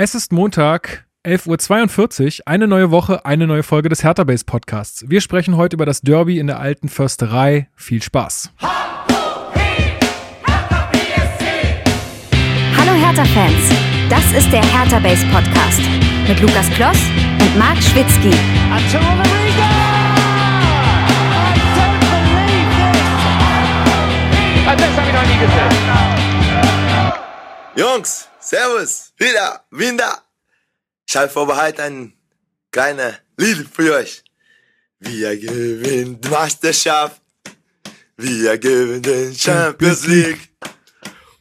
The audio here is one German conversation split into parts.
Es ist Montag, 11.42 Uhr, eine neue Woche, eine neue Folge des Hertha Base Podcasts. Wir sprechen heute über das Derby in der alten Försterei. Viel Spaß. Hallo Hertha-Fans, das ist der Hertha Base Podcast mit Lukas Kloss und Marc Schwitzky. Jungs, Servus, wieder, Winder. Ich habe vorbereitet ein kleines Lied für euch. Wir gewinnen die Meisterschaft. Wir gewinnen den Champions League.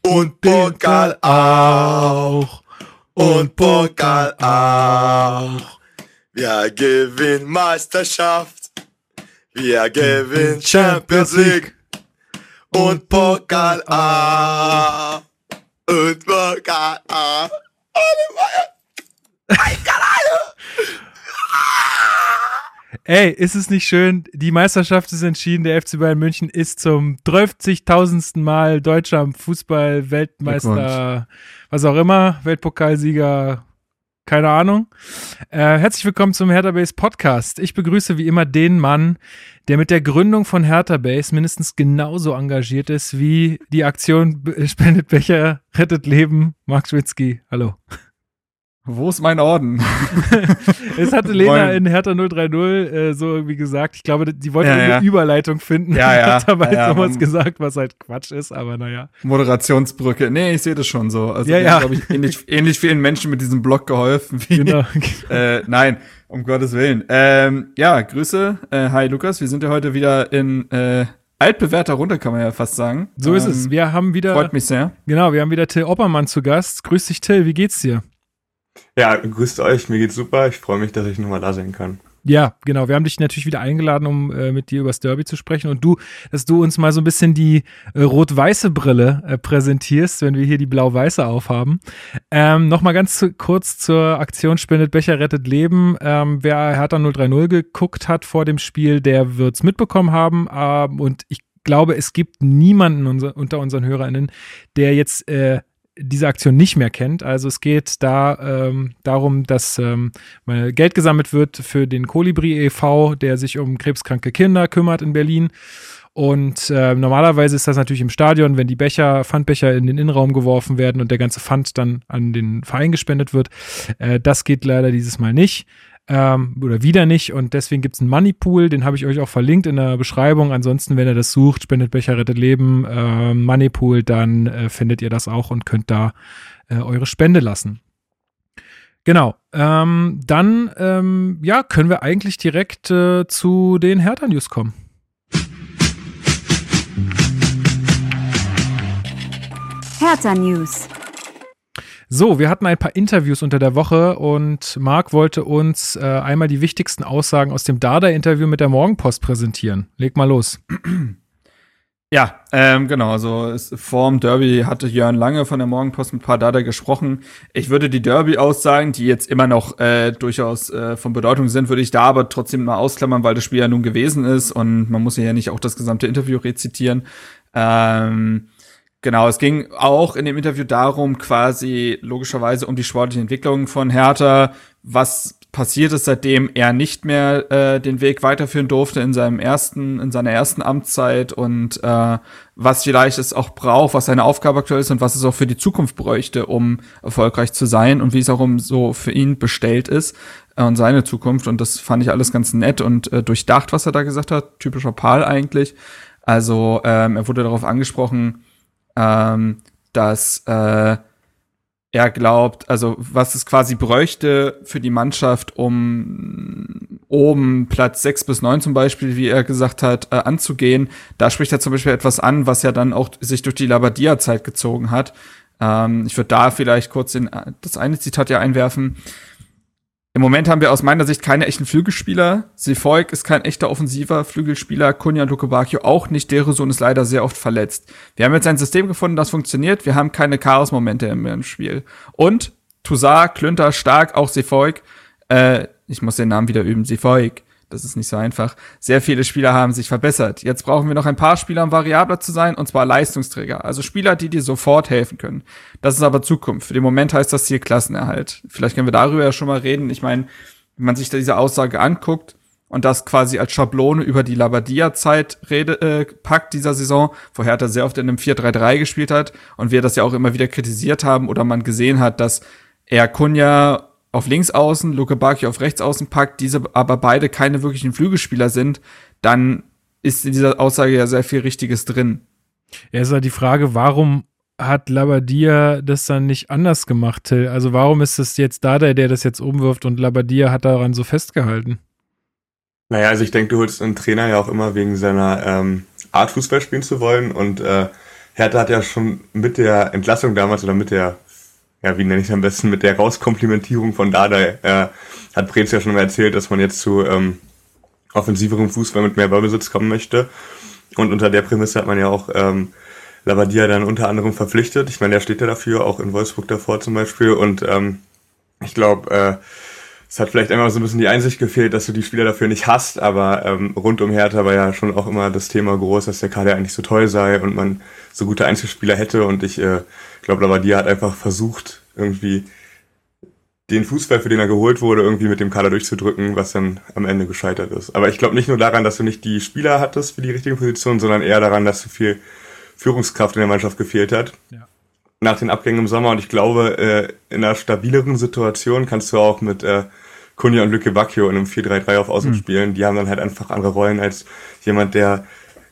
Und Pokal auch. Und Pokal auch. Wir gewinnen Meisterschaft. Wir gewinnen Champions League. Und Pokal auch. Und Pokal auch. Ey, ist es nicht schön? Die Meisterschaft ist entschieden. Der FC Bayern München ist zum 30.000. Mal deutscher Fußball-Weltmeister, was auch immer, Weltpokalsieger, keine Ahnung. Äh, herzlich willkommen zum Hertha Base Podcast. Ich begrüße wie immer den Mann, der mit der Gründung von Hertha Base mindestens genauso engagiert ist wie die Aktion Spendet Becher, rettet Leben. Marc Schwitzky, hallo. Wo ist mein Orden? es hatte Lena in Hertha 030 äh, so irgendwie gesagt. Ich glaube, die wollte Ja, eine ja. Überleitung finden. Ja, ja. Hat dabei Ja, sowas gesagt, was halt Quatsch ist, aber naja. Moderationsbrücke. Nee, ich sehe das schon so. Also, Ja, ja, glaube ich, ähnlich, ähnlich vielen Menschen mit diesem Blog geholfen wie. Genau. Äh, nein, um Gottes Willen. Ähm, ja, Grüße. Äh, hi, Lukas. Wir sind ja heute wieder in äh, altbewährter Runde, kann man ja fast sagen. So ist Ähm, es. Wir haben wieder, Freut mich sehr. genau, wir haben wieder Till Oppermann zu Gast. Grüß dich, Till. Wie geht's dir? Ja, grüßt euch, mir geht's super. Ich freue mich, dass ich nochmal da sein kann. Ja, genau. Wir haben dich natürlich wieder eingeladen, um äh, mit dir über das Derby zu sprechen und du, dass du uns mal so ein bisschen die äh, rot-weiße Brille äh, präsentierst, wenn wir hier die blau-weiße aufhaben. Ähm, Nochmal ganz zu, kurz zur Aktion Spendet Becher, rettet Leben. Ähm, wer Hertha 030 geguckt hat vor dem Spiel, der wird's mitbekommen haben. Ähm, und ich glaube, es gibt niemanden unser, unter unseren HörerInnen, der jetzt äh, diese Aktion nicht mehr kennt. Also es geht da ähm, darum, dass ähm, Geld gesammelt wird für den Kolibri e.V., der sich um krebskranke Kinder kümmert in Berlin. Und äh, normalerweise ist das natürlich im Stadion, wenn die Becher, Pfandbecher in den Innenraum geworfen werden und der ganze Pfand dann an den Verein gespendet wird. Äh, das geht leider dieses Mal nicht. Ähm, oder wieder nicht. Und deswegen gibt es einen Moneypool, den habe ich euch auch verlinkt in der Beschreibung. Ansonsten, wenn ihr das sucht, spendet Becher, rettet Leben, äh, Moneypool, dann äh, findet ihr das auch und könnt da äh, eure Spende lassen. Genau. Ähm, dann, ähm, ja, können wir eigentlich direkt äh, zu den Hertha-News kommen. Hertha News. So, wir hatten ein paar Interviews unter der Woche und Marc wollte uns äh, einmal die wichtigsten Aussagen aus dem Dada-Interview mit der Morgenpost präsentieren. Leg mal los. Ja, ähm, genau. Also es, vorm Derby hatte Jörn Lange von der Morgenpost mit Pardada gesprochen. Ich würde die Derby-Aussagen, die jetzt immer noch äh, durchaus äh, von Bedeutung sind, würde ich da aber trotzdem mal ausklammern, weil das Spiel ja nun gewesen ist und man muss ja nicht auch das gesamte Interview rezitieren. Ähm, Genau, es ging auch in dem Interview darum, quasi logischerweise um die sportliche Entwicklung von Hertha, was passiert ist, seitdem er nicht mehr äh, den Weg weiterführen durfte in seinem ersten, in seiner ersten Amtszeit und äh, was vielleicht es auch braucht, was seine Aufgabe aktuell ist und was es auch für die Zukunft bräuchte, um erfolgreich zu sein und wie es auch um so für ihn bestellt ist äh, und seine Zukunft. Und das fand ich alles ganz nett und äh, durchdacht, was er da gesagt hat. Typischer Paul eigentlich. Also ähm, er wurde darauf angesprochen, ähm, dass äh, er glaubt, also was es quasi bräuchte für die Mannschaft, um oben Platz 6 bis 9 zum Beispiel, wie er gesagt hat, äh, anzugehen. Da spricht er zum Beispiel etwas an, was ja dann auch sich durch die Labadia-Zeit gezogen hat. Ähm, ich würde da vielleicht kurz den, das eine Zitat ja einwerfen. Im Moment haben wir aus meiner Sicht keine echten Flügelspieler. Sefolk ist kein echter offensiver Flügelspieler. Kunja Lukobakio auch nicht. Dereson ist leider sehr oft verletzt. Wir haben jetzt ein System gefunden, das funktioniert. Wir haben keine Chaos-Momente im, im Spiel. Und Toussaint, Klünter, Stark, auch Sefolk. Äh, ich muss den Namen wieder üben. Sefolk. Das ist nicht so einfach. Sehr viele Spieler haben sich verbessert. Jetzt brauchen wir noch ein paar Spieler, um variabler zu sein, und zwar Leistungsträger. Also Spieler, die dir sofort helfen können. Das ist aber Zukunft. Für den Moment heißt das hier Klassenerhalt. Vielleicht können wir darüber ja schon mal reden. Ich meine, wenn man sich diese Aussage anguckt und das quasi als Schablone über die Labadia-Zeit rede, äh, packt dieser Saison, wo Hertha sehr oft in einem 4-3-3 gespielt hat und wir das ja auch immer wieder kritisiert haben oder man gesehen hat, dass er Kunja auf links außen, Luke Baki auf rechts außen packt, diese aber beide keine wirklichen Flügelspieler sind, dann ist in dieser Aussage ja sehr viel Richtiges drin. Ja, ist halt die Frage, warum hat Labadia das dann nicht anders gemacht, Till? Also warum ist es jetzt Dada, der das jetzt umwirft und Labadia hat daran so festgehalten? Naja, also ich denke, du holst einen Trainer ja auch immer wegen seiner ähm, Art, Fußball spielen zu wollen. Und äh, Hertha hat ja schon mit der Entlassung damals oder mit der, ja, wie nenne ich es am besten, mit der Rauskomplimentierung von Dada, äh, hat Brez ja schon mal erzählt, dass man jetzt zu ähm, offensiverem Fußball mit mehr Ballbesitz kommen möchte. Und unter der Prämisse hat man ja auch ähm, Labadia dann unter anderem verpflichtet. Ich meine, der steht ja dafür, auch in Wolfsburg davor zum Beispiel. Und ähm, ich glaube, äh, es hat vielleicht einfach so ein bisschen die Einsicht gefehlt, dass du die Spieler dafür nicht hast, aber ähm, rund um Hertha war ja schon auch immer das Thema groß, dass der Kader eigentlich so toll sei und man so gute Einzelspieler hätte und ich äh, glaube, Labadia hat einfach versucht, irgendwie den Fußball, für den er geholt wurde, irgendwie mit dem Kader durchzudrücken, was dann am Ende gescheitert ist. Aber ich glaube nicht nur daran, dass du nicht die Spieler hattest für die richtige Position, sondern eher daran, dass du viel Führungskraft in der Mannschaft gefehlt hat. Ja. Nach den Abgängen im Sommer und ich glaube, äh, in einer stabileren Situation kannst du auch mit äh, Kunja und Lücke Bacchio in einem 4-3-3 auf Außen mhm. spielen. Die haben dann halt einfach andere Rollen als jemand, der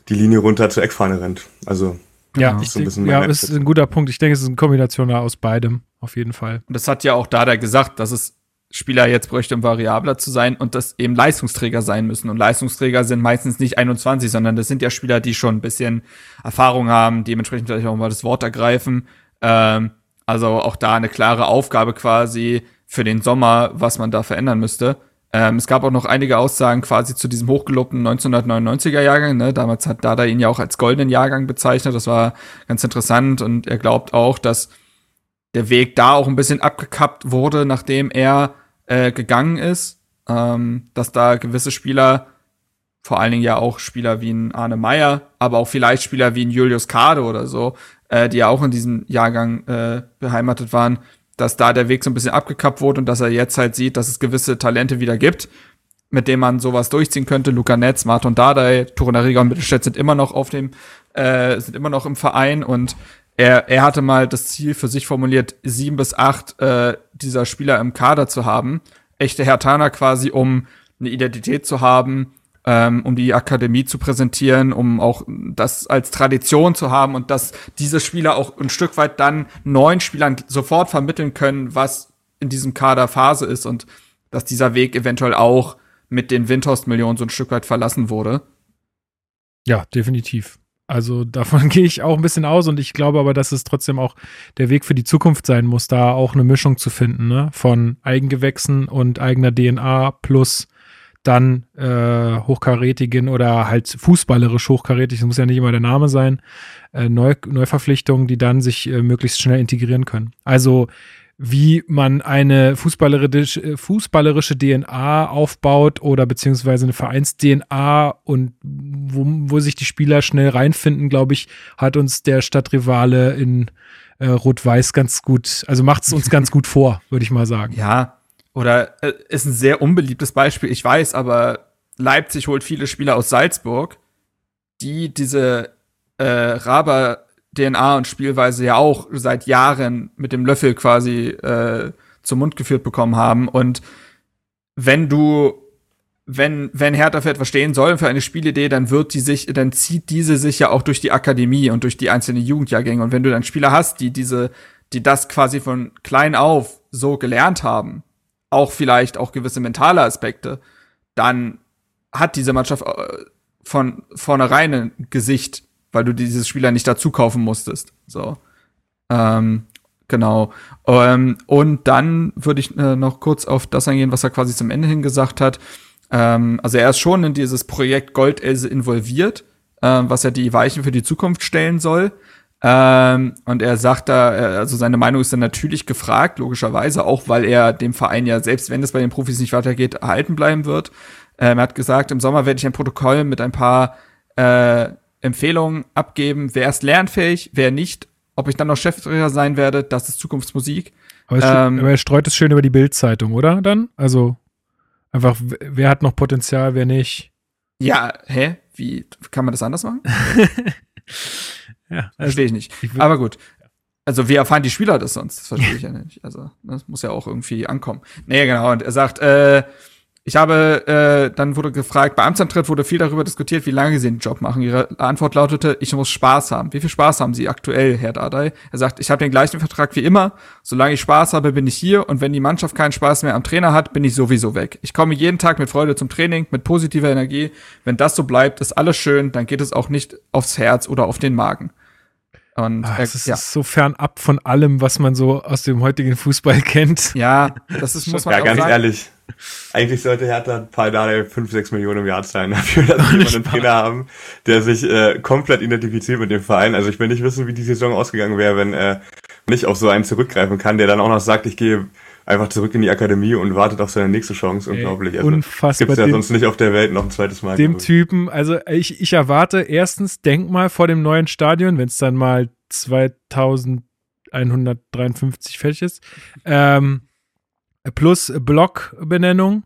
die Linie runter zur Eckfahne rennt. Also ja, ist, so ein ja, ist ein guter Punkt. Ich denke, es ist eine Kombination aus beidem, auf jeden Fall. Und das hat ja auch Dada gesagt, dass es Spieler jetzt bräuchte, um variabler zu sein und das eben Leistungsträger sein müssen. Und Leistungsträger sind meistens nicht 21, sondern das sind ja Spieler, die schon ein bisschen Erfahrung haben, dementsprechend vielleicht auch mal das Wort ergreifen. Ähm, also auch da eine klare Aufgabe quasi für den Sommer, was man da verändern müsste. Ähm, es gab auch noch einige Aussagen quasi zu diesem hochgelobten 1999er Jahrgang. Ne? Damals hat Dada ihn ja auch als goldenen Jahrgang bezeichnet. Das war ganz interessant und er glaubt auch, dass der Weg da auch ein bisschen abgekappt wurde, nachdem er äh, gegangen ist, ähm, dass da gewisse Spieler, vor allen Dingen ja auch Spieler wie ein Arne Meyer, aber auch vielleicht Spieler wie ein Julius Kade oder so, äh, die ja auch in diesem Jahrgang äh, beheimatet waren, dass da der Weg so ein bisschen abgekappt wurde und dass er jetzt halt sieht, dass es gewisse Talente wieder gibt, mit denen man sowas durchziehen könnte. Luca Netz, Martin Dardai, Torunariga und Mittelstädt sind immer noch auf dem, äh, sind immer noch im Verein und er, er hatte mal das Ziel für sich formuliert, sieben bis acht äh, dieser Spieler im Kader zu haben. Echte Hertaner quasi, um eine Identität zu haben, ähm, um die Akademie zu präsentieren, um auch das als Tradition zu haben und dass diese Spieler auch ein Stück weit dann neuen Spielern sofort vermitteln können, was in diesem Kader Phase ist und dass dieser Weg eventuell auch mit den Windhorst-Millionen so ein Stück weit verlassen wurde. Ja, definitiv. Also davon gehe ich auch ein bisschen aus und ich glaube aber, dass es trotzdem auch der Weg für die Zukunft sein muss, da auch eine Mischung zu finden, ne? Von Eigengewächsen und eigener DNA plus dann äh, hochkarätigen oder halt fußballerisch hochkarätig, das muss ja nicht immer der Name sein, äh, Neu Neuverpflichtungen, die dann sich äh, möglichst schnell integrieren können. Also wie man eine fußballerische, fußballerische DNA aufbaut oder beziehungsweise eine Vereins-DNA und wo, wo sich die Spieler schnell reinfinden, glaube ich, hat uns der Stadtrivale in äh, Rot-Weiß ganz gut, also macht es uns ganz gut vor, würde ich mal sagen. Ja, oder äh, ist ein sehr unbeliebtes Beispiel, ich weiß, aber Leipzig holt viele Spieler aus Salzburg, die diese äh, Raber DNA und Spielweise ja auch seit Jahren mit dem Löffel quasi äh, zum Mund geführt bekommen haben. Und wenn du, wenn, wenn Hertha für etwas stehen soll, für eine Spielidee, dann wird die sich, dann zieht diese sich ja auch durch die Akademie und durch die einzelnen Jugendjahrgänge. Und wenn du dann Spieler hast, die diese, die das quasi von klein auf so gelernt haben, auch vielleicht auch gewisse mentale Aspekte, dann hat diese Mannschaft äh, von vornherein ein Gesicht weil du dieses Spieler nicht dazu kaufen musstest. So. Ähm, genau. Ähm, und dann würde ich äh, noch kurz auf das eingehen, was er quasi zum Ende hin gesagt hat. Ähm, also er ist schon in dieses Projekt Goldelse involviert, äh, was ja die Weichen für die Zukunft stellen soll. Ähm, und er sagt da, also seine Meinung ist dann natürlich gefragt, logischerweise, auch weil er dem Verein ja, selbst wenn es bei den Profis nicht weitergeht, erhalten bleiben wird. Ähm, er hat gesagt, im Sommer werde ich ein Protokoll mit ein paar äh, Empfehlungen abgeben. Wer ist lernfähig, wer nicht. Ob ich dann noch Cheftrainer sein werde, das ist Zukunftsmusik. Aber, Ähm, aber er streut es schön über die Bildzeitung, oder? Dann? Also einfach, wer hat noch Potenzial, wer nicht. Ja, hä? Wie kann man das anders machen? Ja, also, Verstehe ich nicht. ich Aber gut. Also, wie erfahren die Spieler das sonst? Das verstehe ich ja nicht. Also, das muss ja auch irgendwie ankommen. Nee, genau. Und er sagt, äh, ich habe, äh, dann wurde gefragt, bei Amtsantritt wurde viel darüber diskutiert, wie lange sie den Job machen. Ihre Antwort lautete, ich muss Spaß haben. Wie viel Spaß haben Sie aktuell, Herr Dardai? Er sagt, ich habe den gleichen Vertrag wie immer. Solange ich Spaß habe, bin ich hier. Und wenn die Mannschaft keinen Spaß mehr am Trainer hat, bin ich sowieso weg. Ich komme jeden Tag mit Freude zum Training, mit positiver Energie. Wenn das so bleibt, ist alles schön. Dann geht es auch nicht aufs Herz oder auf den Magen. Und ach, er, es ist ja. so fernab von allem, was man so aus dem heutigen Fußball kennt. ja, das ist, muss man Ja, auch ganz sagen. ehrlich. Eigentlich sollte Hertha Paldada 5, 6 Millionen im Jahr zahlen dafür, dass wir einen Trainer haben, der sich äh, komplett identifiziert mit dem Verein. Also ich will nicht wissen, wie die Saison ausgegangen wäre, wenn er nicht auf so einen zurückgreifen kann, der dann auch noch sagt, ich gehe einfach zurück in die Akademie und wartet auf seine nächste Chance. Unglaublich. Also, unfassbar. Gibt's ja Dem- sonst nicht auf der Welt noch ein zweites Mal. dem. Typen, also ich, ich erwarte erstens Denkmal vor dem neuen Stadion, wenn es dann mal 2153 fertig ist. Ähm, plus Blockbenennung.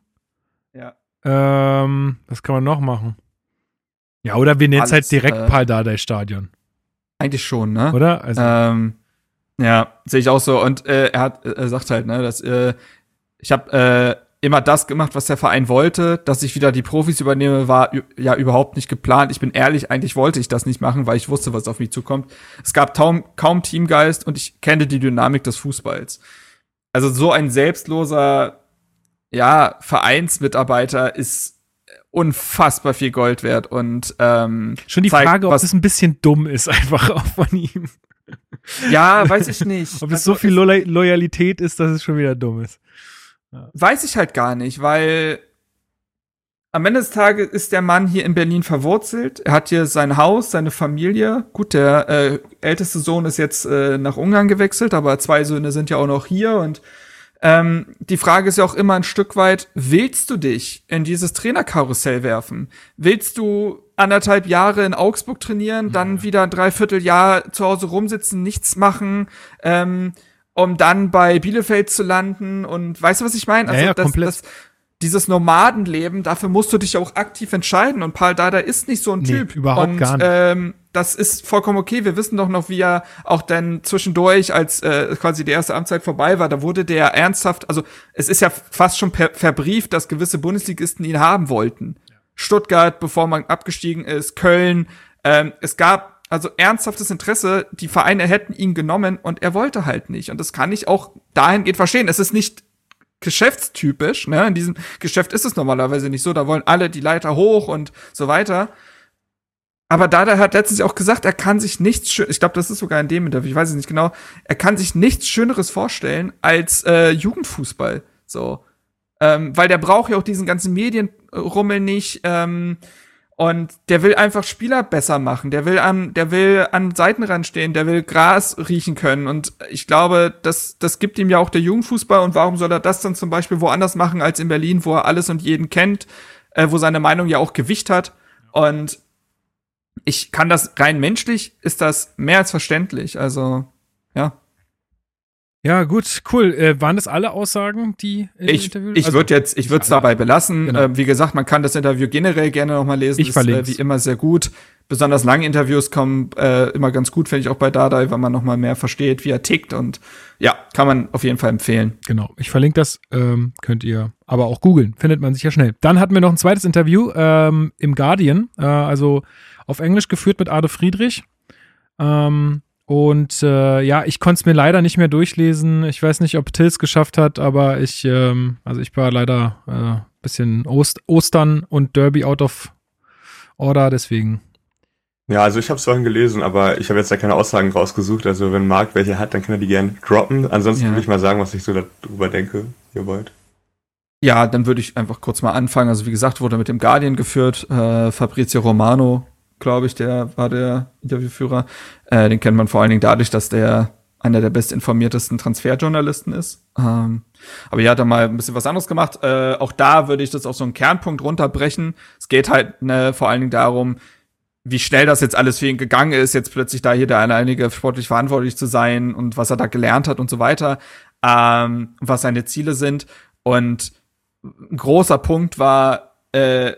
Ja. Ähm, was kann man noch machen? Ja, oder wir nennen es halt direkt äh, Pal Dardai Stadion, Eigentlich schon, ne? oder? Also, Ähm, ja, sehe ich auch so. Und äh, er hat, er sagt halt, ne, dass äh, ich habe äh, immer das gemacht, was der Verein wollte, dass ich wieder die Profis übernehme, war ja überhaupt nicht geplant. Ich bin ehrlich, eigentlich wollte ich das nicht machen, weil ich wusste, was auf mich zukommt. Es gab kaum, kaum Teamgeist und ich kenne die Dynamik des Fußballs. Also so ein selbstloser, ja, Vereinsmitarbeiter ist unfassbar viel Gold wert und ähm, schon die zeigt, Frage, ob was- es ein bisschen dumm ist, einfach auch von ihm. Ja, weiß ich nicht. Ob es Also so viel Loya- Loyalität ist, dass es schon wieder dumm ist. Weiß ich halt gar nicht, weil am Ende des Tages ist der Mann hier in Berlin verwurzelt. Er hat hier sein Haus, seine Familie. Gut, der äh, älteste Sohn ist jetzt äh, nach Ungarn gewechselt, aber zwei Söhne sind ja auch noch hier. Und ähm, die Frage ist ja auch immer ein Stück weit, willst du dich in dieses Trainerkarussell werfen? Willst du anderthalb Jahre in Augsburg trainieren, dann wieder ein Dreivierteljahr zu Hause rumsitzen, nichts machen, ähm, um dann bei Bielefeld zu landen und weißt du, was ich meine? Also Ja, ja, das, komplett. das, dieses Nomadenleben, dafür musst du dich auch aktiv entscheiden. Und Paul Dada ist nicht so ein Nee, Typ. überhaupt und, gar nicht. Ähm, das ist vollkommen okay. Wir wissen doch noch, wie er auch dann zwischendurch, als äh, quasi die erste Amtszeit vorbei war, da wurde der ernsthaft, also es ist ja fast schon verbrieft, dass gewisse Bundesligisten ihn haben wollten. Stuttgart, bevor man abgestiegen ist, Köln. Ähm, es gab also ernsthaftes Interesse, die Vereine hätten ihn genommen und er wollte halt nicht. Und das kann ich auch dahingehend verstehen. Es ist nicht geschäftstypisch, ne? In diesem Geschäft ist es normalerweise nicht so, da wollen alle die Leiter hoch und so weiter. Aber Dada hat letztens auch gesagt, er kann sich nichts schön, ich glaube, das ist sogar in dem Interview, ich weiß es nicht genau, er kann sich nichts Schöneres vorstellen als äh, Jugendfußball. So. Ähm, weil der braucht ja auch diesen ganzen Medienrummel nicht. Ähm, und der will einfach Spieler besser machen. Der will an, der will an Seitenrand stehen, der will Gras riechen können. Und ich glaube, das, das gibt ihm ja auch der Jugendfußball. Und warum soll er das dann zum Beispiel woanders machen als in Berlin, wo er alles und jeden kennt, äh, wo seine Meinung ja auch Gewicht hat? Und ich kann das rein menschlich, ist das mehr als verständlich. Also. Ja, gut, cool. Äh, waren das alle Aussagen, die in Ich, Interview? ich Also, würde jetzt, ich würde es dabei belassen. Genau. Ähm, wie gesagt, man kann das Interview generell gerne noch mal lesen. Ich ist, verlink's. äh, wie immer sehr gut. Besonders lange Interviews kommen äh, immer ganz gut, finde ich auch bei Dardai, weil man noch mal mehr versteht, wie er tickt. Und ja, kann man auf jeden Fall empfehlen. Genau, ich verlinke das, ähm, könnt ihr aber auch googeln, findet man sicher schnell. Dann hatten wir noch ein zweites Interview ähm, im Guardian, äh, also auf Englisch geführt mit Ade Friedrich. Ähm, und äh, ja, ich konnte es mir leider nicht mehr durchlesen. Ich weiß nicht, ob Tils geschafft hat, aber ich, ähm, also ich war leider äh, bisschen Ost Ostern und Derby out of order, deswegen. Ja, also ich habe es vorhin gelesen, aber ich habe jetzt da keine Aussagen rausgesucht. Also wenn Marc welche hat, dann kann er die gerne droppen. Ansonsten Ja. würde ich mal sagen, was ich so darüber denke, ihr wollt. Ja, dann würde ich einfach kurz mal anfangen. Also wie gesagt, wurde mit dem Guardian geführt. Äh, Fabrizio Romano, glaube ich, der war der Interviewführer. Äh, den kennt man vor allen Dingen dadurch, dass der einer der bestinformiertesten Transferjournalisten ist. Ähm, aber hier hat er mal ein bisschen was anderes gemacht. Äh, auch da würde ich das auf so einen Kernpunkt runterbrechen. Es geht halt ne, vor allen Dingen darum, wie schnell das jetzt alles für ihn gegangen ist, jetzt plötzlich da hier der alleinige sportlich verantwortlich zu sein und was er da gelernt hat und so weiter, ähm, was seine Ziele sind. Und ein großer Punkt war, äh,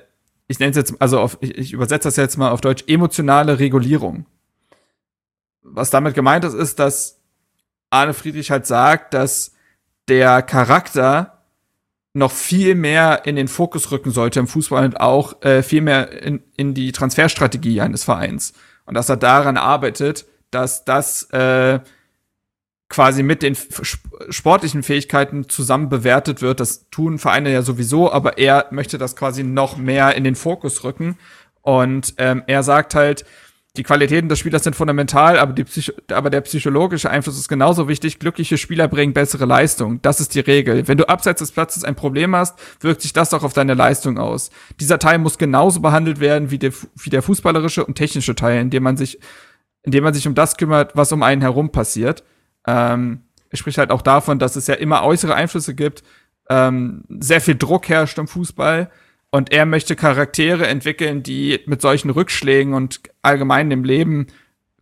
ich nenne es jetzt, also auf, ich, ich übersetze das jetzt mal auf Deutsch, emotionale Regulierung. Was damit gemeint ist, ist, dass Arne Friedrich halt sagt, dass der Charakter noch viel mehr in den Fokus rücken sollte im Fußball und auch äh, viel mehr in, in die Transferstrategie eines Vereins. Und dass er daran arbeitet, dass das äh, quasi mit den sportlichen Fähigkeiten zusammen bewertet wird. Das tun Vereine ja sowieso, aber er möchte das quasi noch mehr in den Fokus rücken. Und ähm, er sagt halt, die Qualitäten des Spielers sind fundamental, aber, die Psycho aber der psychologische Einfluss ist genauso wichtig. Glückliche Spieler bringen bessere Leistung. Das ist die Regel. Wenn du abseits des Platzes ein Problem hast, wirkt sich das auch auf deine Leistung aus. Dieser Teil muss genauso behandelt werden wie der, wie der fußballerische und technische Teil, in dem man sich, in dem man sich um das kümmert, was um einen herum passiert. Ähm, ich spreche halt auch davon, dass es ja immer äußere Einflüsse gibt, ähm, sehr viel Druck herrscht im Fußball und er möchte Charaktere entwickeln, die mit solchen Rückschlägen und allgemein im Leben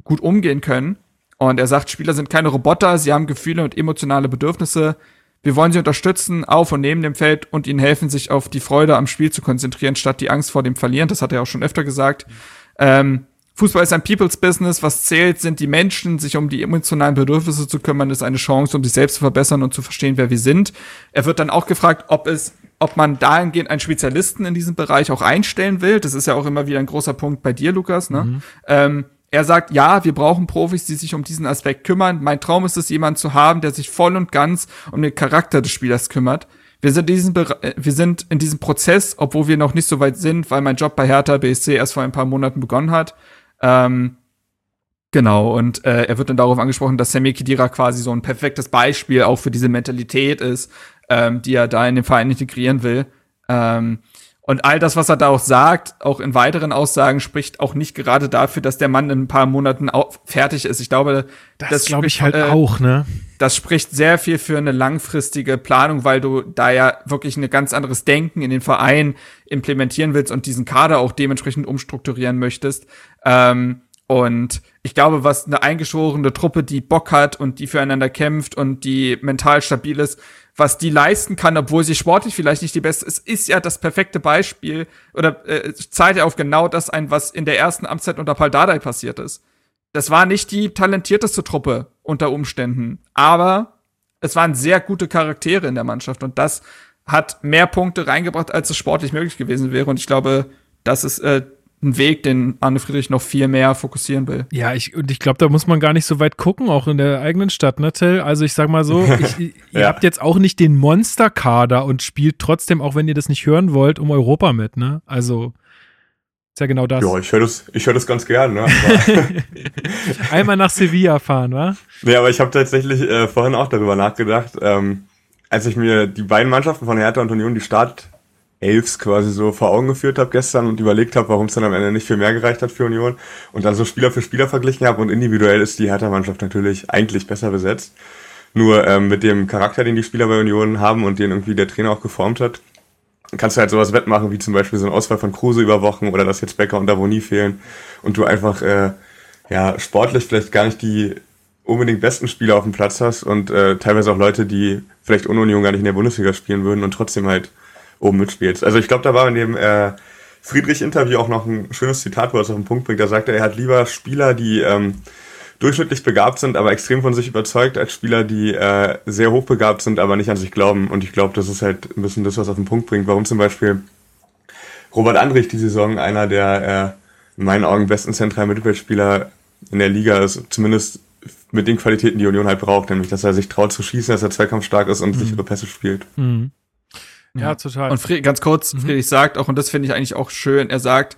gut umgehen können. Und er sagt, Spieler sind keine Roboter, sie haben Gefühle und emotionale Bedürfnisse. Wir wollen sie unterstützen, auf und neben dem Feld und ihnen helfen, sich auf die Freude am Spiel zu konzentrieren, statt die Angst vor dem Verlieren. Das hat er auch schon öfter gesagt. Ähm, Fußball ist ein People's Business. Was zählt, sind die Menschen. Sich um die emotionalen Bedürfnisse zu kümmern, ist eine Chance, um sich selbst zu verbessern und zu verstehen, wer wir sind. Er wird dann auch gefragt, ob es ob man dahingehend einen Spezialisten in diesem Bereich auch einstellen will. Das ist ja auch immer wieder ein großer Punkt bei dir, Lukas. Ne? Mhm. Ähm, er sagt, ja, wir brauchen Profis, die sich um diesen Aspekt kümmern. Mein Traum ist es, jemanden zu haben, der sich voll und ganz um den Charakter des Spielers kümmert. Wir sind, in diesem äh, wir sind in diesem Prozess, obwohl wir noch nicht so weit sind, weil mein Job bei Hertha BSC erst vor ein paar Monaten begonnen hat. Ähm, genau, und äh, er wird dann darauf angesprochen, dass Sammy Kidira quasi so ein perfektes Beispiel auch für diese Mentalität ist, ähm, die er da in den Verein integrieren will. Ähm, und all das, was er da auch sagt, auch in weiteren Aussagen, spricht auch nicht gerade dafür, dass der Mann in ein paar Monaten fertig ist. Ich glaube, das, das glaube ich halt äh, auch, ne? Das spricht sehr viel für eine langfristige Planung, weil du da ja wirklich ein ganz anderes Denken in den Verein implementieren willst und diesen Kader auch dementsprechend umstrukturieren möchtest. Ähm, und ich glaube, was eine eingeschworene Truppe, die Bock hat und die füreinander kämpft und die mental stabil ist, was die leisten kann, obwohl sie sportlich vielleicht nicht die beste ist, ist ja das perfekte Beispiel oder äh, zeigt ja auf genau das ein, was in der ersten Amtszeit unter Paul Dardai passiert ist. Das war nicht die talentierteste Truppe unter Umständen, aber es waren sehr gute Charaktere in der Mannschaft und das hat mehr Punkte reingebracht, als es sportlich möglich gewesen wäre. Und ich glaube, das ist äh, ein Weg, den Arne Friedrich noch viel mehr fokussieren will. Ja, ich, und ich glaube, da muss man gar nicht so weit gucken, auch in der eigenen Stadt, ne, Till? Also ich sag mal so, ich, ihr habt jetzt auch nicht den Monsterkader und spielt trotzdem, auch wenn ihr das nicht hören wollt, um Europa mit, ne? Also ist ja genau das. Ja, ich höre das, ich hör das ganz gern, ne? Einmal nach Sevilla fahren, wa? Nee, aber ich habe tatsächlich äh, vorhin auch darüber nachgedacht, ähm, als ich mir die beiden Mannschaften von Hertha und Union die Start Elfs quasi so vor Augen geführt habe gestern und überlegt habe, warum es dann am Ende nicht viel mehr gereicht hat für Union und dann so Spieler für Spieler verglichen habe und individuell ist die Hertha-Mannschaft natürlich eigentlich besser besetzt. Nur ähm, mit dem Charakter, den die Spieler bei Union haben und den irgendwie der Trainer auch geformt hat, kannst du halt sowas wettmachen, wie zum Beispiel so ein Ausfall von Kruse über Wochen oder dass jetzt Becker und Davoni fehlen und du einfach äh, ja sportlich vielleicht gar nicht die unbedingt besten Spieler auf dem Platz hast und äh, teilweise auch Leute, die vielleicht ohne Union gar nicht in der Bundesliga spielen würden und trotzdem halt oben mitspielst. Also ich glaube, da war in dem äh, Friedrich-Interview auch noch ein schönes Zitat, wo er es auf den Punkt bringt. Da sagt er, er hat lieber Spieler, die ähm, durchschnittlich begabt sind, aber extrem von sich überzeugt, als Spieler, die äh, sehr hochbegabt sind, aber nicht an sich glauben. Und ich glaube, das ist halt ein bisschen das, was auf den Punkt bringt. Warum zum Beispiel Robert Andrich die Saison einer der äh, in meinen Augen besten zentralen Mittelfeldspieler in der Liga ist, zumindest mit den Qualitäten, die Union halt braucht, nämlich dass er sich traut zu schießen, dass er zweikampfstark ist und mhm. sichere Pässe spielt. Mhm. Ja, total. Und Fried, ganz kurz, mhm. Friedrich sagt auch, und das finde ich eigentlich auch schön, er sagt,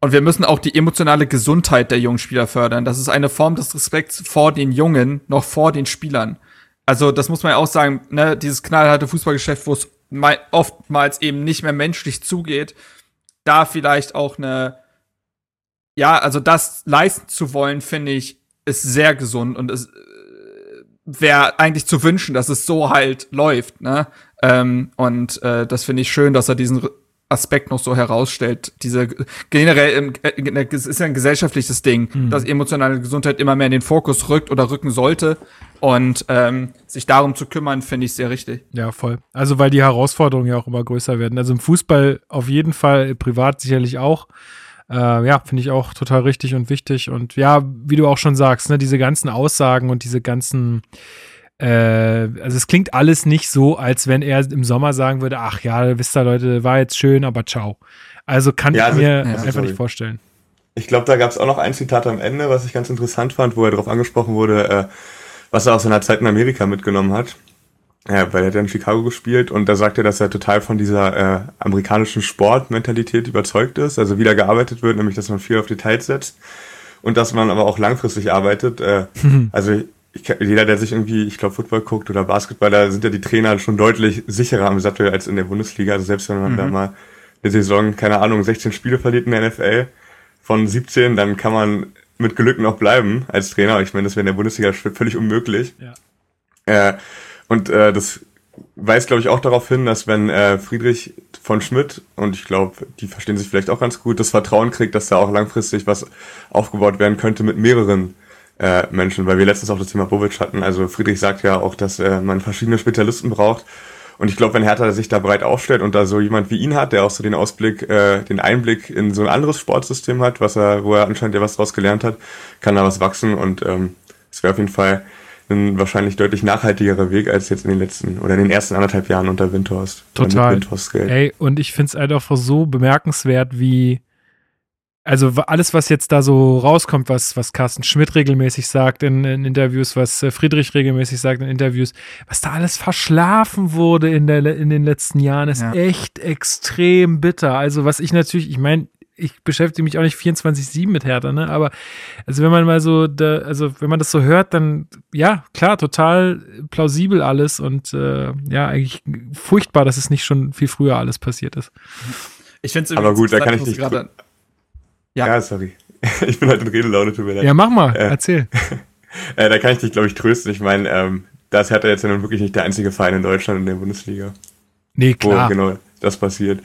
und wir müssen auch die emotionale Gesundheit der jungen Spieler fördern. Das ist eine Form des Respekts vor den Jungen, noch vor den Spielern. Also, das muss man ja auch sagen, ne, dieses knallharte Fußballgeschäft, wo es oftmals eben nicht mehr menschlich zugeht, da vielleicht auch eine, ja, also das leisten zu wollen, finde ich, ist sehr gesund und es wäre eigentlich zu wünschen, dass es so halt läuft, ne? Ähm, und äh, das finde ich schön, dass er diesen Aspekt noch so herausstellt. Diese generell äh, es ist ja ein gesellschaftliches Ding, mhm. dass emotionale Gesundheit immer mehr in den Fokus rückt oder rücken sollte. Und ähm, sich darum zu kümmern, finde ich sehr richtig. Ja, voll. Also weil die Herausforderungen ja auch immer größer werden. Also im Fußball auf jeden Fall, privat sicherlich auch. Äh, ja, finde ich auch total richtig und wichtig. Und ja, wie du auch schon sagst, ne, diese ganzen Aussagen und diese ganzen äh, also es klingt alles nicht so, als wenn er im Sommer sagen würde, ach ja, wisst ihr Leute, war jetzt schön, aber ciao. Also kann ja, ich also, mir ja, einfach sorry. nicht vorstellen. Ich glaube, da gab es auch noch ein Zitat am Ende, was ich ganz interessant fand, wo er darauf angesprochen wurde, äh, was er aus seiner Zeit in Amerika mitgenommen hat. Ja, weil er hat ja in Chicago gespielt und da sagt er, dass er total von dieser äh, amerikanischen Sportmentalität überzeugt ist, also wieder gearbeitet wird, nämlich dass man viel auf Details setzt und dass man aber auch langfristig arbeitet. Äh, also ich, jeder, der sich irgendwie, ich glaube, Football guckt oder Basketball, da sind ja die Trainer schon deutlich sicherer am Sattel als in der Bundesliga. Also selbst wenn man mhm. da mal eine Saison, keine Ahnung, 16 Spiele verliert in der NFL von 17, dann kann man mit Glück noch bleiben als Trainer. Ich meine, das wäre in der Bundesliga völlig unmöglich. Ja. Äh, und äh, das weist, glaube ich, auch darauf hin, dass wenn äh, Friedrich von Schmidt, und ich glaube, die verstehen sich vielleicht auch ganz gut, das Vertrauen kriegt, dass da auch langfristig was aufgebaut werden könnte mit mehreren äh, Menschen, weil wir letztens auch das Thema Bobic hatten. Also Friedrich sagt ja auch, dass äh, man verschiedene Spezialisten braucht. Und ich glaube, wenn Hertha sich da breit aufstellt und da so jemand wie ihn hat, der auch so den Ausblick, äh, den Einblick in so ein anderes Sportsystem hat, was er, wo er anscheinend ja was draus gelernt hat, kann da was wachsen und ähm, es wäre auf jeden Fall ein wahrscheinlich deutlich nachhaltigerer Weg als jetzt in den letzten oder in den ersten anderthalb Jahren unter Windhorst. Total. Windhorst Ey, und ich finde es halt auch so bemerkenswert, wie also alles, was jetzt da so rauskommt, was, was Carsten Schmidt regelmäßig sagt in, in Interviews, was äh, Friedrich regelmäßig sagt in Interviews, was da alles verschlafen wurde in, der, in den letzten Jahren, ist ja. echt extrem bitter. Also was ich natürlich, ich meine, ich beschäftige mich auch nicht 24-7 mit Hertha, ne? Aber also wenn man mal so, da, also wenn man das so hört, dann ja, klar, total plausibel alles und äh, ja, eigentlich furchtbar, dass es nicht schon viel früher alles passiert ist. Ich finde es Aber gut, da kann ich nicht. Ja. ja, sorry. Ich bin halt in Redelaune, tut mir leid. Ja, mach mal, äh, erzähl. äh, da kann ich dich, glaube ich, trösten. Ich meine, ähm, das hat er jetzt ja nun wirklich nicht der einzige Verein in Deutschland in der Bundesliga. Nee, klar. Wo genau das passiert.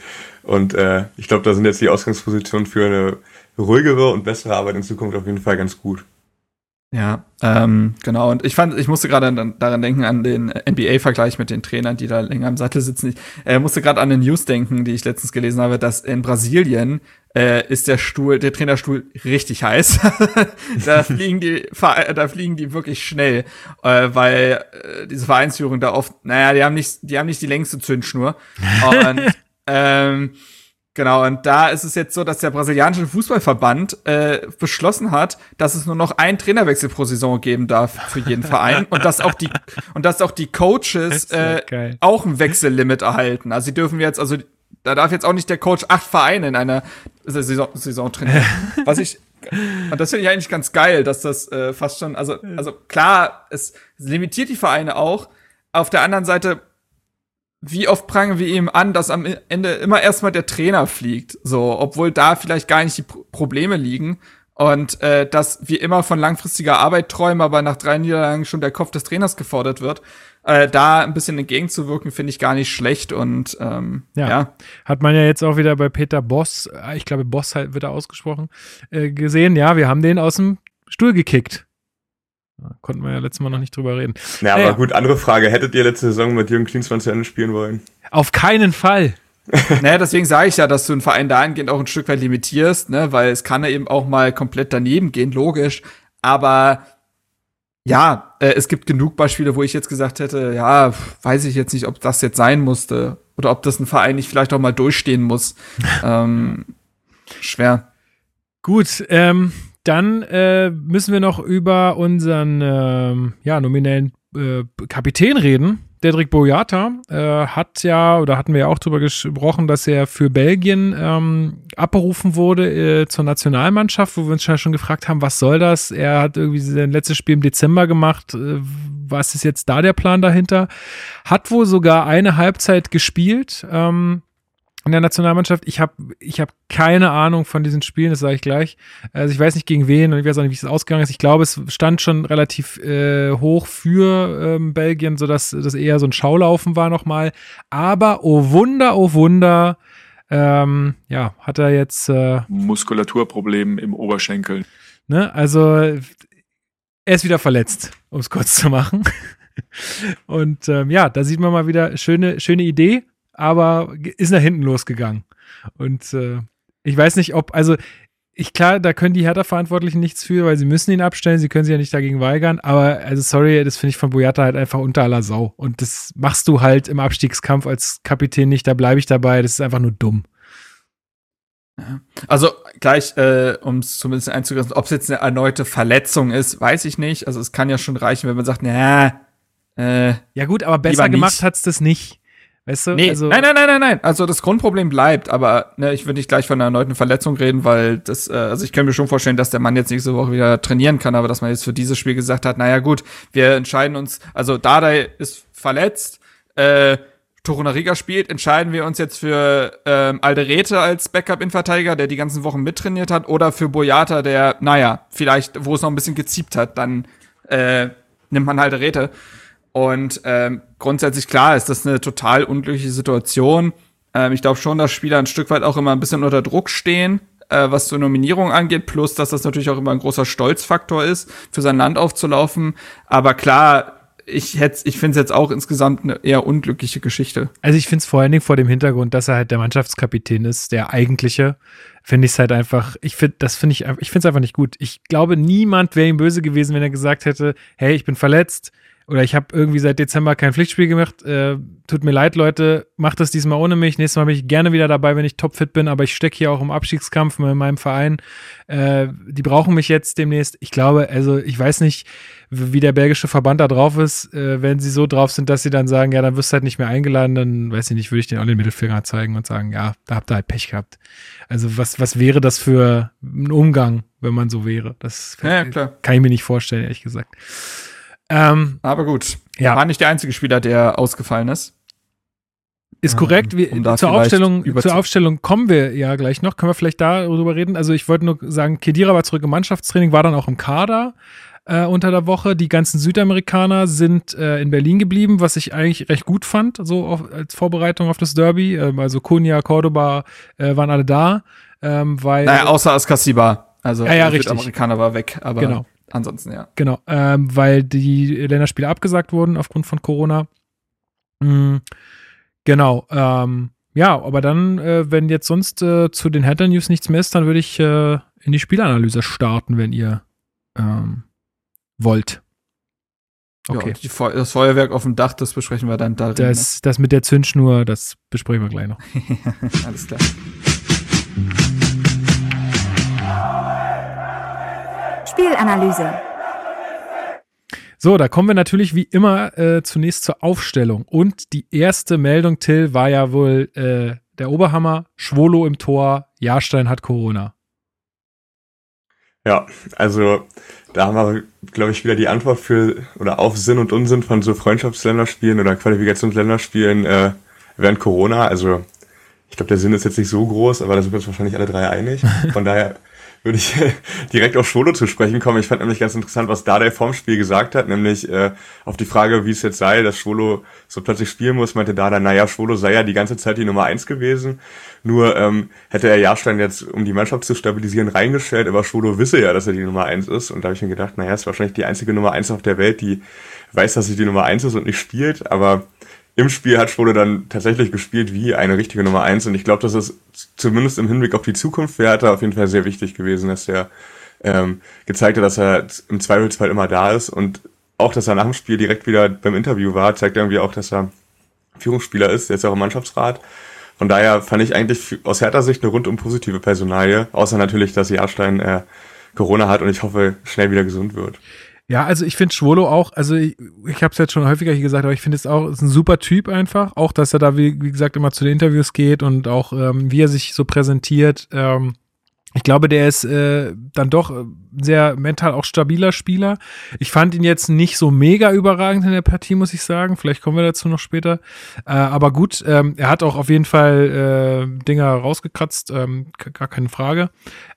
Und äh, ich glaube, da sind jetzt die Ausgangspositionen für eine ruhigere und bessere Arbeit in Zukunft auf jeden Fall ganz gut. Ja, ähm, genau. Und ich fand, ich musste gerade daran denken, an den NBA-Vergleich mit den Trainern, die da länger im Sattel sitzen. Ich äh, musste gerade an eine News denken, die ich letztens gelesen habe, dass in Brasilien äh, ist der Stuhl, der Trainerstuhl richtig heiß. da fliegen die, da fliegen die wirklich schnell, äh, weil äh, diese Vereinsführung da oft, naja, die haben nicht, die haben nicht die längste Zündschnur. Und ähm, Genau, und da ist es jetzt so, dass der brasilianische Fußballverband äh, beschlossen hat, dass es nur noch einen Trainerwechsel pro Saison geben darf für jeden Verein und dass auch die und dass auch die Coaches äh, auch ein Wechsellimit erhalten. Also sie dürfen jetzt, also da darf jetzt auch nicht der Coach acht Vereine in einer Saison, Saison trainieren. Was ich und das finde ich eigentlich ganz geil, dass das äh, fast schon, also also klar, es limitiert die Vereine auch. Auf der anderen Seite wie oft prangen wir ihm an, dass am Ende immer erstmal der Trainer fliegt, so, obwohl da vielleicht gar nicht die Pro Probleme liegen und äh, dass wir immer von langfristiger Arbeit träumen, aber nach drei Niederlagen schon der Kopf des Trainers gefordert wird. Äh, da ein bisschen entgegenzuwirken, finde ich gar nicht schlecht und ähm, ja. ja. Hat man ja jetzt auch wieder bei Peter Boss, äh, ich glaube Boss halt wird er ausgesprochen, äh, gesehen, ja, wir haben den aus dem Stuhl gekickt. Konnten wir ja letztes Mal noch nicht drüber reden. Ja, aber gut, andere Frage. Hättet ihr letzte Saison mit Jürgen Klinsmann zu Ende spielen wollen? Auf keinen Fall. naja, deswegen sage ich ja, dass du einen Verein dahingehend auch ein Stück weit limitierst, ne, weil es kann ja eben auch mal komplett daneben gehen, logisch. Aber ja, äh, es gibt genug Beispiele, wo ich jetzt gesagt hätte, ja, weiß ich jetzt nicht, ob das jetzt sein musste oder ob das ein Verein nicht vielleicht auch mal durchstehen muss. ähm, schwer. Gut, ähm, dann äh, müssen wir noch über unseren ähm, ja, nominellen äh, Kapitän reden. Dedrick Boyata äh, hat ja, oder hatten wir ja auch drüber gesprochen, dass er für Belgien ähm, abberufen wurde äh, zur Nationalmannschaft, wo wir uns schon gefragt haben, was soll das? Er hat irgendwie sein letztes Spiel im Dezember gemacht. Äh, was ist jetzt da der Plan dahinter? Hat wohl sogar eine Halbzeit gespielt. Ähm, in der Nationalmannschaft. Ich habe ich hab keine Ahnung von diesen Spielen, das sage ich gleich. Also ich weiß nicht gegen wen und ich weiß auch nicht, wie es ausgegangen ist. Ich glaube, es stand schon relativ äh, hoch für ähm, Belgien, sodass das eher so ein Schaulaufen war nochmal. Aber oh Wunder, oh Wunder, ähm, ja, hat er jetzt äh, Muskulaturproblem im Oberschenkel. Ne, also er ist wieder verletzt, um es kurz zu machen. Und ähm, ja, da sieht man mal wieder schöne, schöne Idee aber ist nach hinten losgegangen. Und äh, ich weiß nicht, ob, also ich klar, da können die Hertha-Verantwortlichen nichts für, weil sie müssen ihn abstellen, sie können sich ja nicht dagegen weigern, aber also sorry, das finde ich von Boyata halt einfach unter aller Sau. Und das machst du halt im Abstiegskampf als Kapitän nicht, da bleibe ich dabei, das ist einfach nur dumm. Also gleich, äh, um es zumindest einzugrenzen, ob es jetzt eine erneute Verletzung ist, weiß ich nicht. Also es kann ja schon reichen, wenn man sagt, na, äh, ja gut, aber besser gemacht hat es das nicht. Weißt du? Nee, also, nein, nein, nein, nein, nein. Also das Grundproblem bleibt, aber ne, ich würde nicht gleich von einer erneuten Verletzung reden, weil das, äh, also ich kann mir schon vorstellen, dass der Mann jetzt nächste Woche wieder trainieren kann, aber dass man jetzt für dieses Spiel gesagt hat, naja gut, wir entscheiden uns, also Dardai ist verletzt, äh, Torunariga spielt, entscheiden wir uns jetzt für ähm, Alderete als Backup-Innenverteidiger, der die ganzen Wochen mittrainiert hat, oder für Boyata, der, naja, vielleicht, wo es noch ein bisschen geziebt hat, dann äh, nimmt man Alderete. Und ähm, grundsätzlich klar ist das eine total unglückliche Situation. Ähm, ich glaube schon, dass Spieler ein Stück weit auch immer ein bisschen unter Druck stehen, äh, was zur Nominierung angeht, plus dass das natürlich auch immer ein großer Stolzfaktor ist, für sein Land aufzulaufen. Aber klar, ich hätte, ich finde es jetzt auch insgesamt eine eher unglückliche Geschichte. Also ich finde es vor allen Dingen vor dem Hintergrund, dass er halt der Mannschaftskapitän ist, der eigentliche, finde ich es halt einfach, ich finde, das finde ich, ich finde es einfach nicht gut. Ich glaube, niemand wäre ihm böse gewesen, wenn er gesagt hätte, hey, ich bin verletzt, oder ich habe irgendwie seit Dezember kein Pflichtspiel gemacht. Äh, tut mir leid, Leute, macht das diesmal ohne mich. Nächstes Mal bin ich gerne wieder dabei, wenn ich topfit bin, aber ich stecke hier auch im Abstiegskampf mit meinem Verein. Äh, die brauchen mich jetzt demnächst. Ich glaube, also ich weiß nicht, wie der belgische Verband da drauf ist. Äh, wenn sie so drauf sind, dass sie dann sagen, ja, dann wirst du halt nicht mehr eingeladen, dann weiß ich nicht, würde ich den auch den Mittelfinger zeigen und sagen, ja, da habt ihr halt Pech gehabt. Also was, was wäre das für ein Umgang, wenn man so wäre? Das ja, kann ich mir nicht vorstellen, ehrlich gesagt. Ähm, Aber gut. Ja. War nicht der einzige Spieler, der ausgefallen ist. Ist korrekt. Wir, um zur, Aufstellung, zur Aufstellung kommen wir ja gleich noch. Können wir vielleicht darüber reden? Also ich wollte nur sagen, Kedira war zurück im Mannschaftstraining, war dann auch im Kader äh, unter der Woche. Die ganzen Südamerikaner sind äh, in Berlin geblieben, was ich eigentlich recht gut fand, so auf, als Vorbereitung auf das Derby. Ähm, also Cunha, Cordoba äh, waren alle da. Ähm, weil, naja, außer Ascasiba. Also ja, ja, der Südamerikaner war weg, aber genau. Ansonsten ja. Genau, ähm, weil die Länderspiele abgesagt wurden aufgrund von Corona. Mhm. Genau, ähm, ja, aber dann, äh, wenn jetzt sonst äh, zu den Header News nichts mehr ist, dann würde ich äh, in die Spielanalyse starten, wenn ihr ähm, wollt. Okay. Ja, Fe das Feuerwerk auf dem Dach, das besprechen wir dann da. Das, ne? das mit der Zündschnur, das besprechen wir gleich noch. Alles klar. Spielanalyse. So, da kommen wir natürlich wie immer äh, zunächst zur Aufstellung. Und die erste Meldung, Till, war ja wohl äh, der Oberhammer, Schwolo im Tor, Jahrstein hat Corona. Ja, also da haben wir, glaube ich, wieder die Antwort für oder auf Sinn und Unsinn von so Freundschaftsländerspielen oder Qualifikationsländerspielen äh, während Corona. Also ich glaube, der Sinn ist jetzt nicht so groß, aber da sind wir uns wahrscheinlich alle drei einig. Von daher würde ich direkt auf Schwolo zu sprechen kommen. Ich fand nämlich ganz interessant, was Dardai vorm Spiel gesagt hat, nämlich äh, auf die Frage, wie es jetzt sei, dass Schwolo so plötzlich spielen muss, meinte Dardai, naja, Schwolo sei ja die ganze Zeit die Nummer eins gewesen, nur ähm, hätte er Jahrstein jetzt, um die Mannschaft zu stabilisieren, reingestellt, aber Schwolo wisse ja, dass er die Nummer eins ist. Und da habe ich mir gedacht, naja, ist wahrscheinlich die einzige Nummer eins auf der Welt, die weiß, dass sie die Nummer eins ist und nicht spielt, aber im Spiel hat Schwole dann tatsächlich gespielt wie eine richtige Nummer eins und ich glaube, das ist zumindest im Hinblick auf die Zukunft für Hertha auf jeden Fall sehr wichtig gewesen, dass er ähm, gezeigt hat, dass er im Zweifelsfall immer da ist und auch, dass er nach dem Spiel direkt wieder beim Interview war, zeigt irgendwie auch, dass er Führungsspieler ist, der ist auch im Mannschaftsrat. Von daher fand ich eigentlich aus Hertha Sicht eine rundum positive Personalie, außer natürlich, dass Jahrstein äh, Corona hat und ich hoffe, schnell wieder gesund wird. Ja, also ich finde Schwolo auch, also ich, ich habe es jetzt schon häufiger hier gesagt, aber ich finde es auch, ist ein super Typ einfach. Auch, dass er da, wie, wie gesagt, immer zu den Interviews geht und auch, ähm, wie er sich so präsentiert. Ähm, ich glaube, der ist äh, dann doch ein sehr mental auch stabiler Spieler. Ich fand ihn jetzt nicht so mega überragend in der Partie, muss ich sagen. Vielleicht kommen wir dazu noch später. Äh, aber gut, ähm, er hat auch auf jeden Fall äh, Dinger rausgekratzt, ähm, gar keine Frage.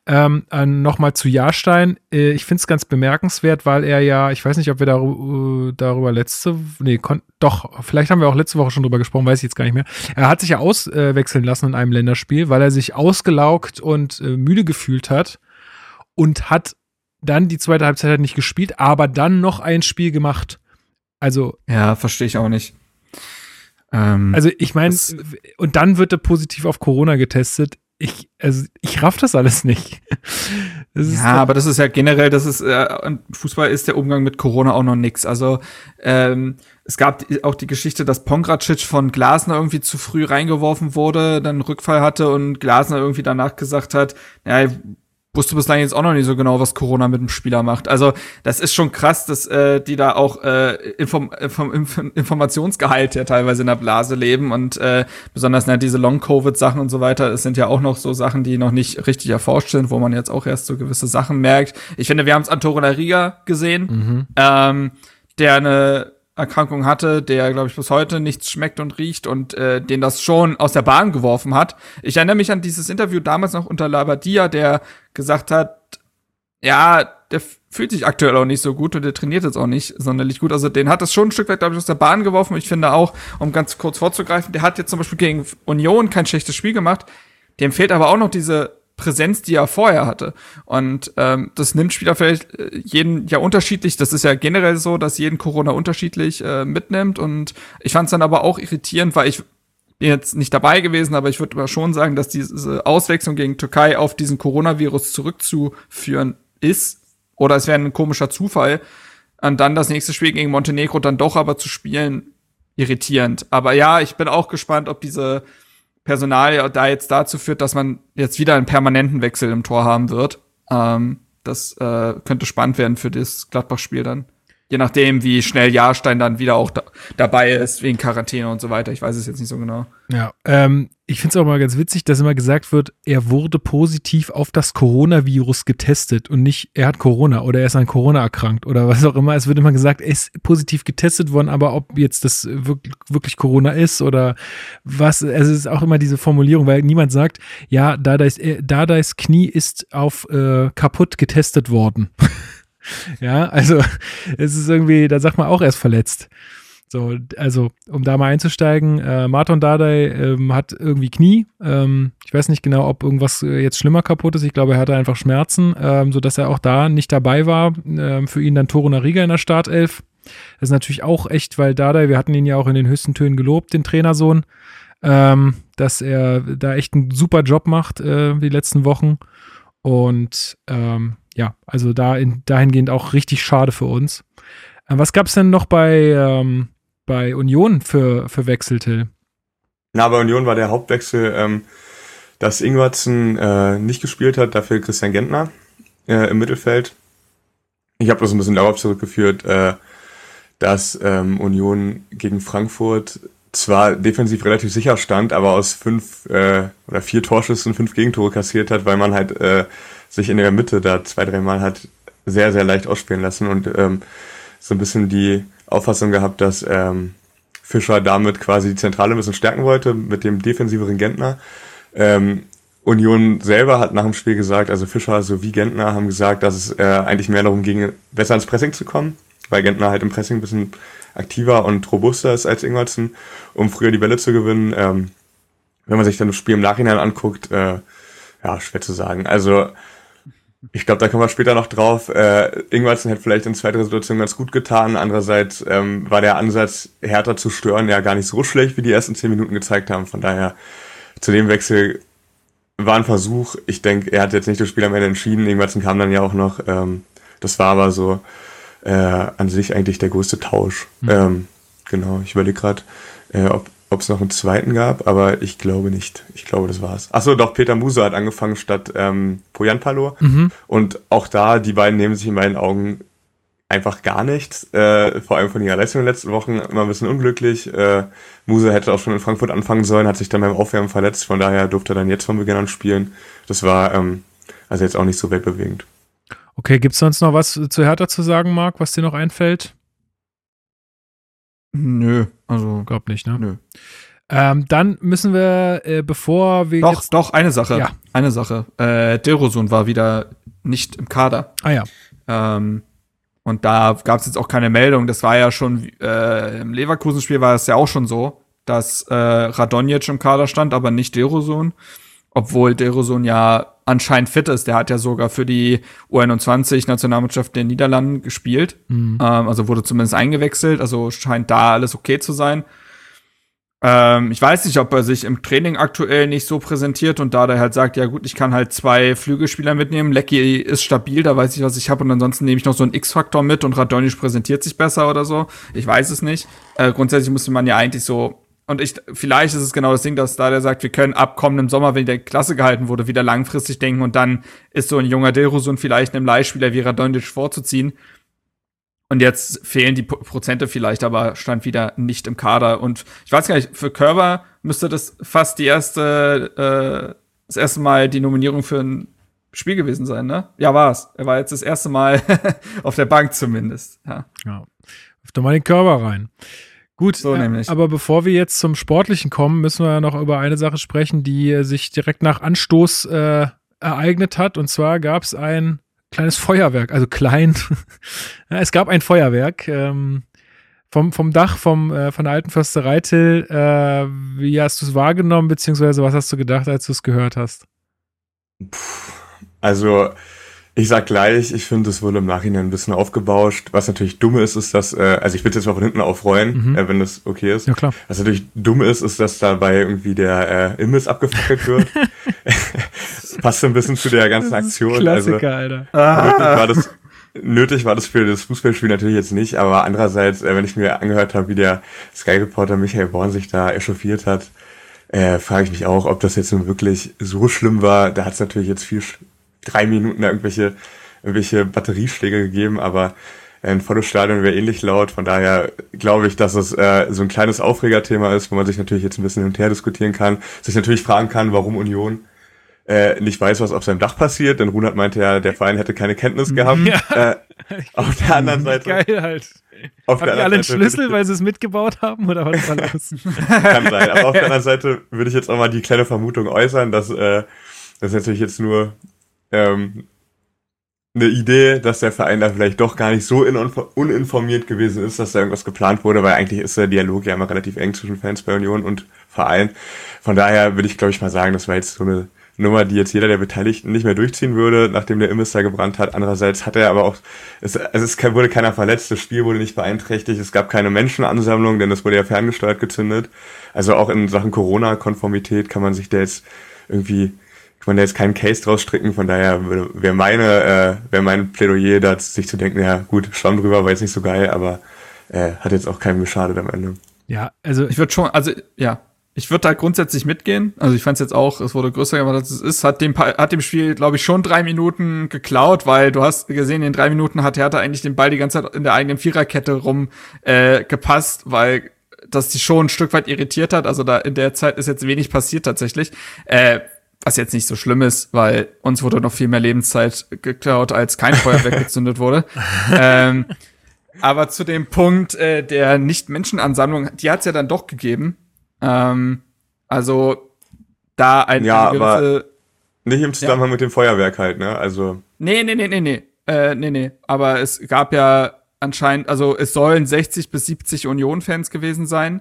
Ähm, äh, Nochmal zu Jahrstein. Äh, ich finde es ganz bemerkenswert, weil er ja, ich weiß nicht, ob wir dar äh, darüber letzte, nee, doch, vielleicht haben wir auch letzte Woche schon drüber gesprochen, weiß ich jetzt gar nicht mehr. Er hat sich ja auswechseln lassen in einem Länderspiel, weil er sich ausgelaugt und äh, müde gefühlt hat und hat dann die zweite Halbzeit halt nicht gespielt, aber dann noch ein Spiel gemacht. Also. Ja, verstehe ich auch nicht. Ähm, also ich meine, und dann wird er positiv auf Corona getestet ich, also ich raff das alles nicht. Das ja, aber das ist ja generell, das ist, äh, Fußball ist der Umgang mit Corona auch noch nix. Also ähm, es gab auch die Geschichte, dass Pongracic von Glasner irgendwie zu früh reingeworfen wurde, dann einen Rückfall hatte und Glasner irgendwie danach gesagt hat, ja, wusste bislang jetzt auch noch nicht so genau, was Corona mit dem Spieler macht. Also das ist schon krass, dass äh, die da auch äh, Inform Inform Informationsgehalt ja teilweise in der Blase leben und äh, besonders ne, diese Long-Covid-Sachen und so weiter, es sind ja auch noch so Sachen, die noch nicht richtig erforscht sind, wo man jetzt auch erst so gewisse Sachen merkt. Ich finde, wir haben es an Toruna Riga gesehen, mhm. ähm, der eine Erkrankung hatte, der, glaube ich, bis heute nichts schmeckt und riecht und äh, den das schon aus der Bahn geworfen hat. Ich erinnere mich an dieses Interview damals noch unter Labadia, der gesagt hat, ja, der fühlt sich aktuell auch nicht so gut und der trainiert jetzt auch nicht sonderlich gut. Also den hat das schon ein Stück weit, glaube ich, aus der Bahn geworfen. Ich finde auch, um ganz kurz vorzugreifen, der hat jetzt zum Beispiel gegen Union kein schlechtes Spiel gemacht. Dem fehlt aber auch noch diese Präsenz, die er vorher hatte. Und ähm, das nimmt Spieler vielleicht äh, jeden ja unterschiedlich. Das ist ja generell so, dass jeden Corona unterschiedlich äh, mitnimmt. Und ich fand es dann aber auch irritierend, weil ich bin jetzt nicht dabei gewesen, aber ich würde aber schon sagen, dass diese Auswechslung gegen Türkei auf diesen Coronavirus zurückzuführen ist. Oder es wäre ein komischer Zufall. Und dann das nächste Spiel gegen Montenegro dann doch aber zu spielen, irritierend. Aber ja, ich bin auch gespannt, ob diese Personal da jetzt dazu führt, dass man jetzt wieder einen permanenten Wechsel im Tor haben wird. Ähm, das äh, könnte spannend werden für das Gladbach-Spiel dann. Je nachdem, wie schnell Jahrstein dann wieder auch da, dabei ist, wegen Quarantäne und so weiter. Ich weiß es jetzt nicht so genau. Ja, ähm, ich finde es auch mal ganz witzig, dass immer gesagt wird, er wurde positiv auf das Coronavirus getestet und nicht, er hat Corona oder er ist an Corona erkrankt oder was auch immer. Es wird immer gesagt, er ist positiv getestet worden, aber ob jetzt das wirklich, Corona ist oder was, also es ist auch immer diese Formulierung, weil niemand sagt, ja, Dadais, Dadais Knie ist auf äh, kaputt getestet worden. Ja, also es ist irgendwie, da sagt man auch erst verletzt. So, also um da mal einzusteigen, äh, Martin Dardai ähm, hat irgendwie Knie. Ähm, ich weiß nicht genau, ob irgendwas äh, jetzt schlimmer kaputt ist. Ich glaube, er hatte einfach Schmerzen, ähm, sodass er auch da nicht dabei war. Ähm, für ihn dann Toruna Riga in der Startelf. Das ist natürlich auch echt, weil Dardai, wir hatten ihn ja auch in den höchsten Tönen gelobt, den Trainersohn, ähm, dass er da echt einen super Job macht äh, die letzten Wochen. Und ähm, ja, also da in, dahingehend auch richtig schade für uns. Äh, was gab es denn noch bei, ähm, bei Union für, für Wechsel, Till? Na, bei Union war der Hauptwechsel, ähm, dass Ingwertsen äh, nicht gespielt hat, dafür Christian Gentner äh, im Mittelfeld. Ich habe das ein bisschen darauf zurückgeführt, äh, dass ähm, Union gegen Frankfurt zwar defensiv relativ sicher stand, aber aus fünf äh, oder vier Torschüssen fünf Gegentore kassiert hat, weil man halt äh, sich in der Mitte da zwei, dreimal hat sehr, sehr leicht ausspielen lassen und ähm, so ein bisschen die Auffassung gehabt, dass ähm, Fischer damit quasi die Zentrale ein bisschen stärken wollte mit dem defensiveren Gentner. Ähm, Union selber hat nach dem Spiel gesagt, also Fischer sowie Gentner haben gesagt, dass es äh, eigentlich mehr darum ging, besser ins Pressing zu kommen, weil Gentner halt im Pressing ein bisschen aktiver und robuster ist als Ingwertsen, um früher die Bälle zu gewinnen. Ähm, wenn man sich dann das Spiel im Nachhinein anguckt, äh, ja, schwer zu sagen. Also ich glaube, da kommen wir später noch drauf. Äh, Ingwertsen hätte vielleicht in zweiter Situation ganz gut getan. Andererseits ähm, war der Ansatz, härter zu stören, ja gar nicht so schlecht, wie die ersten zehn Minuten gezeigt haben. Von daher, zu dem Wechsel war ein Versuch. Ich denke, er hat jetzt nicht das Spiel am Ende entschieden. Ingwertsen kam dann ja auch noch. Ähm, das war aber so äh, an sich eigentlich der größte Tausch. Mhm. Ähm, genau, ich überlege gerade, äh, ob ob es noch einen zweiten gab, aber ich glaube nicht. Ich glaube, das war's. Achso, doch, Peter Muse hat angefangen statt ähm, Poyan Palo. Mhm. Und auch da, die beiden nehmen sich in meinen Augen einfach gar nichts. Äh, vor allem von ihrer Leistung in den letzten Wochen immer ein bisschen unglücklich. Äh, Muse hätte auch schon in Frankfurt anfangen sollen, hat sich dann beim Aufwärmen verletzt, von daher durfte er dann jetzt von Beginn an spielen. Das war ähm, Also jetzt auch nicht so weltbewegend. Okay, gibt's sonst noch was zu Hertha zu sagen, Marc, was dir noch einfällt? Nö, also Glaub nicht, ne? nö. Ähm, dann müssen wir, äh, bevor wir Doch, doch, eine Sache. Ja. Eine Sache. Äh, Derosun war wieder nicht im Kader. Ah ja. Ähm, und da gab es jetzt auch keine Meldung. Das war ja schon äh, im Leverkusen-Spiel war es ja auch schon so, dass äh, Radonjic im Kader stand, aber nicht Derosun. Obwohl Derosun ja anscheinend fit ist. Der hat ja sogar für die U21-Nationalmannschaft der Niederlanden gespielt. Mhm. Ähm, also wurde zumindest eingewechselt. Also scheint da alles okay zu sein. Ähm, ich weiß nicht, ob er sich im Training aktuell nicht so präsentiert und da der halt sagt, ja gut, ich kann halt zwei Flügelspieler mitnehmen. Lecky ist stabil, da weiß ich, was ich habe und ansonsten nehme ich noch so einen X-Faktor mit und Radonic präsentiert sich besser oder so. Ich weiß es nicht. Äh, grundsätzlich müsste man ja eigentlich so und ich, vielleicht ist es genau das Ding, dass da der sagt, wir können ab kommendem Sommer, wenn der Klasse gehalten wurde, wieder langfristig denken und dann ist so ein junger Dilrosun vielleicht einem Leihspieler wie Radonjic vorzuziehen. Und jetzt fehlen die Prozente vielleicht, aber stand wieder nicht im Kader. Und ich weiß gar nicht, für Körber müsste das fast die erste, äh, das erste Mal die Nominierung für ein Spiel gewesen sein, ne? Ja, war's. Er war jetzt das erste Mal auf der Bank zumindest. Ja. Ja. Wirf doch mal den Körper rein. Gut, So äh, nämlich. aber bevor wir jetzt zum Sportlichen kommen, müssen wir noch über eine Sache sprechen, die äh, sich direkt nach Anstoß äh, ereignet hat. Und zwar gab es ein kleines Feuerwerk, also klein. ja, es gab ein Feuerwerk ähm, vom, vom Dach vom, äh, von der alten Försterei Till. Äh, wie hast du es wahrgenommen, beziehungsweise was hast du gedacht, als du es gehört hast? Also, ich sag gleich, ich finde, es wurde im Nachhinein ein bisschen aufgebauscht. Was natürlich dumm ist, ist, dass, äh, also ich will jetzt mal von hinten aufrollen, Mhm. äh, wenn das okay ist. Ja, klar. Was natürlich dumm ist, ist, dass dabei irgendwie der äh, Imbiss abgefackelt wird. das passt so ein bisschen zu der ganzen Aktion. Also, Klassiker, Alter. nötig war das, nötig war das für das Fußballspiel natürlich jetzt nicht, aber andererseits, äh, wenn ich mir angehört habe, wie der Sky-Reporter Michael Born sich da echauffiert hat, äh, frage ich mich auch, ob das jetzt nun wirklich so schlimm war. Da hat es natürlich jetzt viel, drei Minuten da irgendwelche, irgendwelche Batterieschläge gegeben, aber ein volles Stadion wäre ähnlich laut. Von daher glaube ich, dass es äh, so ein kleines Aufregerthema ist, wo man sich natürlich jetzt ein bisschen hin und her diskutieren kann, sich natürlich fragen kann, warum Union äh, nicht weiß, was auf seinem Dach passiert. Denn Runert meinte ja, der Verein hätte keine Kenntnis gehabt. Ja. Äh, auf der anderen Seite, Geil halt. auf Haben die alle einen Schlüssel, weil sie es mitgebaut haben oder was war los? Kann sein. Aber auf der anderen Seite würde ich jetzt auch mal die kleine Vermutung äußern, dass äh, das natürlich jetzt nur ähm, eine Idee, dass der Verein da vielleicht doch gar nicht so uninformiert gewesen ist, dass da irgendwas geplant wurde, weil eigentlich ist der Dialog ja immer relativ eng zwischen Fans bei Union und Verein. Von daher würde ich, glaube ich, mal sagen, das war jetzt so eine Nummer, die jetzt jeder der Beteiligten nicht mehr durchziehen würde, nachdem der Imbiss da gebrannt hat. Andererseits hat er aber auch, es, also es wurde keiner verletzt, das Spiel wurde nicht beeinträchtigt, es gab keine Menschenansammlung, denn es wurde ja ferngesteuert gezündet. Also auch in Sachen Corona-Konformität kann man sich da jetzt irgendwie, kann man da jetzt keinen Case draus stricken, von daher wäre meine, äh, wäre mein Plädoyer da, sich zu denken, ja gut, Schwamm drüber war jetzt nicht so geil, aber äh, hat jetzt auch keinem geschadet am Ende. Ja, also Ich würde schon, also ja, ich würde da grundsätzlich mitgehen. Also ich fand es jetzt auch, es wurde größer gemacht, als es ist. Hat dem, hat dem Spiel, glaube ich, schon drei Minuten geklaut, weil du hast gesehen, in drei Minuten hat Hertha eigentlich den Ball die ganze Zeit in der eigenen Viererkette rum äh, gepasst, weil das die schon ein Stück weit irritiert hat. Also da in der Zeit ist jetzt wenig passiert tatsächlich. Äh, was jetzt nicht so schlimm ist, weil uns wurde noch viel mehr Lebenszeit geklaut, als kein Feuerwerk gezündet wurde. ähm, aber zu dem Punkt äh, der Nicht-Menschenansammlung, die hat es ja dann doch gegeben. Ähm, also da ein, Ja, eine aber- gewisse. Nicht im Zusammenhang mit dem Feuerwerk halt, ne? Also Nee, nee, nee, nee, nee. Äh, nee, nee. Aber es gab ja anscheinend, also es sollen 60 bis 70 Union-Fans gewesen sein,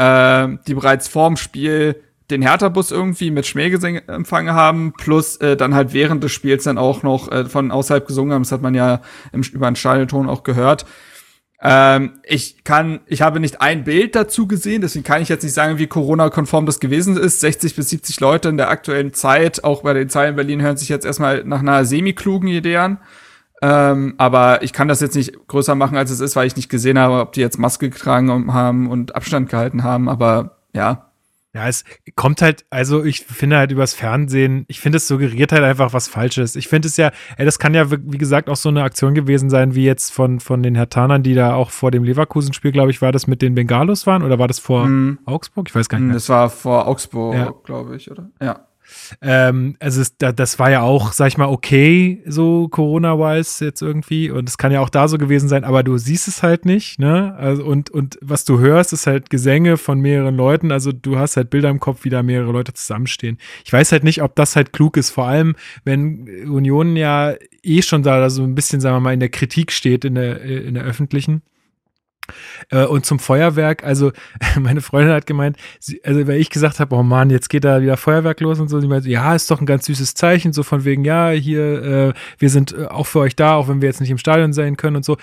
ähm, die bereits vorm Spiel den Hertha-Bus irgendwie mit Schmähgesang empfangen haben, plus äh, dann halt während des Spiels dann auch noch äh, von außerhalb gesungen haben. Das hat man ja im, über den Stadionton auch gehört. Ähm, ich kann, ich habe nicht ein Bild dazu gesehen, deswegen kann ich jetzt nicht sagen, wie Corona-konform das gewesen ist. 60 bis 70 Leute in der aktuellen Zeit, auch bei den Zahlen in Berlin, hören sich jetzt erstmal nach einer semi-klugen Idee an. Ähm, aber ich kann das jetzt nicht größer machen, als es ist, weil ich nicht gesehen habe, ob die jetzt Maske getragen haben und Abstand gehalten haben. Aber ja, Ja, es kommt halt, also ich finde halt übers Fernsehen, ich finde es suggeriert halt einfach was Falsches. Ich finde es ja, ey, das kann ja, wie gesagt, auch so eine Aktion gewesen sein, wie jetzt von, von den Hertanern, die da auch vor dem Leverkusen-Spiel, glaube ich, war das mit den Bengalos waren oder war das vor Mhm. Augsburg? Ich weiß gar nicht mehr. das war vor Augsburg, Ja. glaube ich, oder? Ja. Ähm, also es, da, das war ja auch, sag ich mal, okay, so Corona-wise jetzt irgendwie. Und es kann ja auch da so gewesen sein, aber du siehst es halt nicht, ne? Also, und, und was du hörst, ist halt Gesänge von mehreren Leuten. Also du hast halt Bilder im Kopf, wie da mehrere Leute zusammenstehen. Ich weiß halt nicht, ob das halt klug ist, vor allem, wenn Union ja eh schon da so ein bisschen, sagen wir mal, in der Kritik steht, in der, in der öffentlichen. Äh, und zum Feuerwerk, also meine Freundin hat gemeint, sie, also weil ich gesagt habe, oh Mann, jetzt geht da wieder Feuerwerk los und so, sie meinte, ja, ist doch ein ganz süßes Zeichen, so von wegen, ja, hier, äh, wir sind äh, auch für euch da, auch wenn wir jetzt nicht im Stadion sein können und so.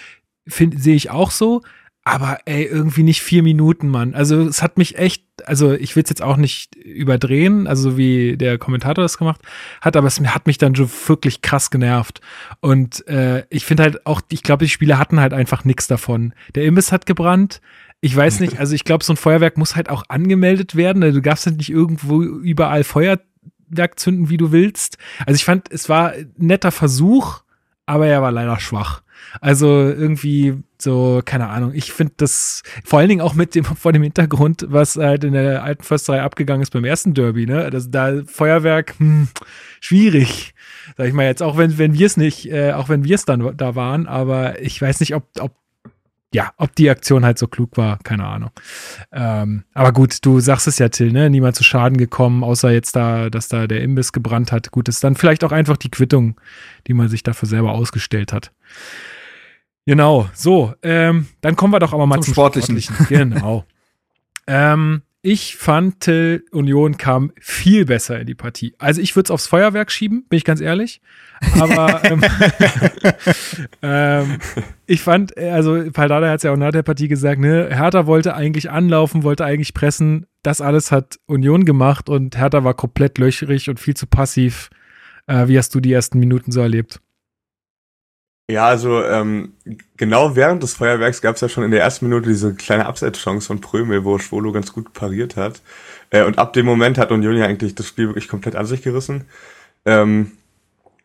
Sehe ich auch so, aber ey, irgendwie nicht vier Minuten, Mann. Also es hat mich echt, also ich will es jetzt auch nicht überdrehen, also wie der Kommentator das gemacht hat, aber es hat mich dann schon wirklich krass genervt. Und äh, ich finde halt auch, ich glaube, die Spieler hatten halt einfach nichts davon. Der Imbiss hat gebrannt. Ich weiß nicht, also ich glaube, so ein Feuerwerk muss halt auch angemeldet werden. Also du darfst halt nicht irgendwo überall Feuerwerk zünden, wie du willst. Also ich fand, es war ein netter Versuch, aber er war leider schwach. Also irgendwie so, keine Ahnung. Ich finde das vor allen Dingen auch mit dem, vor dem Hintergrund, was halt in der alten Försterei abgegangen ist beim ersten Derby, ne? Das, da Feuerwerk, hm, schwierig. Sag ich mal jetzt, auch wenn, wenn wir es nicht, äh, auch wenn wir es dann da waren, aber ich weiß nicht, ob, ob ja, ob die Aktion halt so klug war, keine Ahnung. Ähm, aber gut, du sagst es ja, Till, ne? Niemand zu Schaden gekommen, außer jetzt da, dass da der Imbiss gebrannt hat. Gut, ist dann vielleicht auch einfach die Quittung, die man sich dafür selber ausgestellt hat. Genau, so, ähm, dann kommen wir doch aber mal zum, zum Sportlichen. Sportlichen. Genau. ähm, ich fand, Till Union kam viel besser in die Partie. Also ich würde es aufs Feuerwerk schieben, bin ich ganz ehrlich. Aber ähm, ähm, ich fand, also Paldada hat es ja auch nach der Partie gesagt, ne, Hertha wollte eigentlich anlaufen, wollte eigentlich pressen. Das alles hat Union gemacht und Hertha war komplett löcherig und viel zu passiv. Äh, wie hast du die ersten Minuten so erlebt? Ja, also ähm, genau während des Feuerwerks gab es ja schon in der ersten Minute diese kleine Abseitschance von Prömel, wo Schwolo ganz gut pariert hat. Äh, und ab dem Moment hat Union ja eigentlich das Spiel wirklich komplett an sich gerissen. Ähm,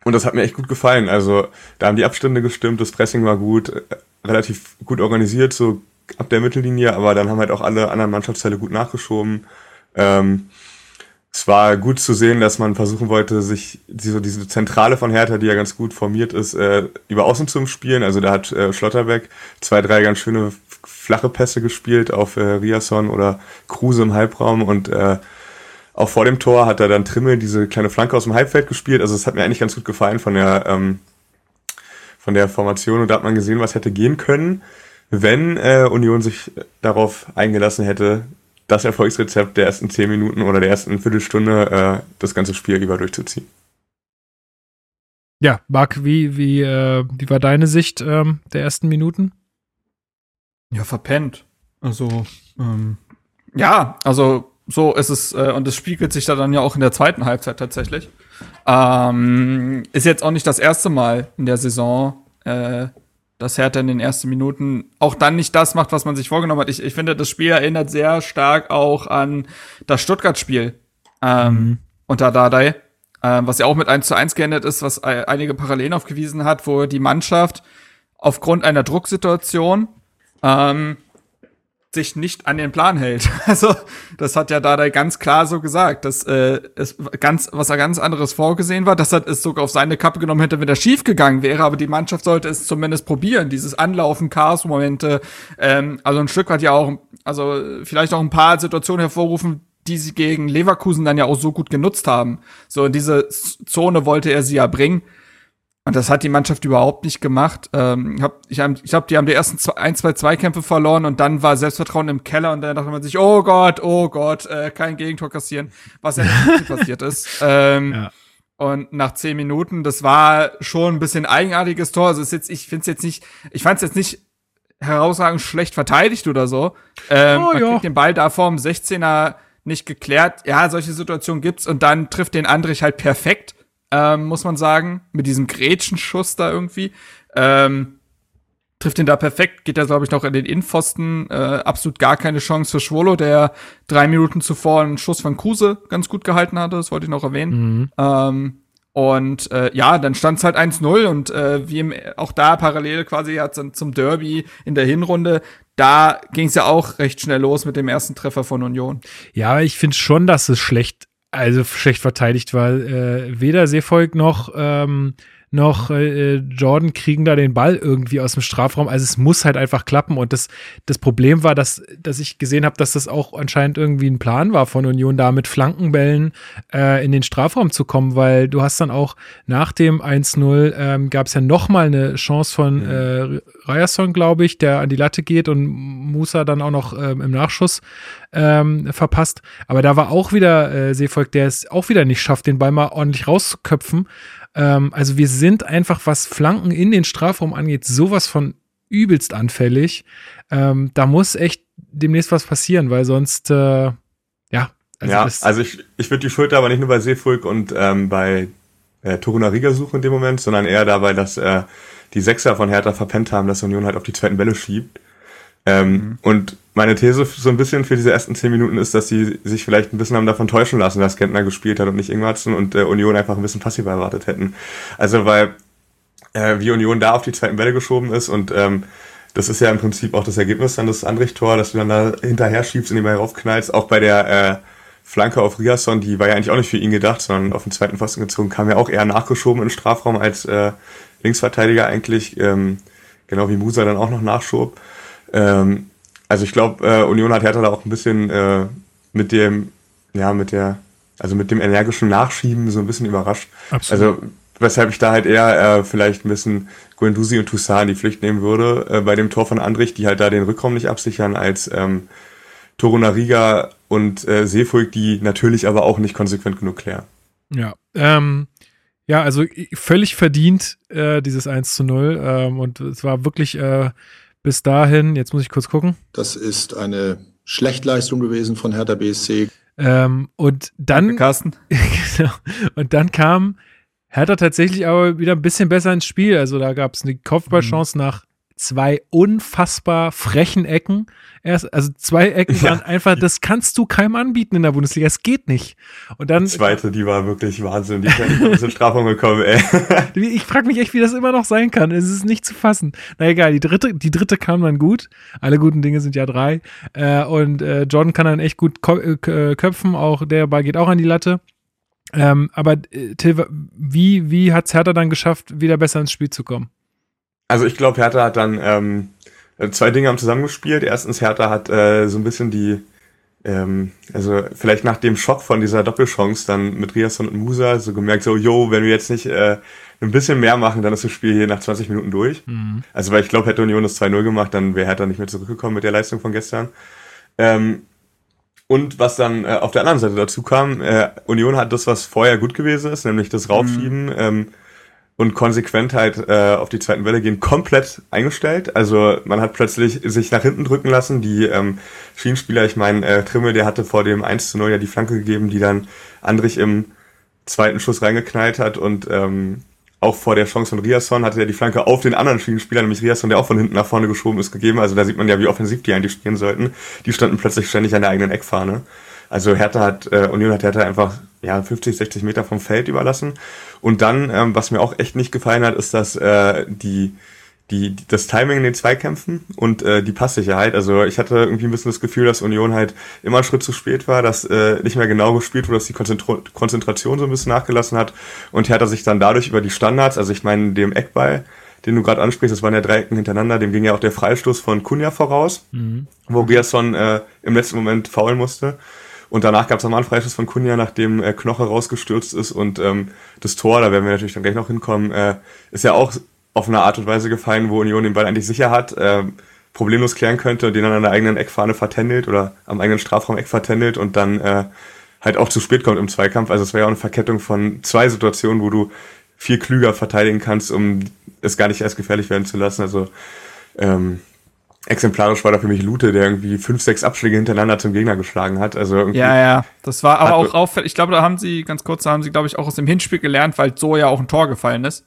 und das hat mir echt gut gefallen. Also da haben die Abstände gestimmt, das Pressing war gut, äh, relativ gut organisiert, so ab der Mittellinie, aber dann haben halt auch alle anderen Mannschaftsteile gut nachgeschoben. Ähm, es war gut zu sehen, dass man versuchen wollte, sich diese, diese Zentrale von Hertha, die ja ganz gut formiert ist, äh, über Außen zu spielen. Also da hat äh, Schlotterbeck zwei, drei ganz schöne flache Pässe gespielt auf äh, Riasson oder Kruse im Halbraum und äh, auch vor dem Tor hat er dann Trimmel diese kleine Flanke aus dem Halbfeld gespielt. Also es hat mir eigentlich ganz gut gefallen von der ähm, von der Formation und da hat man gesehen, was hätte gehen können, wenn äh, Union sich darauf eingelassen hätte, das Erfolgsrezept der ersten zehn Minuten oder der ersten Viertelstunde äh, das ganze Spiel über durchzuziehen. Ja, Marc, wie, wie, äh, wie war deine Sicht ähm, der ersten Minuten? Ja, verpennt. Also, ähm, ja, also so ist es, äh, und es spiegelt sich da dann ja auch in der zweiten Halbzeit tatsächlich. Ähm, ist jetzt auch nicht das erste Mal in der Saison, äh, dass Hertha in den ersten Minuten auch dann nicht das macht, was man sich vorgenommen hat. Ich, ich finde, das Spiel erinnert sehr stark auch an das Stuttgart-Spiel ähm, mhm. unter Dardai, ähm, was ja auch mit 1 zu 1 geändert ist, was einige Parallelen aufgewiesen hat, wo die Mannschaft aufgrund einer Drucksituation ähm, sich nicht an den Plan hält. Also, das hat ja Dada ganz klar so gesagt, dass äh, es ganz, was er ganz anderes vorgesehen war, dass er es sogar auf seine Kappe genommen hätte, wenn er schief gegangen wäre, aber die Mannschaft sollte es zumindest probieren, dieses Anlaufen, Chaos-Momente, ähm, also ein Stück weit ja auch, also vielleicht auch ein paar Situationen hervorrufen, die sie gegen Leverkusen dann ja auch so gut genutzt haben. So in diese Zone wollte er sie ja bringen. Und das hat die Mannschaft überhaupt nicht gemacht. Ähm, hab, ich hab, ich glaube, die haben die ersten zwei, ein, zwei Zweikämpfe verloren und dann war Selbstvertrauen im Keller und dann dachte man sich, oh Gott, oh Gott, äh, kein Gegentor kassieren, was ja nicht passiert ist. Ähm, ja. Und nach zehn Minuten, das war schon ein bisschen eigenartiges Tor. Also ist jetzt, ich finde es jetzt nicht, ich fand es jetzt nicht herausragend schlecht verteidigt oder so. Ähm, oh, man kriegt den Ball da vorm 16er nicht geklärt. Ja, solche Situationen gibt's und dann trifft den Andrich halt perfekt ähm, muss man sagen, mit diesem Gretchenschuss da irgendwie. Ähm, trifft ihn da perfekt, geht er, glaube ich, noch in den Innenpfosten. Äh, absolut gar keine Chance für Schwolo, der drei Minuten zuvor einen Schuss von Kruse ganz gut gehalten hatte, das wollte ich noch erwähnen. Mhm. Ähm, und äh, ja, dann stand es halt 1-0 und äh, wie im, auch da parallel quasi ja zum, zum Derby in der Hinrunde, da ging es ja auch recht schnell los mit dem ersten Treffer von Union. Ja, ich finde schon, dass es schlecht also schlecht verteidigt war. Äh, weder Seevolk noch ähm, noch äh, Jordan kriegen da den Ball irgendwie aus dem Strafraum. Also es muss halt einfach klappen. Und das, das Problem war, dass, dass ich gesehen habe, dass das auch anscheinend irgendwie ein Plan war von Union, da mit Flankenbällen äh, in den Strafraum zu kommen, weil du hast dann auch nach dem 1-0 ähm, gab es ja nochmal eine Chance von äh, Ryerson, glaube ich, der an die Latte geht und Musa dann auch noch ähm, im Nachschuss ähm, verpasst. Aber da war auch wieder äh, Seevolk, der es auch wieder nicht schafft, den Ball mal ordentlich rauszuköpfen. Ähm, also wir sind einfach, was Flanken in den Strafraum angeht, sowas von übelst anfällig. Ähm, da muss echt demnächst was passieren, weil sonst, äh, ja. Also ja, also ich, ich würde die Schuld aber nicht nur bei Seefulk und ähm, bei äh, Toruna Riga suchen in dem Moment, sondern eher dabei, dass äh, die Sechser von Hertha verpennt haben, dass Union halt auf die zweiten Bälle schiebt. Ähm, mhm. Und meine These so ein bisschen für diese ersten zehn Minuten ist, dass sie sich vielleicht ein bisschen haben davon täuschen lassen, dass Gentner gespielt hat und nicht Ingwarzen und äh, Union einfach ein bisschen passiver erwartet hätten. Also weil äh, wie Union da auf die zweiten Bälle geschoben ist und ähm, das ist ja im Prinzip auch das Ergebnis dann des Anricht-Tor, dass du dann da hinterher schiebst und den Ball raufknallst. Auch bei der äh, Flanke auf Riasson, die war ja eigentlich auch nicht für ihn gedacht, sondern auf den zweiten Pfosten gezogen, kam ja auch eher nachgeschoben in den Strafraum als äh, Linksverteidiger eigentlich, ähm, genau wie Musa dann auch noch nachschob. Ähm, also ich glaube, äh, Union hat Hertha da auch ein bisschen äh, mit dem, ja, mit der, also mit dem energischen Nachschieben so ein bisschen überrascht. Absolut. Also weshalb ich da halt eher äh, vielleicht ein bisschen Guendouzi und Toussaint in die Pflicht nehmen würde äh, bei dem Tor von Andrich, die halt da den Rückraum nicht absichern, als ähm, Torunariga und äh, Seefolk, die natürlich aber auch nicht konsequent genug klären. Ja, ähm, ja, also völlig verdient äh, dieses 1 zu 0 ähm, und es war wirklich äh, bis dahin, jetzt muss ich kurz gucken. Das ist eine Schlechtleistung gewesen von Hertha BSC. Ähm, und dann. Danke, Carsten. genau. Und dann kam Hertha tatsächlich aber wieder ein bisschen besser ins Spiel. Also da gab es eine Kopfballchance mhm. nach zwei unfassbar frechen Ecken. Erst, also zwei Ecken ja. waren einfach, das kannst du keinem anbieten in der Bundesliga. Es geht nicht. Und dann. Die zweite, die war wirklich Wahnsinn. Die ist in Strafung gekommen, ey. Ich frage mich echt, wie das immer noch sein kann. Es ist nicht zu fassen. Na egal, die dritte, die dritte kam dann gut. Alle guten Dinge sind ja drei. Äh, und äh, Jordan kann dann echt gut äh, köpfen. Auch der Ball geht auch an die Latte. Ähm, aber Till, wie, wie hat es Hertha dann geschafft, wieder besser ins Spiel zu kommen? Also ich glaube, Hertha hat dann ähm, zwei Dinge haben zusammengespielt. Erstens, Hertha hat äh, so ein bisschen die, ähm, also vielleicht nach dem Schock von dieser Doppelchance dann mit Riasson und Musa so gemerkt, so, yo, wenn wir jetzt nicht äh, ein bisschen mehr machen, dann ist das Spiel hier nach 20 Minuten durch. Mhm. Also weil ich glaube, hätte Union das 2-0 gemacht, dann wäre Hertha nicht mehr zurückgekommen mit der Leistung von gestern. Ähm, und was dann äh, auf der anderen Seite dazu kam, äh, Union hat das, was vorher gut gewesen ist, nämlich das Raufschieben, mhm. ähm, und Konsequentheit äh, auf die zweiten Welle gehen, komplett eingestellt. Also man hat plötzlich sich nach hinten drücken lassen. Die ähm, Schienenspieler, ich meine, äh, Trimmel, der hatte vor dem 1 zu 0 ja die Flanke gegeben, die dann Andrich im zweiten Schuss reingeknallt hat und ähm, auch vor der Chance von Riasson hatte er die Flanke auf den anderen Schienenspieler, nämlich Riasson, der auch von hinten nach vorne geschoben ist, gegeben. Also da sieht man ja, wie offensiv die eigentlich spielen sollten. Die standen plötzlich ständig an der eigenen Eckfahne. Also Hertha hat, äh, Union hat Hertha einfach ja, 50, 60 Meter vom Feld überlassen. Und dann, ähm, was mir auch echt nicht gefallen hat, ist, dass äh, die, die, das Timing in den Zweikämpfen und äh, die Passsicherheit. Also ich hatte irgendwie ein bisschen das Gefühl, dass Union halt immer einen Schritt zu spät war, dass äh, nicht mehr genau gespielt wurde, dass die Konzentra Konzentration so ein bisschen nachgelassen hat und Hertha sich dann dadurch über die Standards, also ich meine dem Eckball, den du gerade ansprichst, das waren ja drei Ecken hintereinander, dem ging ja auch der Freistoß von Kunja voraus, mhm. wo Riasson äh, im letzten Moment faulen musste. Und danach gab es nochmal einen Freischuss von Kunja, nachdem äh, Knoche rausgestürzt ist. Und ähm, das Tor, da werden wir natürlich dann gleich noch hinkommen, äh, ist ja auch auf eine Art und Weise gefallen, wo Union den Ball eigentlich sicher hat, äh, problemlos klären könnte und den dann an der eigenen Eckfahne vertändelt oder am eigenen Strafraum Eck vertändelt und dann äh, halt auch zu spät kommt im Zweikampf. Also es wäre ja auch eine Verkettung von zwei Situationen, wo du viel klüger verteidigen kannst, um es gar nicht erst gefährlich werden zu lassen. Also ähm, exemplarisch war da für mich Lute, der irgendwie fünf, sechs Abschläge hintereinander zum Gegner geschlagen hat. Also irgendwie ja, ja, das war aber auch auffällig. Ich glaube, da haben sie, ganz kurz, da haben sie, glaube ich, auch aus dem Hinspiel gelernt, weil so ja auch ein Tor gefallen ist.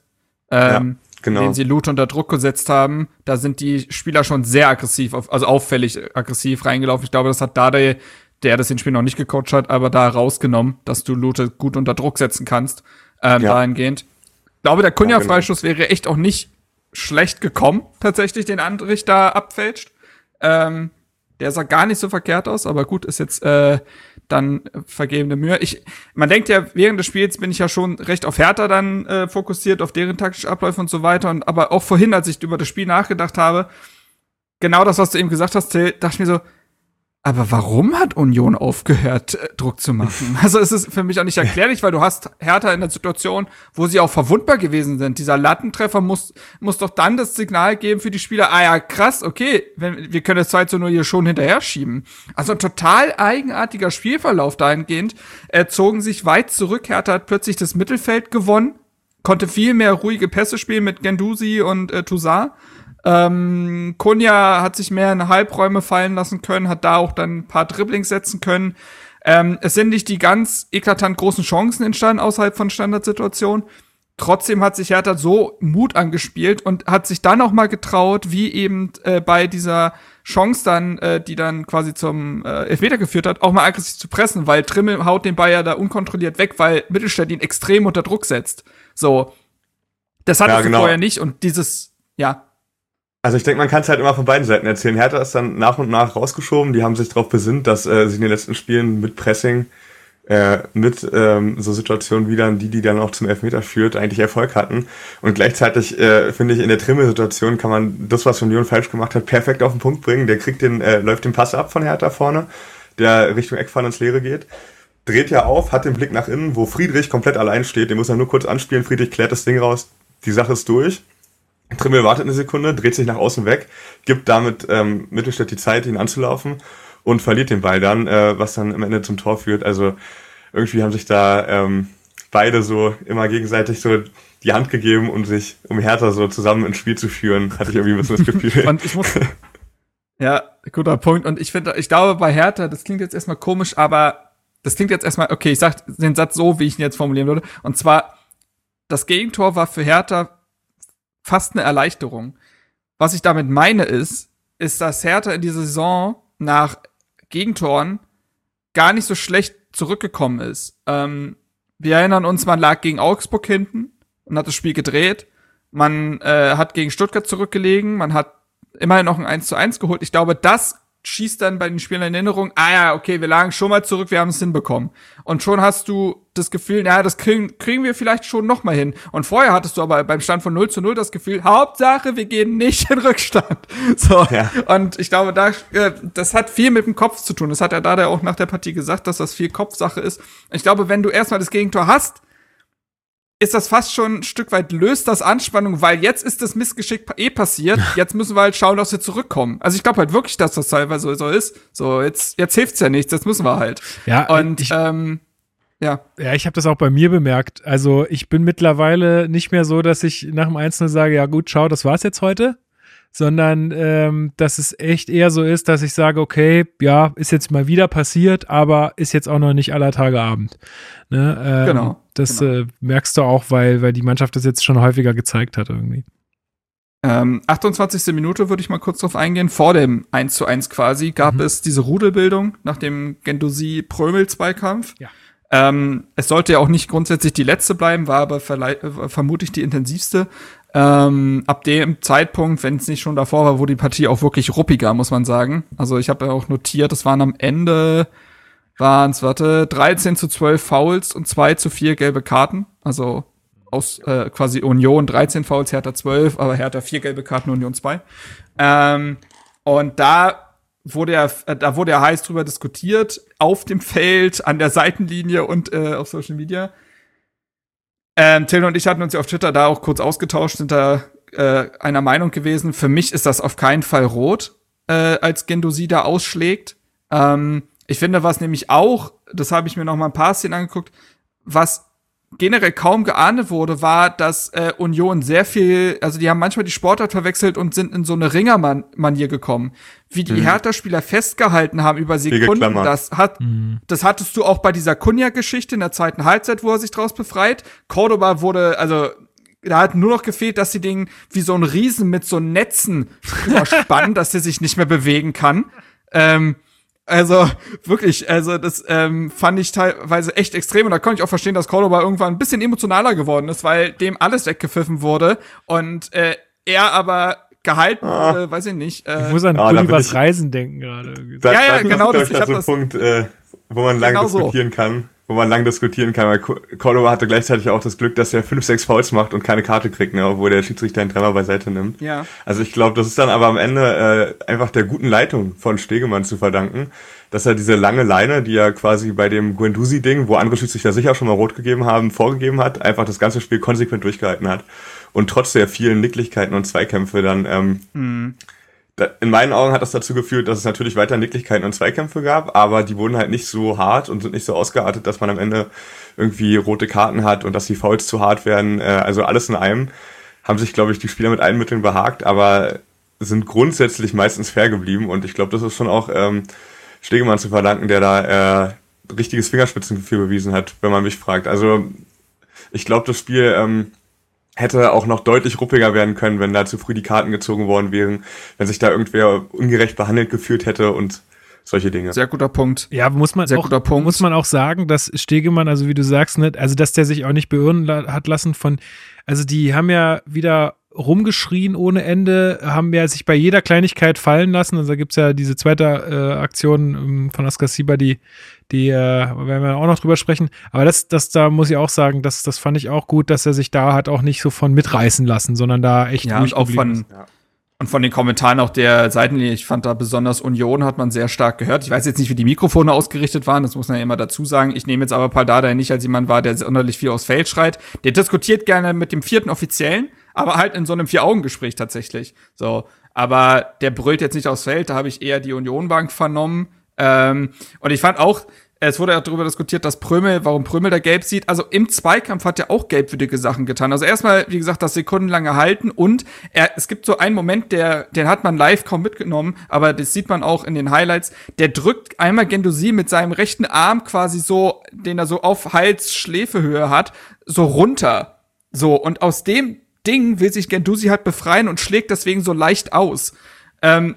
Ähm, ja, genau. Den sie Lute unter Druck gesetzt haben. Da sind die Spieler schon sehr aggressiv, also auffällig aggressiv reingelaufen. Ich glaube, das hat Dade, der das Hinspiel noch nicht gecoacht hat, aber da rausgenommen, dass du Lute gut unter Druck setzen kannst, ähm, ja. dahingehend. Ich glaube, der Kunja-Freischuss ja, genau. wäre echt auch nicht schlecht gekommen, tatsächlich, den Andrich da abfälscht. Ähm, Der sah gar nicht so verkehrt aus, aber gut, ist jetzt äh, dann vergebene Mühe. Ich, man denkt ja, während des Spiels bin ich ja schon recht auf Hertha dann äh, fokussiert, auf deren taktische Abläufe und so weiter. Und aber auch vorhin, als ich über das Spiel nachgedacht habe, genau das, was du eben gesagt hast, Till, dachte ich mir so, aber warum hat Union aufgehört, äh, Druck zu machen? Also es ist für mich auch nicht erklärlich, weil du hast Hertha in der Situation, wo sie auch verwundbar gewesen sind. Dieser Lattentreffer muss, muss doch dann das Signal geben für die Spieler, ah ja, krass, okay, wenn, wir können das 2 zu 0 hier schon hinterher schieben. Also ein total eigenartiger Spielverlauf dahingehend. Er zogen sich weit zurück, Hertha hat plötzlich das Mittelfeld gewonnen, konnte viel mehr ruhige Pässe spielen mit Gendusi und äh, Toussaint ähm, Kunja hat sich mehr in Halbräume fallen lassen können, hat da auch dann ein paar Dribblings setzen können. Ähm, es sind nicht die ganz eklatant großen Chancen entstanden außerhalb von Standardsituationen. Trotzdem hat sich Hertha so Mut angespielt und hat sich dann auch mal getraut, wie eben äh, bei dieser Chance dann, äh, die dann quasi zum äh, Elfmeter geführt hat, auch mal aggressiv zu pressen, weil Trimmel haut den Bayer da unkontrolliert weg, weil Mittelstädt ihn extrem unter Druck setzt. So. Das hattest ja, genau. vorher nicht und dieses, ja. Also ich denke, man kann es halt immer von beiden Seiten erzählen. Hertha ist dann nach und nach rausgeschoben. Die haben sich darauf besinnt, dass äh, sie in den letzten Spielen mit Pressing, äh, mit ähm, so Situationen wie dann die, die dann auch zum Elfmeter führt, eigentlich Erfolg hatten. Und gleichzeitig äh, finde ich, in der Trimmel-Situation kann man das, was Union falsch gemacht hat, perfekt auf den Punkt bringen. Der kriegt den, äh, läuft den Pass ab von Hertha vorne, der Richtung Eckfahne ins Leere geht. Dreht ja auf, hat den Blick nach innen, wo Friedrich komplett allein steht. Den muss er nur kurz anspielen. Friedrich klärt das Ding raus. Die Sache ist durch Trimmel wartet eine Sekunde, dreht sich nach außen weg, gibt damit ähm, Mittelstädt die Zeit, ihn anzulaufen und verliert den Ball dann, äh, was dann am Ende zum Tor führt. Also irgendwie haben sich da ähm, beide so immer gegenseitig so die Hand gegeben, um sich, um Hertha so zusammen ins Spiel zu führen, hatte ich irgendwie ein bisschen das Gefühl. und ich muss, ja, guter Punkt. Und ich finde, ich glaube bei Hertha, das klingt jetzt erstmal komisch, aber das klingt jetzt erstmal, okay, ich sag den Satz so, wie ich ihn jetzt formulieren würde. Und zwar, das Gegentor war für Hertha fast eine Erleichterung. Was ich damit meine ist, ist, dass Hertha in dieser Saison nach Gegentoren gar nicht so schlecht zurückgekommen ist. Ähm, wir erinnern uns, man lag gegen Augsburg hinten und hat das Spiel gedreht. Man äh, hat gegen Stuttgart zurückgelegen, man hat immerhin noch ein 1 zu 1 geholt. Ich glaube, das schießt dann bei den Spielen in Erinnerung, ah ja, okay, wir lagen schon mal zurück, wir haben es hinbekommen. Und schon hast du das Gefühl, naja, das kriegen, kriegen wir vielleicht schon noch mal hin. Und vorher hattest du aber beim Stand von 0 zu 0 das Gefühl, Hauptsache, wir gehen nicht in Rückstand. So. Ja. Und ich glaube, da, äh, das hat viel mit dem Kopf zu tun. Das hat er da auch nach der Partie gesagt, dass das viel Kopfsache ist. Ich glaube, wenn du erstmal das Gegentor hast, ist das fast schon ein Stück weit löst das Anspannung, weil jetzt ist das Missgeschick eh passiert. Jetzt müssen wir halt schauen, dass wir zurückkommen. Also ich glaube halt wirklich, dass das teilweise so ist. So, jetzt, jetzt hilft's ja nichts, jetzt müssen wir halt. Ja, und ich, ähm, ja. Ja, ich habe das auch bei mir bemerkt. Also ich bin mittlerweile nicht mehr so, dass ich nach dem Einzelnen sage, ja gut, schau, das war's jetzt heute sondern ähm, dass es echt eher so ist, dass ich sage, okay, ja, ist jetzt mal wieder passiert, aber ist jetzt auch noch nicht aller Tage Abend. Ne? Ähm, genau. Das genau. Äh, merkst du auch, weil, weil die Mannschaft das jetzt schon häufiger gezeigt hat irgendwie. Ähm, 28. Minute würde ich mal kurz drauf eingehen. Vor dem 1 zu 1 quasi gab mhm. es diese Rudelbildung nach dem Gendosi-Prömel-Zweikampf. Ja. Ähm, es sollte ja auch nicht grundsätzlich die letzte bleiben, war aber äh, vermutlich die intensivste. Ähm, ab dem Zeitpunkt, wenn es nicht schon davor war, wurde die Partie auch wirklich ruppiger, muss man sagen. Also ich habe ja auch notiert, es waren am Ende, waren es, warte, 13 zu 12 Fouls und 2 zu 4 gelbe Karten. Also aus äh, quasi Union 13 Fouls, Hertha 12, aber Hertha 4 gelbe Karten, Union 2. Ähm, und da wurde ja, äh, da wurde ja heiß drüber diskutiert, auf dem Feld, an der Seitenlinie und äh, auf Social Media. Ähm, Till und ich hatten uns ja auf Twitter da auch kurz ausgetauscht, sind da äh, einer Meinung gewesen. Für mich ist das auf keinen Fall rot, äh, als Gendosi da ausschlägt. Ähm, ich finde, was nämlich auch, das habe ich mir noch mal ein paar Szenen angeguckt, was generell kaum geahndet wurde, war, dass äh, Union sehr viel, also die haben manchmal die Sportart verwechselt und sind in so eine Ringermanier gekommen. Wie die mhm. Hertha-Spieler festgehalten haben über Sekunden, das hat, mhm. das hattest du auch bei dieser Kunja-Geschichte in der zweiten Halbzeit, wo er sich draus befreit. Cordoba wurde, also da hat nur noch gefehlt, dass sie den wie so ein Riesen mit so Netzen überspannen, dass er sich nicht mehr bewegen kann. Ähm, also wirklich, also das ähm, fand ich teilweise echt extrem und da konnte ich auch verstehen, dass Cordoba irgendwann ein bisschen emotionaler geworden ist, weil dem alles weggepfiffen wurde und äh, er aber gehalten wurde, weiß ich nicht. Äh, Ich muss an Ah, Gullivers ich- Reisen denken gerade. Da, Ja, ja, das genau, ist, das- ich ich, hab so ein das- Punkt, äh, wo man lange Genau so. diskutieren kann. Wo man lange diskutieren kann, weil Co- Cordoba hatte gleichzeitig auch das Glück, dass er fünf, sechs Fouls macht und keine Karte kriegt, ne, obwohl der Schiedsrichter einen Tremor beiseite nimmt. Ja. Also ich glaube, das ist dann aber am Ende äh, einfach der guten Leitung von Stegemann zu verdanken, dass er diese lange Leine, die er quasi bei dem Guendouzi-Ding, wo andere Schiedsrichter sicher schon mal rot gegeben haben, vorgegeben hat, einfach das ganze Spiel konsequent durchgehalten hat. Und trotz der vielen Nicklichkeiten und Zweikämpfe dann ähm, da, in meinen Augen hat das dazu geführt, dass es natürlich weiter Nicklichkeiten und Zweikämpfe gab, aber die wurden halt nicht so hart und sind nicht so ausgeartet, dass man am Ende irgendwie rote Karten hat und dass die Fouls zu hart werden. Äh, also alles in einem haben sich, glaube ich, die Spieler mit allen Mitteln behagt, aber sind grundsätzlich meistens fair geblieben und ich glaube, das ist schon auch ähm, Stegemann zu verdanken, der da äh, richtiges Fingerspitzengefühl bewiesen hat, wenn man mich fragt. Also ich glaube, das Spiel ähm, hätte auch noch deutlich ruppiger werden können, wenn da zu früh die Karten gezogen worden wären, wenn sich da irgendwer ungerecht behandelt gefühlt hätte und solche Dinge. Sehr guter Punkt. Ja, muss man Sehr auch, guter Punkt. muss man auch sagen, dass Stegemann, also wie du sagst, nicht, also dass der sich auch nicht beirren la hat lassen von, also die haben ja wieder rumgeschrien ohne Ende, haben ja sich bei jeder Kleinigkeit fallen lassen. Also da gibt's ja diese zweite äh, Aktion ähm, von Askasiba, die, die äh, werden wir auch noch drüber sprechen. Aber das, das, da muss ich auch sagen, das, das fand ich auch gut, dass er sich da hat auch nicht so von mitreißen lassen, sondern da echt Ja, ruhig und auch von, ist. und von den Kommentaren auch der Seitenlinie, ich fand da besonders Union hat man sehr stark gehört. Ich weiß jetzt nicht, wie die Mikrofone ausgerichtet waren, das muss man ja immer dazu sagen. Ich nehme jetzt aber Paldada nicht als jemand wahr, der sonderlich viel aufs Feld schreit. Der diskutiert gerne mit dem vierten Offiziellen, aber halt in so einem Vier-Augen-Gespräch tatsächlich. So. Aber der brüllt jetzt nicht aufs Feld, da habe ich eher die Unionbank vernommen. Ähm, und ich fand auch, es wurde ja darüber diskutiert, dass Prömel, warum Prömel da gelb sieht. Also im Zweikampf hat er auch gelbwürdige Sachen getan. Also erstmal, wie gesagt, das sekundenlange Halten und er, es gibt so einen Moment, der, den hat man live kaum mitgenommen, aber das sieht man auch in den Highlights. Der drückt einmal Gendosi mit seinem rechten Arm quasi so, den er so auf Hals-Schläfehöhe hat, so runter. So, und aus dem Ding will sich Gendusi halt befreien und schlägt deswegen so leicht aus. Ähm,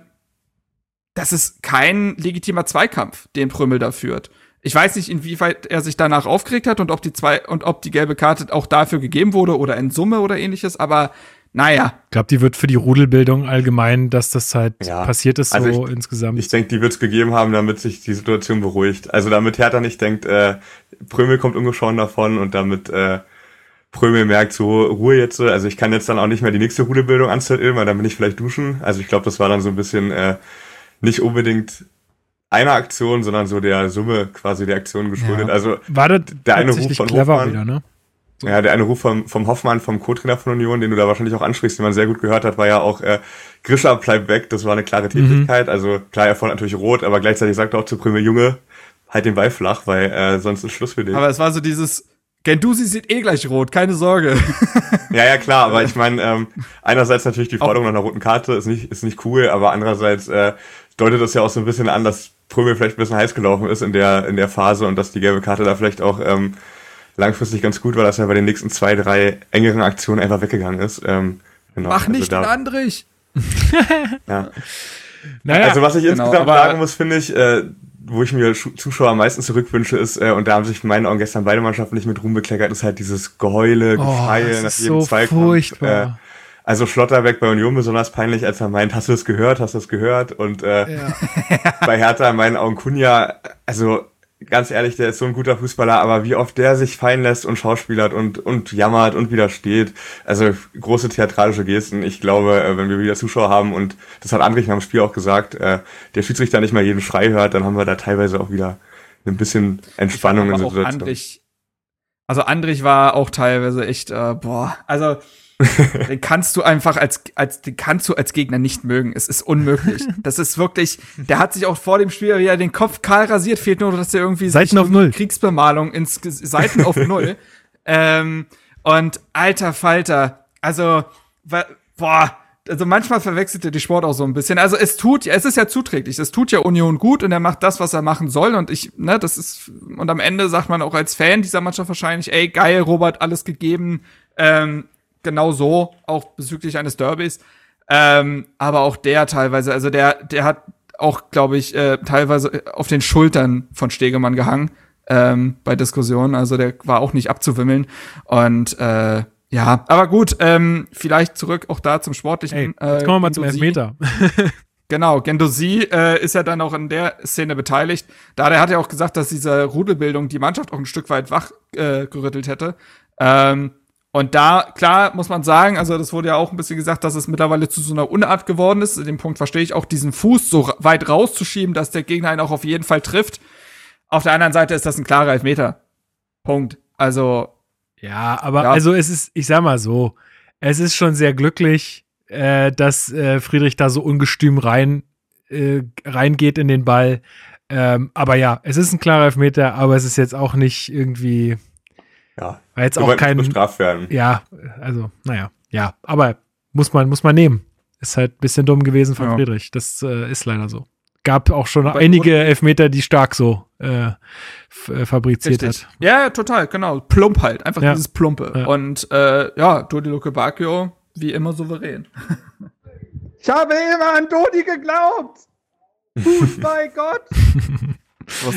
das ist kein legitimer Zweikampf, den Prümmel da führt. Ich weiß nicht, inwieweit er sich danach aufgeregt hat und ob die zwei und ob die gelbe Karte auch dafür gegeben wurde oder in Summe oder ähnliches, aber naja. Ich glaube, die wird für die Rudelbildung allgemein, dass das halt Ja. passiert ist, so Also ich- insgesamt. Ich denke, die wird es gegeben haben, damit sich die Situation beruhigt. Also damit Hertha nicht denkt, äh, Prömel kommt ungeschoren davon und damit äh, Prömel merkt, so Ruhe jetzt. so. Also ich kann jetzt dann auch nicht mehr die nächste Rudelbildung anzetteln, weil dann bin ich vielleicht duschen. Also ich glaube, das war dann so ein bisschen äh, nicht unbedingt einer Aktion, sondern so der Summe quasi der Aktion geschuldet. Ja. Also War das der eine Ruf von clever Hofmann. wieder, ne? Ja, der eine Ruf vom, vom Hoffmann, vom Co-Trainer von Union, den du da wahrscheinlich auch ansprichst, den man sehr gut gehört hat, war ja auch, äh, Grisha bleibt weg, das war eine klare Tätigkeit. Also klar, er fordert natürlich rot, aber gleichzeitig sagt er auch zu Prime Junge, halt den Ball flach, weil äh, sonst ist Schluss für dich. Aber es war so dieses Gendusi sieht eh gleich rot, keine Sorge. ja, ja, klar, aber ich meine, ähm, einerseits natürlich die Forderung nach einer roten Karte ist nicht, ist nicht cool, aber andererseits äh, deutet das ja auch so ein bisschen an, dass Prömel vielleicht ein bisschen heiß gelaufen ist in der, in der Phase und dass die gelbe Karte da vielleicht auch ähm, langfristig ganz gut war, dass er bei den nächsten zwei, drei engeren Aktionen einfach weggegangen ist. Ähm, genau, Mach nicht also den Andrich. ja. Naja, Also was ich genau, insgesamt sagen muss, finde ich, äh, wo ich mir Zuschauer am meisten zurückwünsche, ist, äh, und da haben sich in meinen Augen gestern beide Mannschaften nicht mit Ruhm bekleckert, ist halt dieses Geheule, oh, Gefeie das nach jedem so Zweikampf. furchtbar. Äh, also Schlotterbeck bei Union besonders peinlich, als er meint, hast du das gehört, hast du das gehört? Und äh, ja. bei Hertha in meinen Augen Kunja, also ganz ehrlich, der ist so ein guter Fußballer, aber wie oft der sich fallen lässt und schauspielert und, und jammert und widersteht. Also große theatralische Gesten. Ich glaube, äh, wenn wir wieder Zuschauer haben und das hat Andrich nach dem Spiel auch gesagt, äh, der Schiedsrichter nicht mal jeden Schrei hört, dann haben wir da teilweise auch wieder ein bisschen Entspannung in der Situation. Andrich, also Andrich war auch teilweise echt, äh, boah, also den kannst du einfach als, als, den kannst du als Gegner nicht mögen. Es ist unmöglich. Das ist wirklich, der hat sich auch vor dem Spiel wieder den Kopf kahl rasiert, fehlt nur, dass der irgendwie Seiten auf null. Kriegsbemalung ins Seiten auf null. Ähm, und alter Falter, also, boah, also manchmal verwechselt er die Sport auch so ein bisschen. Also es tut, ja, es ist ja zuträglich. Es tut ja Union gut und er macht das, was er machen soll. Und ich, ne, das ist, und am Ende sagt man auch als Fan dieser Mannschaft wahrscheinlich, ey, geil, Robert, alles gegeben. Ähm, genau so, auch bezüglich eines Derbys. Ähm, aber auch der teilweise, also der, der hat auch, glaube ich, äh, teilweise auf den Schultern von Stegemann gehangen ähm, bei Diskussionen. Also der war auch nicht abzuwimmeln. Und äh, Ja, aber gut, ähm, vielleicht zurück auch da zum sportlichen. Ey, jetzt kommen wir mal zum Gendouzi. Elfmeter. Genau, Gendosi äh, ist ja dann auch in der Szene beteiligt. Da der hat ja auch gesagt, dass diese Rudelbildung die Mannschaft auch ein Stück weit wach äh, gerüttelt hätte. Ähm, und da, klar, muss man sagen, also das wurde ja auch ein bisschen gesagt, dass es mittlerweile zu so einer Unart geworden ist. In dem Punkt verstehe ich auch, diesen Fuß so weit rauszuschieben, dass der Gegner ihn auch auf jeden Fall trifft. Auf der anderen Seite ist das ein klarer Elfmeter. Punkt. Also, Ja, aber Ja. also es ist, ich sag mal so, es ist schon sehr glücklich, äh, dass äh, Friedrich da so ungestüm rein äh, reingeht in den Ball. Ähm, aber ja, es ist ein klarer Elfmeter, aber es ist jetzt auch nicht irgendwie, Ja, war jetzt auch kein, bestraft werden. ja, also, naja, ja, aber muss man, muss man nehmen. Ist halt ein bisschen dumm gewesen von Ja. Friedrich. Das äh, ist leider so. Gab auch schon Aber einige Elfmeter, die stark so äh, äh, fabriziert Richtig. hat. Ja, total, genau. Plump halt. Einfach Ja. dieses Plumpe. Ja. Und äh, ja, Dodi Luke Bacchio, wie immer souverän. ich habe immer an Dodi geglaubt. Fußball Gott.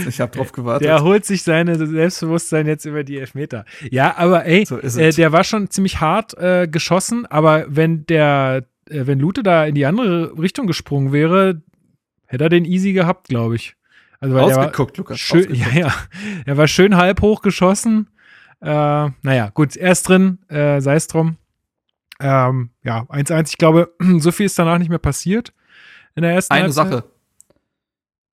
Ich habe drauf gewartet. Der holt sich seine Selbstbewusstsein jetzt über die Elfmeter. Ja, aber ey, So äh, der war schon ziemlich hart äh, geschossen, aber wenn der, äh, wenn Lute da in die andere Richtung gesprungen wäre, hätte er den easy gehabt, glaube ich. Also Ausgeguckt, Lukas. schön, ja, ja, er war schön halb hoch geschossen. Äh, naja, gut, er ist drin, äh, sei es drum. Ähm, ja, 1-1, ich glaube, so viel ist danach nicht mehr passiert in der ersten Eine Halbzeit. Sache.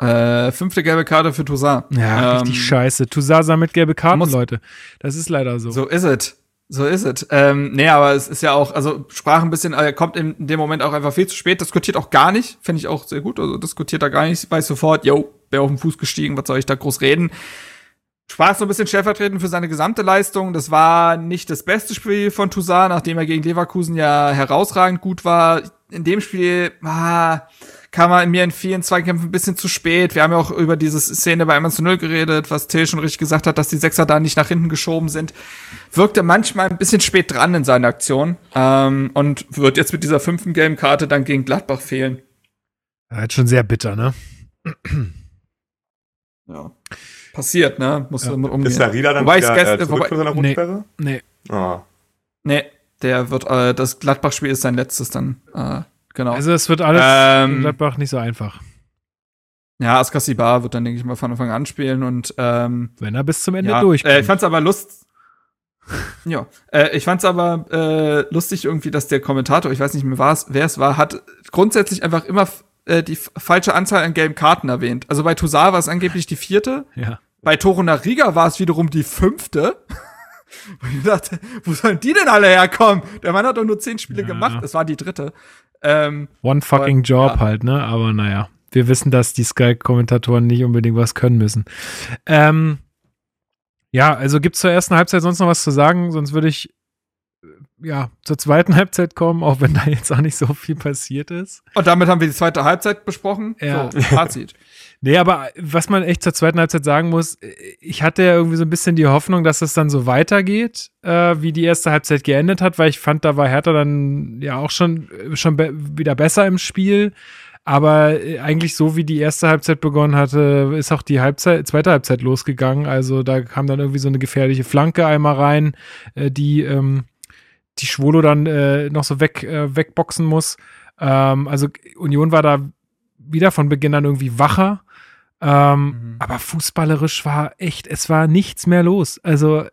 Äh, fünfte gelbe Karte für Toussaint. Ja, richtig Ähm, scheiße. Tusasa mit gelbe Karten, muss- Leute. Das ist leider so. So ist es. So ist es. Ähm, nee, aber es ist ja auch, also sprach ein bisschen, er kommt in, in dem Moment auch einfach viel zu spät, diskutiert auch gar nicht, finde ich auch sehr gut, also diskutiert da gar nicht, weiß sofort, yo, wer auf den Fuß gestiegen, was soll ich da groß reden. Sprach so ein bisschen stellvertretend für seine gesamte Leistung. Das war nicht das beste Spiel von Toussaint, nachdem er gegen Leverkusen ja herausragend gut war. In dem Spiel ah, kam er mir in vielen Zweikämpfen ein bisschen zu spät. Wir haben ja auch über diese Szene bei 1 zu 0 geredet, was Till schon richtig gesagt hat, dass die Sechser da nicht nach hinten geschoben sind. Wirkte manchmal ein bisschen spät dran in seiner Aktion ähm, und wird jetzt mit dieser fünften gelben Karte dann gegen Gladbach fehlen. Das ist schon sehr bitter, ne? Ja. Passiert, ne? Muss Ja. umgehen. Ist Sarida dann Wobei wieder gest- äh, wobei- von seiner Nee. Nee. Ah. Nee, der wird, äh, das Gladbach-Spiel ist sein letztes dann, äh, genau. Also es wird alles Ähm, in Gladbach nicht so einfach. ja, Askasibar wird dann, denke ich mal, von Anfang an spielen und, ähm, Wenn er bis zum Ende ja, durchkommt. äh, ich fand's aber lust, ja, äh, ich fand's aber äh, lustig irgendwie, dass der Kommentator, ich weiß nicht mehr, wer es war, hat grundsätzlich einfach immer äh, die falsche Anzahl an gelben Karten erwähnt. Also bei Toussaint war es angeblich die vierte, ja. bei Torunariga war es wiederum die fünfte. Und ich dachte, wo sollen die denn alle herkommen? Der Mann hat doch nur zehn Spiele Ja. gemacht. Es war die dritte. Ähm, One fucking Aber, Job ja. halt, ne? Aber naja. Wir wissen, dass die Sky-Kommentatoren nicht unbedingt was können müssen. Ähm, ja, also gibt's zur ersten Halbzeit sonst noch was zu sagen? Sonst würde ich äh, ja zur zweiten Halbzeit kommen, auch wenn da jetzt auch nicht so viel passiert ist. und damit haben wir die zweite Halbzeit besprochen. Ja. So, Fazit. Nee, aber was man echt zur zweiten Halbzeit sagen muss, ich hatte ja irgendwie so ein bisschen die Hoffnung, dass es dann so weitergeht, äh, wie die erste Halbzeit geendet hat, weil ich fand, da war Hertha dann ja auch schon, schon be wieder besser im Spiel. Aber äh, eigentlich so wie die erste Halbzeit begonnen hatte, ist auch die Halbzeit, zweite Halbzeit losgegangen. Also da kam dann irgendwie so eine gefährliche Flanke einmal rein, äh, die, ähm, die Schwolo dann äh, noch so weg, äh, wegboxen muss. Ähm, also Union war da wieder von Beginn an irgendwie wacher. Ähm, Mhm. Aber fußballerisch war echt, es war nichts mehr los. Also,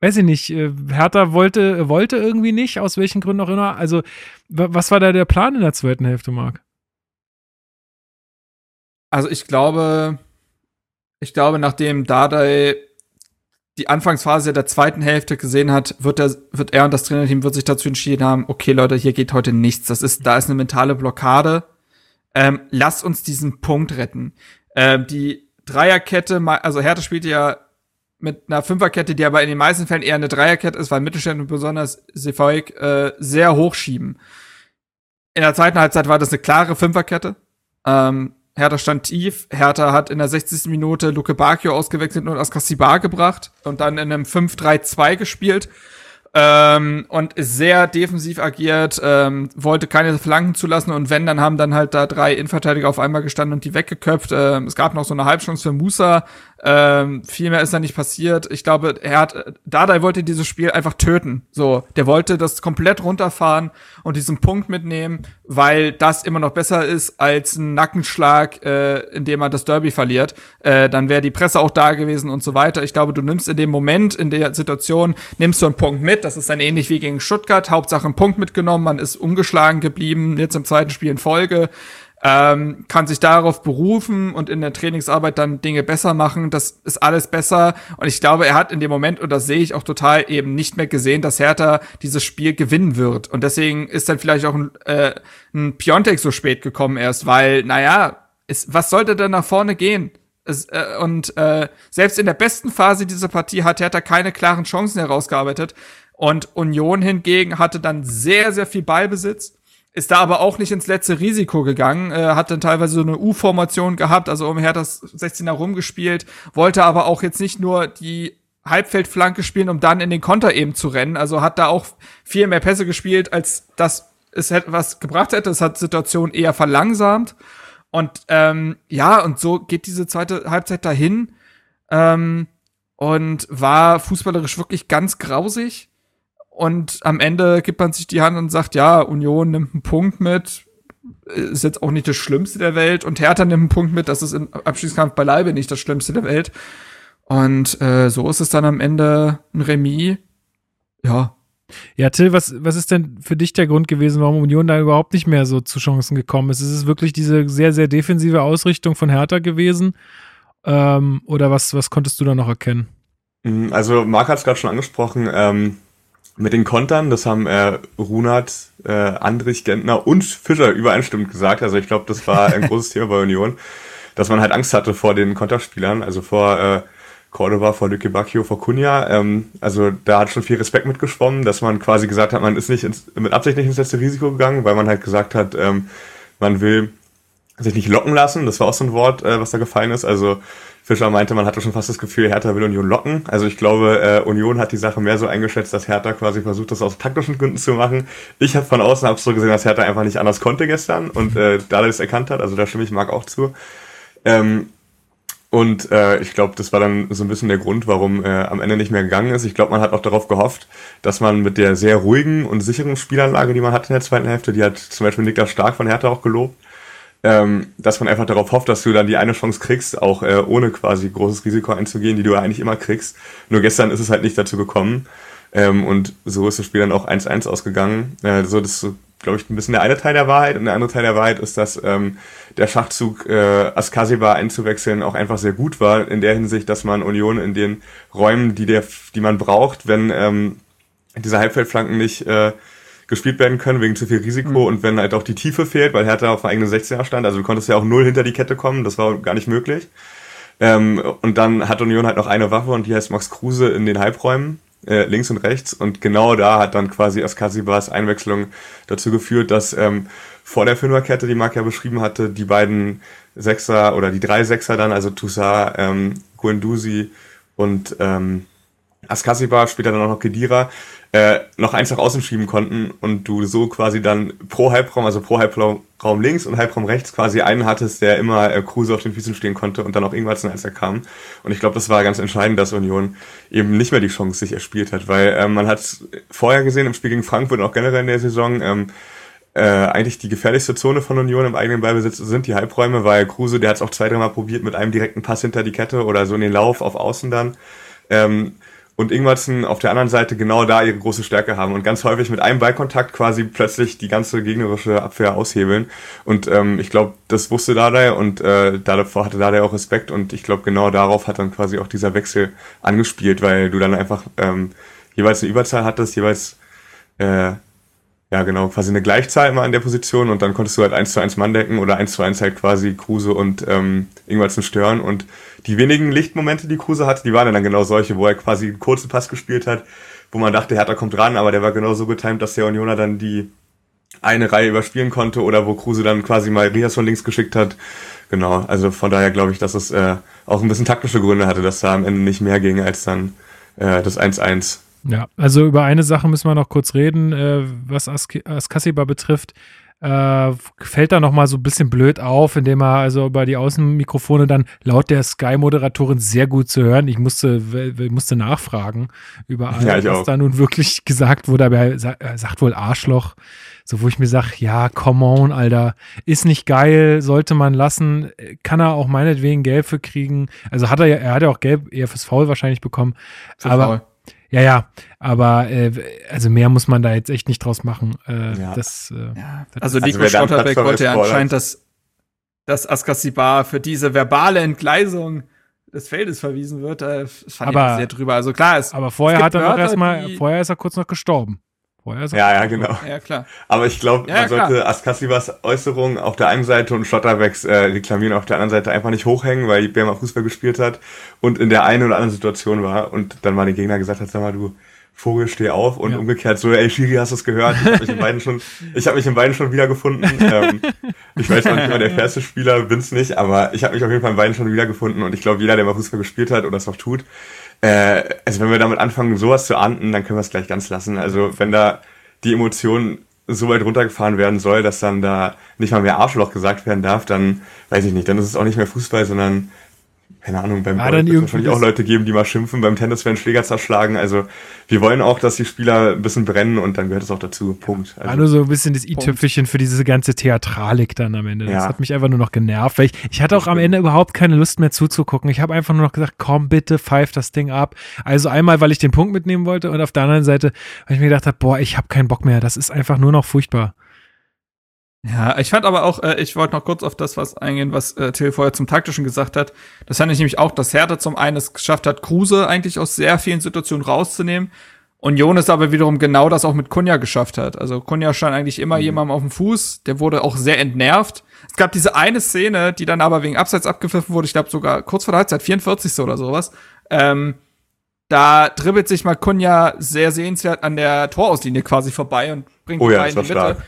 weiß ich nicht, äh, Hertha wollte, wollte irgendwie nicht, aus welchen Gründen auch immer. Also, wa- was war da der Plan in der zweiten Hälfte, Marc? Also ich glaube, ich glaube, nachdem Dardai die Anfangsphase der zweiten Hälfte gesehen hat, wird er, wird er und das Trainerteam wird sich dazu entschieden haben, okay, Leute, hier geht heute nichts. Das ist, da ist eine mentale Blockade. Ähm, lasst uns diesen Punkt retten. Ähm, die Dreierkette, also Hertha spielt ja mit einer Fünferkette, die aber in den meisten Fällen eher eine Dreierkette ist, weil Mittelstädt und besonders Sefaik äh, sehr hochschieben. In der zweiten Halbzeit war das eine klare Fünferkette. Ähm, Hertha stand tief. Hertha hat in der 60. Minute Luke Bacchio ausgewechselt und Askar Sibar gebracht und dann in einem 5-3-2 gespielt. Ähm, und sehr defensiv agiert, ähm, wollte keine Flanken zulassen und wenn, dann haben dann halt da drei Innenverteidiger auf einmal gestanden und die weggeköpft. Ähm, es gab noch so eine Halbchance für Musa, ähm, viel mehr ist da nicht passiert. Ich glaube, er hat, Dardai wollte dieses Spiel einfach töten. So, der wollte das komplett runterfahren und diesen Punkt mitnehmen, weil das immer noch besser ist als ein Nackenschlag, äh, in dem man das Derby verliert. Äh, dann wäre die Presse auch da gewesen und so weiter. Ich glaube, du nimmst in dem Moment, in der Situation, nimmst du einen Punkt mit. Das ist dann ähnlich wie gegen Stuttgart. Hauptsache einen Punkt mitgenommen. Man ist ungeschlagen geblieben, jetzt im zweiten Spiel in Folge ähm, kann sich darauf berufen und in der Trainingsarbeit dann Dinge besser machen. Das ist alles besser. Und ich glaube, er hat in dem Moment, und das sehe ich auch total, eben nicht mehr gesehen, dass Hertha dieses Spiel gewinnen wird. Und deswegen ist dann vielleicht auch ein, äh, ein Piontek so spät gekommen erst, weil, naja, es, was sollte denn nach vorne gehen? Es, äh, und äh, selbst in der besten Phase dieser Partie hat Hertha keine klaren Chancen herausgearbeitet. Und Union hingegen hatte dann sehr, sehr viel Ballbesitz ist da aber auch nicht ins letzte Risiko gegangen, äh, hat dann teilweise so eine U-Formation gehabt, also um das 16er rumgespielt, wollte aber auch jetzt nicht nur die Halbfeldflanke spielen, um dann in den Konter eben zu rennen, also hat da auch viel mehr Pässe gespielt, als das es hätte was gebracht hätte. Es hat Situation eher verlangsamt. Und ähm, ja, und so geht diese zweite Halbzeit dahin ähm, und war fußballerisch wirklich ganz grausig. Und am Ende gibt man sich die Hand und sagt, ja, Union nimmt einen Punkt mit, ist jetzt auch nicht das Schlimmste der Welt. Und Hertha nimmt einen Punkt mit, das ist im Abschiedskampf beileibe nicht das Schlimmste der Welt. Und äh, so ist es dann am Ende ein Remis. Ja. Ja, Till, was, was ist denn für dich der Grund gewesen, warum Union da überhaupt nicht mehr so zu Chancen gekommen ist? Ist es wirklich diese sehr, sehr defensive Ausrichtung von Hertha gewesen? Ähm, oder was, was konntest du da noch erkennen? Also, Marc hat es gerade schon angesprochen. Ähm, mit den Kontern, das haben äh, Runert, äh, Andrich, Gentner und Fischer übereinstimmend gesagt. Also ich glaube, das war ein großes Thema bei Union, dass man halt Angst hatte vor den Konterspielern, also vor äh, Cordova, vor Lücke Bacchio, vor Kunja. Ähm, also da hat schon viel Respekt mitgeschwommen, dass man quasi gesagt hat, man ist nicht ins, mit Absicht nicht ins letzte Risiko gegangen, weil man halt gesagt hat, ähm, man will sich nicht locken lassen. Das war auch so ein Wort, äh, was da gefallen ist. Also Fischer meinte, man hatte schon fast das Gefühl, Hertha will Union locken. Also ich glaube, äh, Union hat die Sache mehr so eingeschätzt, dass Hertha quasi versucht, das aus taktischen Gründen zu machen. Ich habe von außen hab so gesehen, dass Hertha einfach nicht anders konnte gestern und äh, da das erkannt hat. Also da stimme ich Marc auch zu. Ähm, und äh, ich glaube, das war dann so ein bisschen der Grund, warum äh, am Ende nicht mehr gegangen ist. Ich glaube, man hat auch darauf gehofft, dass man mit der sehr ruhigen und sicheren Spielanlage, die man hat in der zweiten Hälfte, die hat zum Beispiel Niklas Stark von Hertha auch gelobt, ähm, dass man einfach darauf hofft, dass du dann die eine Chance kriegst, auch äh, ohne quasi großes Risiko einzugehen, die du eigentlich immer kriegst. Nur gestern ist es halt nicht dazu gekommen. Ähm, und so ist das Spiel dann auch 1-1 ausgegangen. Äh, so, das ist, glaube ich, ein bisschen der eine Teil der Wahrheit. Und der andere Teil der Wahrheit ist, dass ähm, der Schachzug äh, Askasiba einzuwechseln auch einfach sehr gut war, in der Hinsicht, dass man Union in den Räumen, die, der, die man braucht, wenn ähm, diese Halbfeldflanken nicht äh, gespielt werden können wegen zu viel Risiko mhm. und wenn halt auch die Tiefe fehlt, weil Hertha auf eigenen 16er stand, also du konntest ja auch null hinter die Kette kommen, das war gar nicht möglich. Ähm, und dann hat Union halt noch eine Waffe und die heißt Max Kruse in den Halbräumen, äh, links und rechts. Und genau da hat dann quasi Askasibas Einwechslung dazu geführt, dass ähm, vor der Fünferkette, die Marc ja beschrieben hatte, die beiden Sechser oder die drei Sechser dann, also Toussaint, ähm, Guendouzi und ähm, Askasiba, später dann auch noch Kedira, äh, noch eins nach außen schieben konnten und du so quasi dann pro Halbraum, also pro Halbraum links und Halbraum rechts quasi einen hattest, der immer äh, Kruse auf den Füßen stehen konnte und dann auch irgendwann als er kam. Und ich glaube, das war ganz entscheidend, dass Union eben nicht mehr die Chance sich erspielt hat, weil äh, man hat vorher gesehen im Spiel gegen Frankfurt und auch generell in der Saison, ähm, äh, eigentlich die gefährlichste Zone von Union im eigenen Ballbesitz sind die Halbräume, weil Kruse, der hat es auch zwei, dreimal probiert mit einem direkten Pass hinter die Kette oder so in den Lauf auf Außen dann. Ähm, und Ingwertsen auf der anderen Seite genau da ihre große Stärke haben und ganz häufig mit einem Ballkontakt quasi plötzlich die ganze gegnerische Abwehr aushebeln. Und ähm, ich glaube, das wusste Dardai und äh, davor hatte Dardai auch Respekt und ich glaube, genau darauf hat dann quasi auch dieser Wechsel angespielt, weil du dann einfach ähm, jeweils eine Überzahl hattest, jeweils äh, ja genau, quasi eine Gleichzahl immer an der Position und dann konntest du halt eins zu eins Mann decken oder eins zu eins halt quasi Kruse und ähm, Ingwertsen stören und die wenigen Lichtmomente, die Kruse hatte, die waren dann genau solche, wo er quasi einen kurzen Pass gespielt hat, wo man dachte, Hertha kommt ran, aber der war genau so getimt, dass der Unioner dann die eine Reihe überspielen konnte oder wo Kruse dann quasi mal Rias von links geschickt hat. Genau, also von daher glaube ich, dass es äh, auch ein bisschen taktische Gründe hatte, dass da am Ende nicht mehr ging als dann äh, das 1-1. Ja, also über eine Sache müssen wir noch kurz reden, äh, was Ask Askasiba betrifft. Äh, fällt da noch mal so ein bisschen blöd auf, indem er also über die Außenmikrofone dann laut der Sky-Moderatorin sehr gut zu hören. Ich musste, musste nachfragen über alles, ja, was da nun wirklich gesagt wurde, aber er sagt wohl Arschloch. So, wo ich mir sage, ja, come on, Alter, ist nicht geil, sollte man lassen, kann er auch meinetwegen Gelb für kriegen. Also hat er ja, er hat ja auch Gelb eher fürs Foul wahrscheinlich bekommen. Für aber Foul. Ja, ja, aber äh, also mehr muss man da jetzt echt nicht draus machen. Äh, ja. Das, äh, ja. Also Nico also Stotterbeck wollte ja anscheinend, dass, dass Askasibar für diese verbale Entgleisung des Feldes verwiesen wird. Da fand aber, ich sehr drüber. Also klar, es, aber vorher hat er noch erstmal, vorher ist er kurz noch gestorben. Vorher ja, ja, genau. Ja, klar. Aber ich glaube, ja, man sollte klar. Askasivas Äußerungen auf der einen Seite und Schlotterbecks äh, Reklamieren auf der anderen Seite einfach nicht hochhängen, weil Bär mal Fußball gespielt hat und in der einen oder anderen Situation war und dann mal den Gegner gesagt hat, sag mal, du Vogel, steh auf und ja. umgekehrt so, ey Shiri, hast du es gehört? Ich habe mich in beiden schon, ich habe mich in beiden schon wiedergefunden. ähm, ich weiß noch nicht mal der fairste Spieler, bin's nicht, aber ich habe mich auf jeden Fall in beiden schon wiedergefunden und ich glaube, jeder, der mal Fußball gespielt hat oder es noch tut, äh, also wenn wir damit anfangen, sowas zu ahnden, dann können wir es gleich ganz lassen. Also wenn da die Emotionen so weit runtergefahren werden soll, dass dann da nicht mal mehr Arschloch gesagt werden darf, dann weiß ich nicht, dann ist es auch nicht mehr Fußball, sondern keine Ahnung, beim ah, Golf wird es wahrscheinlich auch Leute geben, die mal schimpfen, beim Tennis werden Schläger zerschlagen. Also wir wollen auch, dass die Spieler ein bisschen brennen und dann gehört es auch dazu. Punkt. Also, war nur so ein bisschen das i-Tüpfelchen für diese ganze Theatralik dann am Ende. Das ja. hat mich einfach nur noch genervt, weil ich, ich hatte auch am Ende überhaupt keine Lust mehr zuzugucken. Ich habe einfach nur noch gesagt, komm bitte, pfeif das Ding ab. Also einmal, weil ich den Punkt mitnehmen wollte und auf der anderen Seite, weil ich mir gedacht habe, boah, ich habe keinen Bock mehr. Das ist einfach nur noch furchtbar. Ja, ich fand aber auch, äh, ich wollte noch kurz auf das was eingehen, was äh, Till vorher zum Taktischen gesagt hat. Das fand ich nämlich auch, dass Hertha zum einen es geschafft hat, Kruse eigentlich aus sehr vielen Situationen rauszunehmen. Und Jonas aber wiederum genau das auch mit Kunja geschafft hat. Also Kunja stand eigentlich immer mhm. jemandem auf dem Fuß, der wurde auch sehr entnervt. Es gab diese eine Szene, die dann aber wegen Abseits abgepfiffen wurde, ich glaube sogar kurz vor der Halbzeit, 44. oder sowas. Ähm, da dribbelt sich mal Kunja sehr sehenswert an der Torauslinie quasi vorbei und bringt oh ja, in die Mitte. Stark.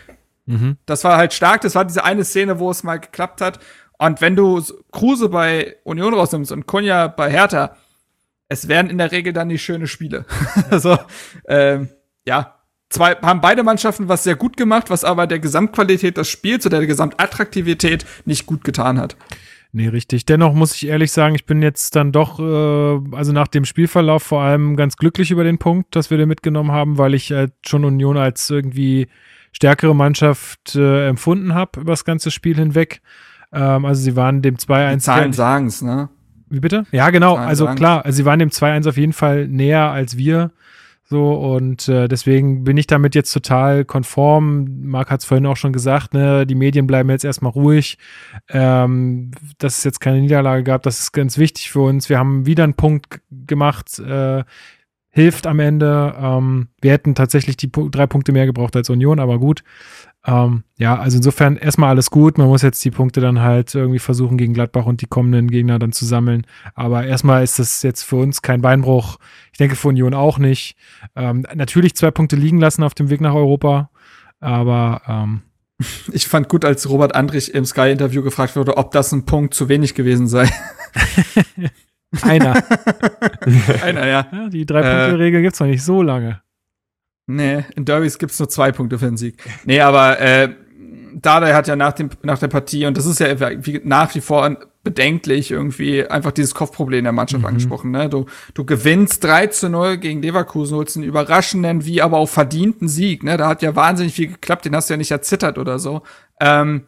Mhm. Das war halt stark. Das war diese eine Szene, wo es mal geklappt hat. Und wenn du Kruse bei Union rausnimmst und Kunja bei Hertha, es werden in der Regel dann die schöne Spiele. also, ähm, ja, zwei haben beide Mannschaften was sehr gut gemacht, was aber der Gesamtqualität des Spiels oder der Gesamtattraktivität nicht gut getan hat. Nee, richtig. Dennoch muss ich ehrlich sagen, ich bin jetzt dann doch, äh, also nach dem Spielverlauf vor allem ganz glücklich über den Punkt, dass wir den mitgenommen haben, weil ich halt schon Union als irgendwie stärkere Mannschaft äh, empfunden habe über das ganze Spiel hinweg. Ähm, also sie waren dem 2-1. Die Zahlen sagen es, ne? Wie bitte? Ja, genau. Also klar, also sie waren dem 2-1 auf jeden Fall näher als wir. So, und äh, deswegen bin ich damit jetzt total konform. Marc hat es vorhin auch schon gesagt, ne, die Medien bleiben jetzt erstmal ruhig. Ähm, dass es jetzt keine Niederlage gab, das ist ganz wichtig für uns. Wir haben wieder einen Punkt gemacht. Äh, hilft am Ende. Ähm, wir hätten tatsächlich die drei Punkte mehr gebraucht als Union, aber gut. Ähm, ja, also insofern erstmal alles gut. Man muss jetzt die Punkte dann halt irgendwie versuchen, gegen Gladbach und die kommenden Gegner dann zu sammeln. Aber erstmal ist das jetzt für uns kein Beinbruch. Ich denke für Union auch nicht. Ähm, natürlich zwei Punkte liegen lassen auf dem Weg nach Europa. Aber ähm, ich fand gut, als Robert Andrich im Sky-Interview gefragt wurde, ob das ein Punkt zu wenig gewesen sei. Einer. Einer, ja. ja die Drei-Punkte-Regel äh, gibt's noch nicht so lange. Nee, in Derbys gibt's nur zwei Punkte für den Sieg. Nee, aber äh, Dada hat ja nach, dem, nach der Partie, und das ist ja wie, nach wie vor bedenklich, irgendwie einfach dieses Kopfproblem der Mannschaft mhm. angesprochen. Ne? Du, du gewinnst 3 zu 0 gegen Leverkusen, holst einen überraschenden, wie aber auch verdienten Sieg. Ne? Da hat ja wahnsinnig viel geklappt, den hast du ja nicht erzittert oder so. Ähm,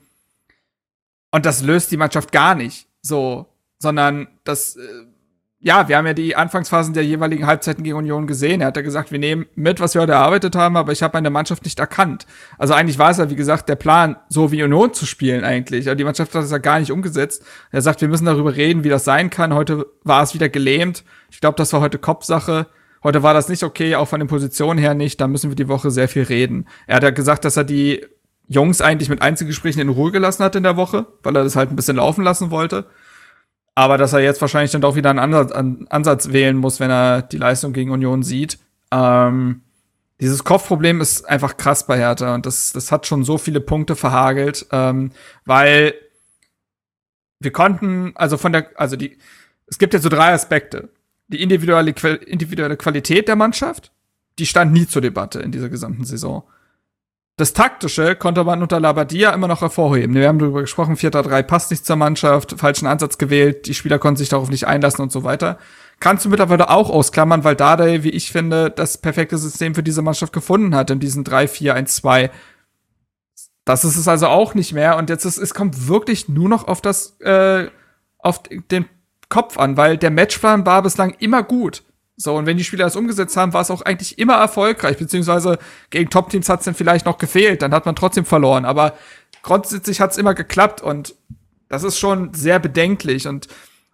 und das löst die Mannschaft gar nicht. So, sondern das äh, ja, wir haben ja die Anfangsphasen der jeweiligen Halbzeiten gegen Union gesehen. Er hat ja gesagt, wir nehmen mit, was wir heute erarbeitet haben, aber ich habe meine Mannschaft nicht erkannt. Also eigentlich war es ja, wie gesagt, der Plan, so wie Union zu spielen eigentlich. Aber die Mannschaft hat das ja gar nicht umgesetzt. Er sagt, wir müssen darüber reden, wie das sein kann. Heute war es wieder gelähmt. Ich glaube, das war heute Kopfsache. Heute war das nicht okay, auch von den Positionen her nicht. Da müssen wir die Woche sehr viel reden. Er hat ja gesagt, dass er die Jungs eigentlich mit Einzelgesprächen in Ruhe gelassen hat in der Woche, weil er das halt ein bisschen laufen lassen wollte. Aber dass er jetzt wahrscheinlich dann doch wieder einen Ansatz, einen Ansatz wählen muss, wenn er die Leistung gegen Union sieht. Ähm, dieses Kopfproblem ist einfach krass bei Hertha und das, das hat schon so viele Punkte verhagelt, ähm, weil wir konnten, also von der, also die, es gibt ja so drei Aspekte. Die individuelle, individuelle Qualität der Mannschaft, die stand nie zur Debatte in dieser gesamten Saison. Das Taktische konnte man unter Labadia immer noch hervorheben. Wir haben darüber gesprochen, 4-3 passt nicht zur Mannschaft, falschen Ansatz gewählt, die Spieler konnten sich darauf nicht einlassen und so weiter. Kannst du mittlerweile auch ausklammern, weil Dardai, wie ich finde, das perfekte System für diese Mannschaft gefunden hat in diesen 3-4-1-2. Das ist es also auch nicht mehr. Und jetzt ist es kommt wirklich nur noch auf das, äh, auf den Kopf an, weil der Matchplan war bislang immer gut. So, und wenn die Spieler das umgesetzt haben, war es auch eigentlich immer erfolgreich, beziehungsweise gegen Top-Teams hat es dann vielleicht noch gefehlt, dann hat man trotzdem verloren. Aber grundsätzlich hat es immer geklappt und das ist schon sehr bedenklich und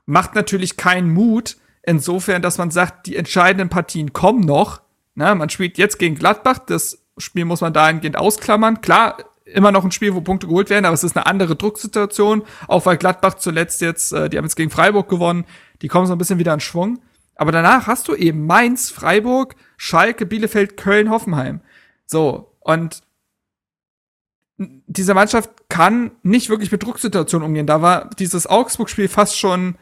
macht natürlich keinen Mut, insofern, dass man sagt, die entscheidenden Partien kommen noch. Na, man spielt jetzt gegen Gladbach, das Spiel muss man dahingehend ausklammern. Klar, immer noch ein Spiel, wo Punkte geholt werden, aber es ist eine andere Drucksituation, auch weil Gladbach zuletzt jetzt, äh, die haben jetzt gegen Freiburg gewonnen, die kommen so ein bisschen wieder in Schwung. Aber danach hast du eben Mainz, Freiburg, Schalke, Bielefeld, Köln, Hoffenheim. So, und diese Mannschaft kann nicht wirklich mit Drucksituationen umgehen. Da war dieses Augsburg-Spiel fast schon,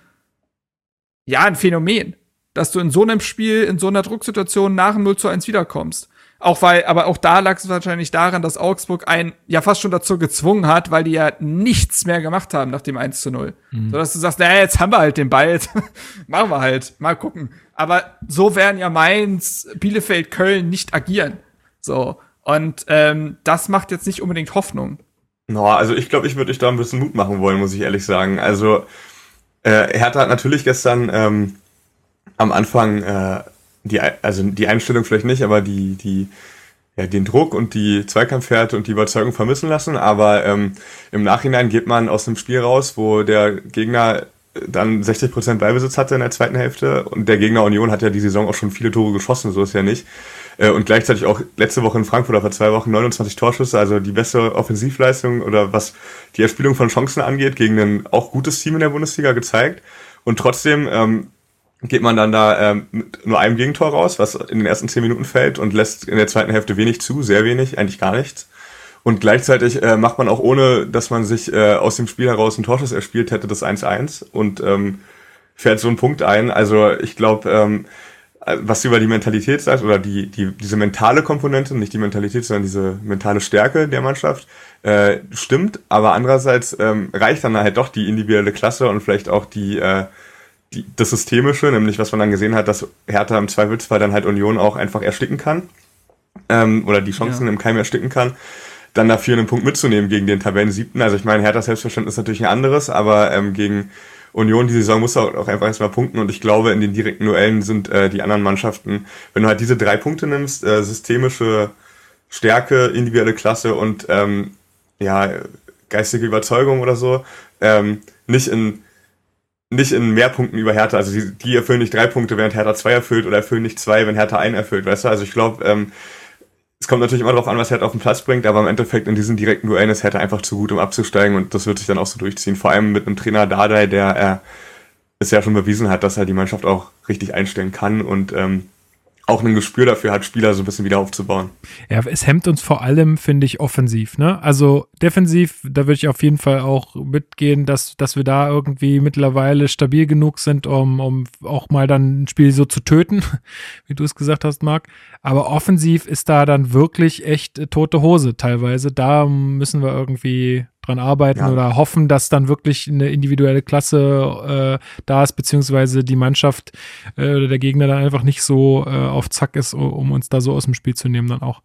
ja, ein Phänomen. Dass du in so einem Spiel, in so einer Drucksituation nach dem 0 zu 1 wiederkommst. Auch weil, aber auch da lag es wahrscheinlich daran, dass Augsburg einen ja fast schon dazu gezwungen hat, weil die ja nichts mehr gemacht haben nach dem 1 zu 0. Mhm. So dass du sagst, naja, jetzt haben wir halt den Ball, jetzt machen wir halt, mal gucken. Aber so werden ja Mainz, Bielefeld, Köln nicht agieren. So. Und ähm, das macht jetzt nicht unbedingt Hoffnung. No, also ich glaube, ich würde dich da ein bisschen Mut machen wollen, muss ich ehrlich sagen. Also äh, Hertha hat natürlich gestern ähm, am Anfang äh, die, also die Einstellung vielleicht nicht, aber die, die, ja, den Druck und die Zweikampfwerte und die Überzeugung vermissen lassen. Aber ähm, im Nachhinein geht man aus einem Spiel raus, wo der Gegner dann 60 Prozent Ballbesitz hatte in der zweiten Hälfte und der Gegner Union hat ja die Saison auch schon viele Tore geschossen, so ist ja nicht. Äh, und gleichzeitig auch letzte Woche in Frankfurt, vor zwei Wochen 29 Torschüsse, also die beste Offensivleistung oder was die Erspielung von Chancen angeht, gegen ein auch gutes Team in der Bundesliga gezeigt. Und trotzdem ähm, geht man dann da ähm, mit nur einem Gegentor raus, was in den ersten zehn Minuten fällt und lässt in der zweiten Hälfte wenig zu, sehr wenig, eigentlich gar nichts. Und gleichzeitig äh, macht man auch ohne, dass man sich äh, aus dem Spiel heraus einen Torschuss erspielt hätte, das 1-1 und ähm, fährt so einen Punkt ein. Also ich glaube, ähm, was du über die Mentalität sagst, oder die, die, diese mentale Komponente, nicht die Mentalität, sondern diese mentale Stärke der Mannschaft, äh, stimmt, aber andererseits ähm, reicht dann halt doch die individuelle Klasse und vielleicht auch die, äh, die, das Systemische, nämlich was man dann gesehen hat, dass Hertha im Zweifelsfall dann halt Union auch einfach ersticken kann ähm, oder die Chancen ja. im Keim ersticken kann, dann dafür einen Punkt mitzunehmen gegen den Tabellen siebten. Also ich meine, Herthas Selbstverständnis ist natürlich ein anderes, aber ähm, gegen Union die Saison muss auch, auch einfach erstmal punkten und ich glaube, in den direkten Duellen sind äh, die anderen Mannschaften, wenn du halt diese drei Punkte nimmst, äh, systemische Stärke, individuelle Klasse und ähm, ja, geistige Überzeugung oder so, ähm, nicht in nicht in mehr Punkten über Hertha. Also die, die erfüllen nicht drei Punkte, während Hertha zwei erfüllt oder erfüllen nicht zwei, wenn Hertha einen erfüllt, weißt du? Also ich glaube, ähm, es kommt natürlich immer darauf an, was Hertha auf den Platz bringt, aber im Endeffekt in diesen direkten Duellen ist Hertha einfach zu gut, um abzusteigen und das wird sich dann auch so durchziehen. Vor allem mit einem Trainer Dardai, der äh, es ja schon bewiesen hat, dass er die Mannschaft auch richtig einstellen kann und ähm, auch ein Gespür dafür hat, Spieler so ein bisschen wieder aufzubauen. Ja, es hemmt uns vor allem, finde ich, offensiv. Ne? Also defensiv, da würde ich auf jeden Fall auch mitgehen, dass, dass wir da irgendwie mittlerweile stabil genug sind, um, um auch mal dann ein Spiel so zu töten, wie du es gesagt hast, Marc. Aber offensiv ist da dann wirklich echt äh, tote Hose teilweise. Da müssen wir irgendwie dran arbeiten ja. oder hoffen, dass dann wirklich eine individuelle Klasse äh, da ist, beziehungsweise die Mannschaft äh, oder der Gegner dann einfach nicht so äh, auf Zack ist, um uns da so aus dem Spiel zu nehmen dann auch.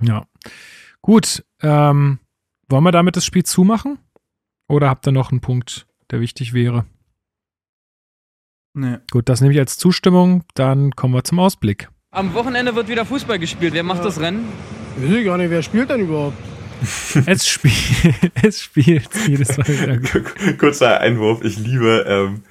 Ja. Gut. Ähm, wollen wir damit das Spiel zumachen? Oder habt ihr noch einen Punkt, der wichtig wäre? Nee. Gut, das nehme ich als Zustimmung. Dann kommen wir zum Ausblick. Am Wochenende wird wieder Fußball gespielt. Wer macht ja. das Rennen? Ich weiß gar nicht, wer spielt denn überhaupt? es, spiel, es spielt jedes Mal wieder gut. Kurzer Einwurf, ich liebe ähm,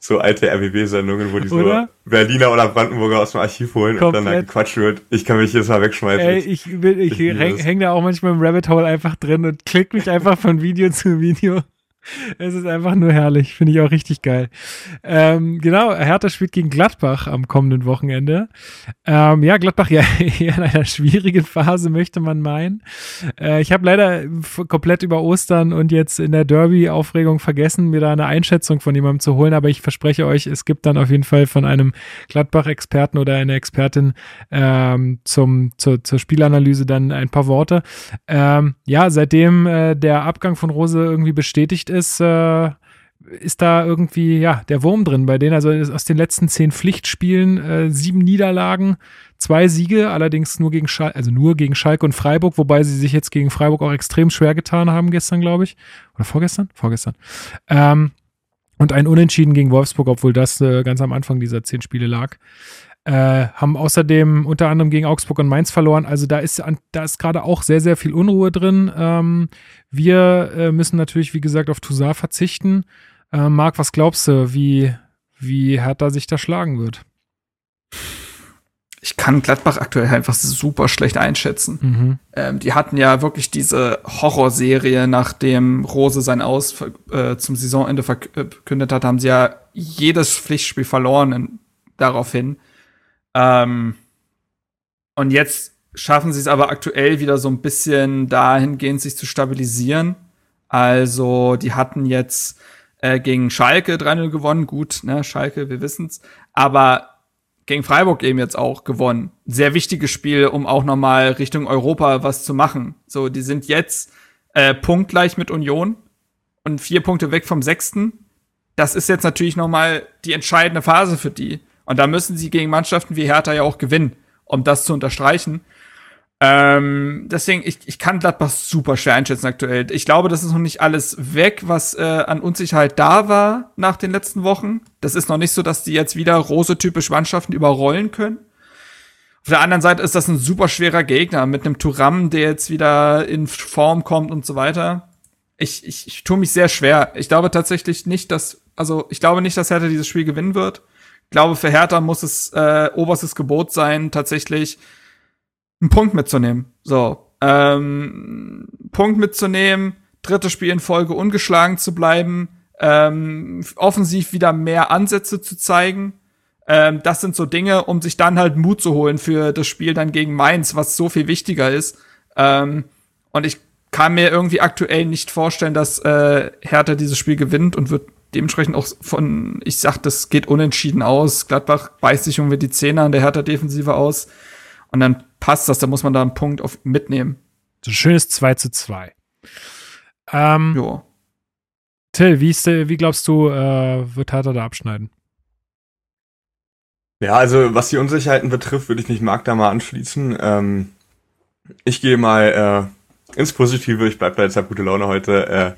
so alte RBB-Sendungen, wo die so Berliner oder Brandenburger aus dem Archiv holen Komplett. und dann da gequatscht wird. Ich kann mich jedes Mal wegschmeißen. Ey, ich, ich, ich hänge häng da auch manchmal im Rabbit Hole einfach drin und klick mich einfach von Video zu Video. Es ist einfach nur herrlich, finde ich auch richtig geil. Ähm, genau, Hertha spielt gegen Gladbach am kommenden Wochenende. Ähm, ja, Gladbach ja in einer schwierigen Phase, möchte man meinen. Äh, ich habe leider komplett über Ostern und jetzt in der Derby-Aufregung vergessen, mir da eine Einschätzung von jemandem zu holen, aber ich verspreche euch, es gibt dann auf jeden Fall von einem Gladbach-Experten oder einer Expertin ähm, zum, zur, zur Spielanalyse dann ein paar Worte. Ähm, ja, seitdem äh, der Abgang von Rose irgendwie bestätigt ist, äh, ist da irgendwie, ja, der Wurm drin bei denen. Also aus den letzten zehn Pflichtspielen äh, sieben Niederlagen, zwei Siege, allerdings nur gegen Schalke, also nur gegen Schalke und Freiburg, wobei sie sich jetzt gegen Freiburg auch extrem schwer getan haben gestern, glaube ich. Oder vorgestern? Vorgestern. Ähm, und ein Unentschieden gegen Wolfsburg, obwohl das äh, ganz am Anfang dieser zehn Spiele lag. Äh, haben außerdem unter anderem gegen Augsburg und Mainz verloren. Also da ist, da ist gerade auch sehr, sehr viel Unruhe drin. Ähm, wir äh, müssen natürlich, wie gesagt, auf Toussaint verzichten. Äh, Marc, was glaubst du, wie, wie Hertha sich da schlagen wird? Ich kann Gladbach aktuell einfach super schlecht einschätzen. Mhm. Ähm, die hatten ja wirklich diese Horrorserie, nachdem Rose sein Aus äh, zum Saisonende verkündet hat, haben sie ja jedes Pflichtspiel verloren in, daraufhin. Ähm, und jetzt schaffen sie es aber aktuell wieder so ein bisschen dahingehend, sich zu stabilisieren. Also, die hatten jetzt äh, gegen Schalke 3-0 gewonnen. Gut, ne, Schalke, wir wissen's. Aber gegen Freiburg eben jetzt auch gewonnen. Sehr wichtiges Spiel, um auch noch mal Richtung Europa was zu machen. So, die sind jetzt äh, punktgleich mit Union und vier Punkte weg vom Sechsten. Das ist jetzt natürlich noch mal die entscheidende Phase für die. Und da müssen sie gegen Mannschaften wie Hertha ja auch gewinnen, um das zu unterstreichen. Ähm, deswegen, ich, ich kann Gladbach super schwer einschätzen aktuell. Ich glaube, das ist noch nicht alles weg, was äh, an Unsicherheit da war nach den letzten Wochen. Das ist noch nicht so, dass die jetzt wieder rose-typisch Mannschaften überrollen können. Auf der anderen Seite ist das ein super schwerer Gegner mit einem Turam, der jetzt wieder in Form kommt und so weiter. Ich, ich, ich tue mich sehr schwer. Ich glaube tatsächlich nicht, dass, also ich glaube nicht, dass Hertha dieses Spiel gewinnen wird glaube, für Hertha muss es äh, oberstes Gebot sein, tatsächlich einen Punkt mitzunehmen. So, ähm, Punkt mitzunehmen, drittes Spiel in Folge ungeschlagen zu bleiben, ähm, offensiv wieder mehr Ansätze zu zeigen. Ähm, das sind so Dinge, um sich dann halt Mut zu holen für das Spiel dann gegen Mainz, was so viel wichtiger ist. Ähm, und ich kann mir irgendwie aktuell nicht vorstellen, dass äh, Hertha dieses Spiel gewinnt und wird dementsprechend auch von, ich sag, das geht unentschieden aus. Gladbach beißt sich irgendwie die Zähne an der Hertha-Defensive aus. Und dann passt das, da muss man da einen Punkt auf mitnehmen. So ein schönes 2 zu 2. Ähm, jo. Till, wie, ist, wie glaubst du, äh, wird Hertha da abschneiden? Ja, also was die Unsicherheiten betrifft, würde ich mich Marc da mal anschließen. Ähm, ich gehe mal äh, ins Positive, ich bleibe da jetzt auf gute Laune heute.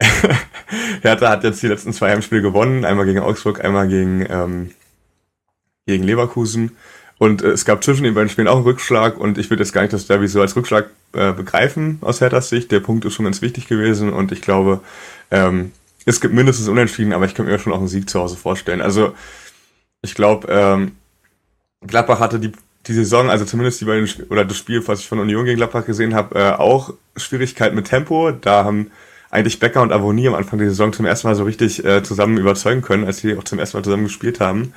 Äh, Hertha hat jetzt die letzten zwei Heimspiele gewonnen, einmal gegen Augsburg, einmal gegen, ähm, gegen Leverkusen. Und äh, es gab zwischen den beiden Spielen auch einen Rückschlag und ich würde jetzt gar nicht das Derby so als Rückschlag äh, begreifen aus Herthas Sicht. Der Punkt ist schon ganz wichtig gewesen und ich glaube, ähm, es gibt mindestens Unentschieden, aber ich könnte mir schon auch einen Sieg zu Hause vorstellen. Also ich glaube, ähm, Gladbach hatte die, die Saison, also zumindest die beiden, oder das Spiel, was ich von Union gegen Gladbach gesehen habe, äh, auch Schwierigkeiten mit Tempo. Da haben eigentlich Becker und Avonie am Anfang der Saison zum ersten Mal so richtig äh, zusammen überzeugen können, als sie auch zum ersten Mal zusammen gespielt haben.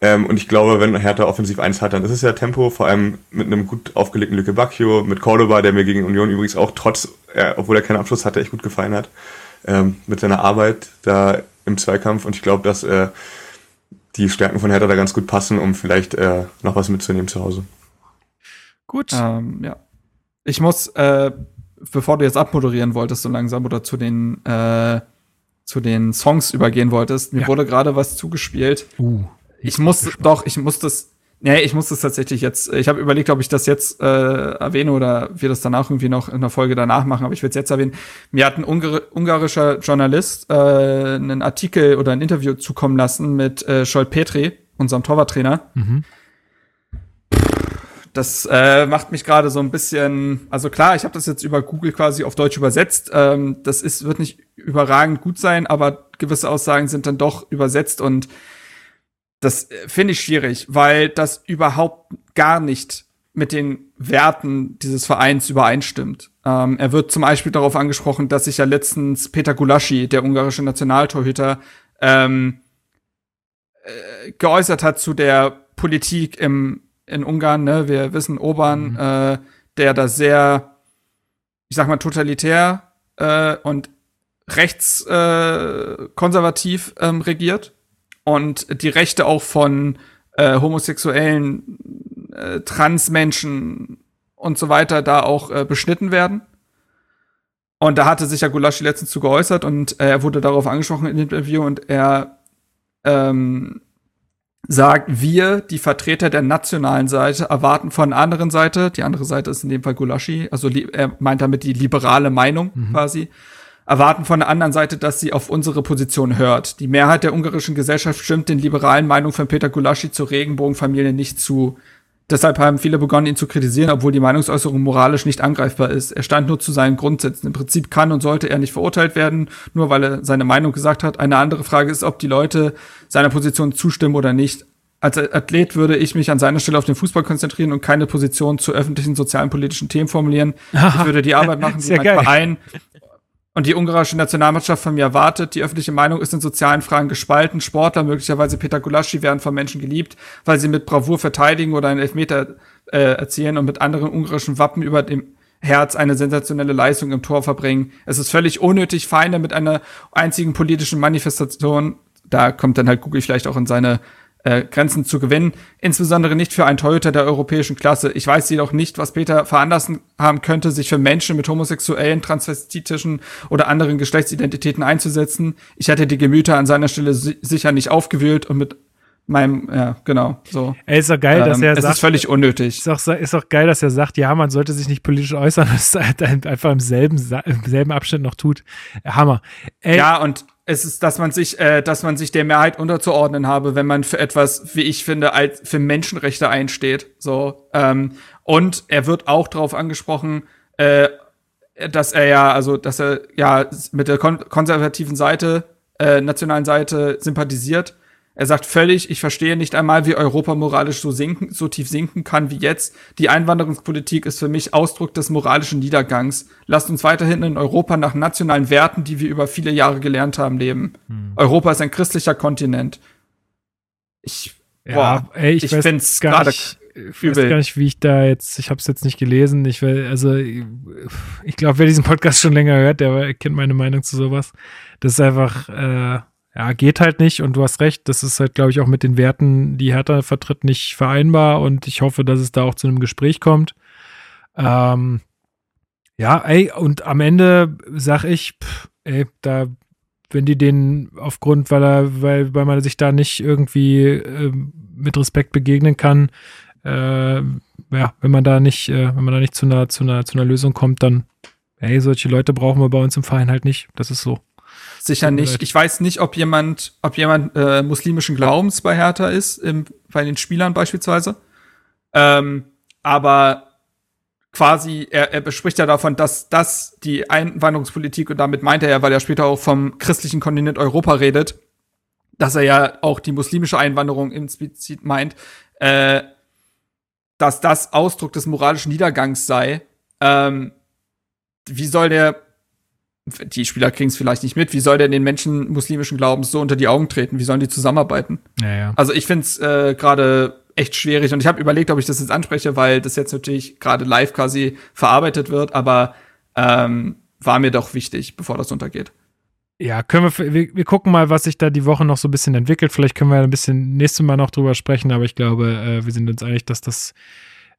Ähm, und ich glaube, wenn Hertha offensiv eins hat, dann ist es ja Tempo, vor allem mit einem gut aufgelegten Lücke Bacchio, mit Cordoba, der mir gegen Union übrigens auch trotz, äh, obwohl er keinen Abschluss hatte, echt gut gefallen hat, ähm, mit seiner Arbeit da im Zweikampf. Und ich glaube, dass äh, die Stärken von Hertha da ganz gut passen, um vielleicht äh, noch was mitzunehmen zu Hause. Gut. Ähm, ja. Ich muss äh, bevor du jetzt abmoderieren wolltest, so langsam oder zu den, äh, zu den Songs übergehen wolltest, mir ja. wurde gerade was zugespielt. Uh, ich muss doch, ich muss das, nee, ich muss das tatsächlich jetzt, ich habe überlegt, ob ich das jetzt äh, erwähne oder wir das danach irgendwie noch in der Folge danach machen, aber ich will es jetzt erwähnen. Mir hat ein Ungar ungarischer Journalist äh, einen Artikel oder ein Interview zukommen lassen mit äh, Scholt Petri, unserem Torwarttrainer. Mhm das äh, macht mich gerade so ein bisschen, also klar, ich habe das jetzt über Google quasi auf Deutsch übersetzt. Ähm, das ist, wird nicht überragend gut sein, aber gewisse Aussagen sind dann doch übersetzt und das äh, finde ich schwierig, weil das überhaupt gar nicht mit den Werten dieses Vereins übereinstimmt. Ähm, er wird zum Beispiel darauf angesprochen, dass sich ja letztens Peter Gulaschi, der ungarische Nationaltorhüter, ähm, äh, geäußert hat zu der Politik im, in Ungarn. Ne? Wir wissen, Oban, mhm. äh, der da sehr, ich sag mal, totalitär äh, und rechtskonservativ äh, ähm, regiert und die Rechte auch von äh, homosexuellen äh, Transmenschen und so weiter da auch äh, beschnitten werden. Und da hatte sich ja Gulaschi letztens zu geäußert und äh, er wurde darauf angesprochen in dem Interview und er ähm, sagt, wir, die Vertreter der nationalen Seite, erwarten von der anderen Seite, die andere Seite ist in dem Fall Gulaschi, also er meint damit die liberale Meinung mhm. quasi, erwarten von der anderen Seite, dass sie auf unsere Position hört. Die Mehrheit der ungarischen Gesellschaft stimmt den liberalen Meinungen von Peter Gulaschi zur Regenbogenfamilie nicht zu. Deshalb haben viele begonnen, ihn zu kritisieren, obwohl die Meinungsäußerung moralisch nicht angreifbar ist. Er stand nur zu seinen Grundsätzen. Im Prinzip kann und sollte er nicht verurteilt werden, nur weil er seine Meinung gesagt hat. Eine andere Frage ist, ob die Leute seiner Position zustimmen oder nicht. Als Athlet würde ich mich an seiner Stelle auf den Fußball konzentrieren und keine Position zu öffentlichen sozialen politischen Themen formulieren. Ich würde die Arbeit machen, die mein geil. Verein und die ungarische Nationalmannschaft von mir erwartet. Die öffentliche Meinung ist in sozialen Fragen gespalten. Sportler, möglicherweise Peter Gulaschi, werden von Menschen geliebt, weil sie mit Bravour verteidigen oder einen Elfmeter äh, erzielen und mit anderen ungarischen Wappen über dem Herz eine sensationelle Leistung im Tor verbringen. Es ist völlig unnötig, Feinde mit einer einzigen politischen Manifestation, da kommt dann halt Google vielleicht auch in seine äh, Grenzen zu gewinnen. Insbesondere nicht für einen Torhüter der europäischen Klasse. Ich weiß jedoch nicht, was Peter veranlassen haben könnte, sich für Menschen mit homosexuellen, transvestitischen oder anderen Geschlechtsidentitäten einzusetzen. Ich hätte die Gemüter an seiner Stelle si sicher nicht aufgewühlt und mit meinem, ja, genau, so. Ey, ist doch geil, ähm, dass er es sagt. ist völlig unnötig. Ist auch, ist auch geil, dass er sagt, ja, man sollte sich nicht politisch äußern, was er halt einfach im selben, im selben Abschnitt noch tut. Hammer. Ey. Ja, und es ist, dass man sich, äh, dass man sich der Mehrheit unterzuordnen habe, wenn man für etwas, wie ich finde, als für Menschenrechte einsteht. So ähm, und er wird auch darauf angesprochen, äh, dass er ja, also dass er ja mit der kon konservativen Seite, äh, nationalen Seite sympathisiert er sagt völlig, ich verstehe nicht einmal, wie Europa moralisch so sinken, so tief sinken kann wie jetzt. Die Einwanderungspolitik ist für mich Ausdruck des moralischen Niedergangs. Lasst uns weiterhin in Europa nach nationalen Werten, die wir über viele Jahre gelernt haben, leben. Hm. Europa ist ein christlicher Kontinent. Ich, ja, boah, ey, ich, ich finde es gerade ich weiß gar nicht, wie ich da jetzt, ich habe es jetzt nicht gelesen. Ich will, also ich glaube, wer diesen Podcast schon länger hört, der kennt meine Meinung zu sowas. Das ist einfach, äh, ja, geht halt nicht und du hast recht, das ist halt, glaube ich, auch mit den Werten, die Hertha vertritt, nicht vereinbar und ich hoffe, dass es da auch zu einem Gespräch kommt. Ähm, ja, ey, und am Ende sag ich, pff, ey, da, wenn die den aufgrund, weil er, weil, weil man sich da nicht irgendwie äh, mit Respekt begegnen kann, äh, ja, wenn man da nicht, äh, wenn man da nicht zu einer, zu einer, zu einer Lösung kommt, dann, ey, solche Leute brauchen wir bei uns im Verein halt nicht. Das ist so. Sicher nicht. Ich weiß nicht, ob jemand, ob jemand äh, muslimischen Glaubens bei Hertha ist, im, bei den Spielern beispielsweise. Ähm, aber quasi, er, er bespricht ja davon, dass das die Einwanderungspolitik, und damit meint er ja, weil er später auch vom christlichen Kontinent Europa redet, dass er ja auch die muslimische Einwanderung implizit meint, äh, dass das Ausdruck des moralischen Niedergangs sei. Ähm, wie soll der die Spieler kriegen es vielleicht nicht mit. Wie soll der den Menschen muslimischen Glaubens so unter die Augen treten? Wie sollen die zusammenarbeiten? Ja, ja. Also ich finde es äh, gerade echt schwierig und ich habe überlegt, ob ich das jetzt anspreche, weil das jetzt natürlich gerade live quasi verarbeitet wird, aber ähm, war mir doch wichtig, bevor das untergeht. Ja, können wir, wir, wir gucken mal, was sich da die Woche noch so ein bisschen entwickelt. Vielleicht können wir ein bisschen nächstes Mal noch drüber sprechen, aber ich glaube, äh, wir sind uns einig, dass das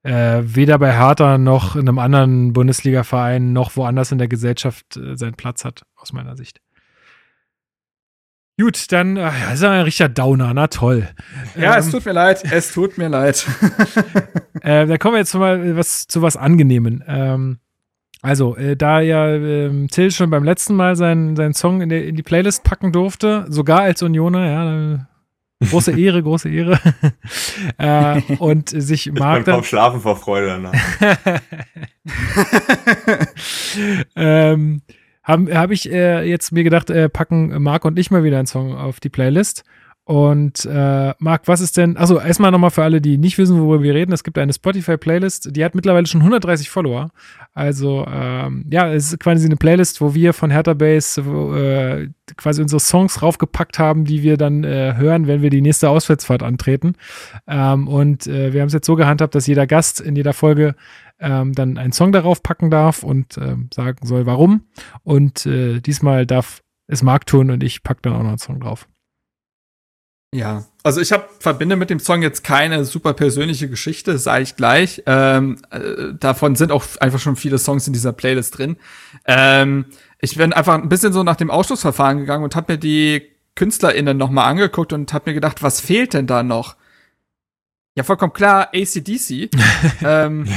äh, weder bei Hertha noch in einem anderen Bundesliga-Verein noch woanders in der Gesellschaft äh, seinen Platz hat, aus meiner Sicht. Gut, dann äh, ja, ist er ein richtiger Downer, na toll. Ja, ähm, es tut mir leid, es tut mir leid. äh, dann kommen wir jetzt mal was, zu was Angenehmen. Ähm, also, äh, da ja ähm, Till schon beim letzten Mal seinen, seinen Song in, der, in die Playlist packen durfte, sogar als Unioner, ja, Große Ehre, große Ehre. äh, und sich mag dann. schlafen vor Freude danach. ähm, Habe hab ich äh, jetzt mir gedacht, äh, packen Marc und ich mal wieder einen Song auf die Playlist. Und äh, Marc, was ist denn, also erstmal nochmal für alle, die nicht wissen, worüber wir reden, es gibt eine Spotify-Playlist, die hat mittlerweile schon 130 Follower. Also ähm, ja, es ist quasi eine Playlist, wo wir von Hertha Base äh, quasi unsere Songs raufgepackt haben, die wir dann äh, hören, wenn wir die nächste Auswärtsfahrt antreten. Ähm, und äh, wir haben es jetzt so gehandhabt, dass jeder Gast in jeder Folge ähm, dann einen Song darauf packen darf und ähm, sagen soll, warum. Und äh, diesmal darf es Marc tun und ich packe dann auch noch einen Song drauf. Ja, also ich hab, verbinde mit dem Song jetzt keine super persönliche Geschichte, sage ich gleich. Ähm, äh, davon sind auch einfach schon viele Songs in dieser Playlist drin. Ähm, ich bin einfach ein bisschen so nach dem Ausschlussverfahren gegangen und habe mir die KünstlerInnen noch mal angeguckt und habe mir gedacht, was fehlt denn da noch? Ja, vollkommen klar, ACDC. ähm,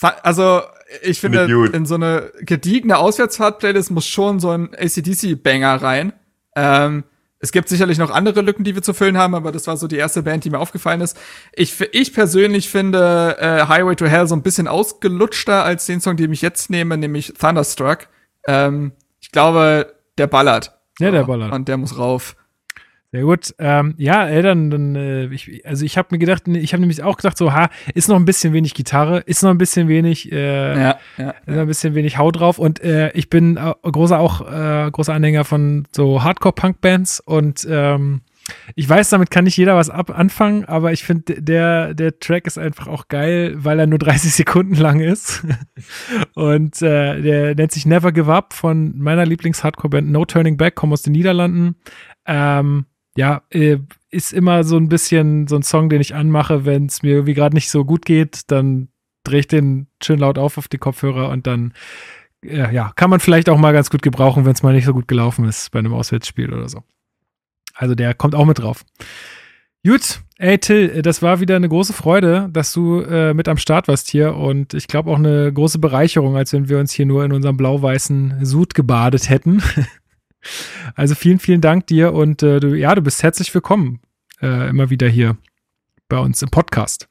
also ich finde, in so eine gediegene Auswärtsfahrt-Playlist muss schon so ein ACDC-Banger rein. Ähm, es gibt sicherlich noch andere Lücken, die wir zu füllen haben, aber das war so die erste Band, die mir aufgefallen ist. Ich, ich persönlich finde äh, Highway to Hell so ein bisschen ausgelutschter als den Song, den ich jetzt nehme, nämlich Thunderstruck. Ähm, ich glaube, der ballert. Ja, der ballert. Und der muss rauf. Sehr gut. Ähm, ja, ey, dann, dann äh, ich, also ich habe mir gedacht, ich habe nämlich auch gedacht, so, ha, ist noch ein bisschen wenig Gitarre, ist noch ein bisschen wenig, äh, ja, ja, ist noch ein bisschen wenig Haut drauf und äh, ich bin äh, großer auch äh, großer Anhänger von so Hardcore-Punk-Bands und ähm, ich weiß, damit kann nicht jeder was ab anfangen, aber ich finde, der, der Track ist einfach auch geil, weil er nur 30 Sekunden lang ist. Und äh, der nennt sich Never Give Up von meiner Lieblings-Hardcore-Band No Turning Back, kommt aus den Niederlanden. Ähm, ja, äh, ist immer so ein bisschen so ein Song, den ich anmache, wenn es mir irgendwie gerade nicht so gut geht, dann drehe ich den schön laut auf auf die Kopfhörer und dann äh, ja, kann man vielleicht auch mal ganz gut gebrauchen, wenn es mal nicht so gut gelaufen ist bei einem Auswärtsspiel oder so. Also der kommt auch mit drauf. Gut, ey Till, das war wieder eine große Freude, dass du äh, mit am Start warst hier und ich glaube auch eine große Bereicherung, als wenn wir uns hier nur in unserem blau-weißen Sud gebadet hätten. Also vielen, vielen Dank dir und äh, du, ja, du bist herzlich willkommen äh, immer wieder hier bei uns im Podcast.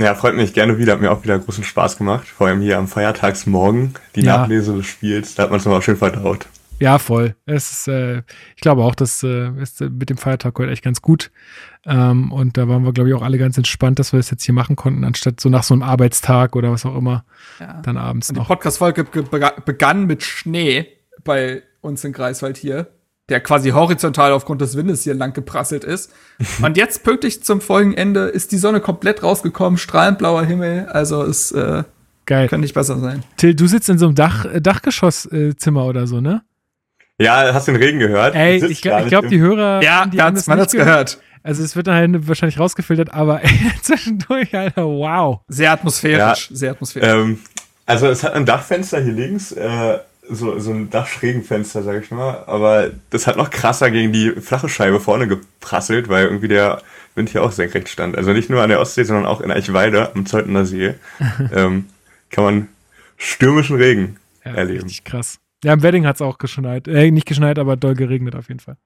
Ja, freut mich gerne wieder. Hat mir auch wieder großen Spaß gemacht. Vor allem hier am Feiertagsmorgen die ja. Nachlese des Spiels. Da hat man es nochmal schön verdaut. Ja, voll. Es ist, äh, ich glaube auch, das äh, ist mit dem Feiertag heute echt ganz gut. Ähm, und da waren wir, glaube ich, auch alle ganz entspannt, dass wir das jetzt hier machen konnten, anstatt so nach so einem Arbeitstag oder was auch immer, ja. dann abends und noch. Die Podcast-Folge begann mit Schnee bei uns in Greifswald hier, der quasi horizontal aufgrund des Windes hier lang geprasselt ist. Und jetzt pünktlich zum Folgenende ist die Sonne komplett rausgekommen, strahlend blauer Himmel, also es äh, Geil. könnte nicht besser sein. Till, du sitzt in so einem Dach, äh, Dachgeschosszimmer oder so, ne? Ja, hast du den Regen gehört? Ey, ich glaube, glaub, die Hörer, ja, die haben das man hat's gehört. gehört. Also es wird dann halt wahrscheinlich rausgefiltert, aber ey, zwischendurch, Alter, wow. Sehr atmosphärisch, ja, sehr atmosphärisch. Ähm, also es hat ein Dachfenster hier links, äh, so, so ein Dachschrägenfenster, sag ich mal. Aber das hat noch krasser gegen die flache Scheibe vorne geprasselt, weil irgendwie der Wind hier auch senkrecht stand. Also nicht nur an der Ostsee, sondern auch in Eichweide am Zeutener See ähm, kann man stürmischen Regen ja, erleben. Richtig krass. Ja, im Wedding hat es auch geschneit. Äh, nicht geschneit, aber doll geregnet auf jeden Fall.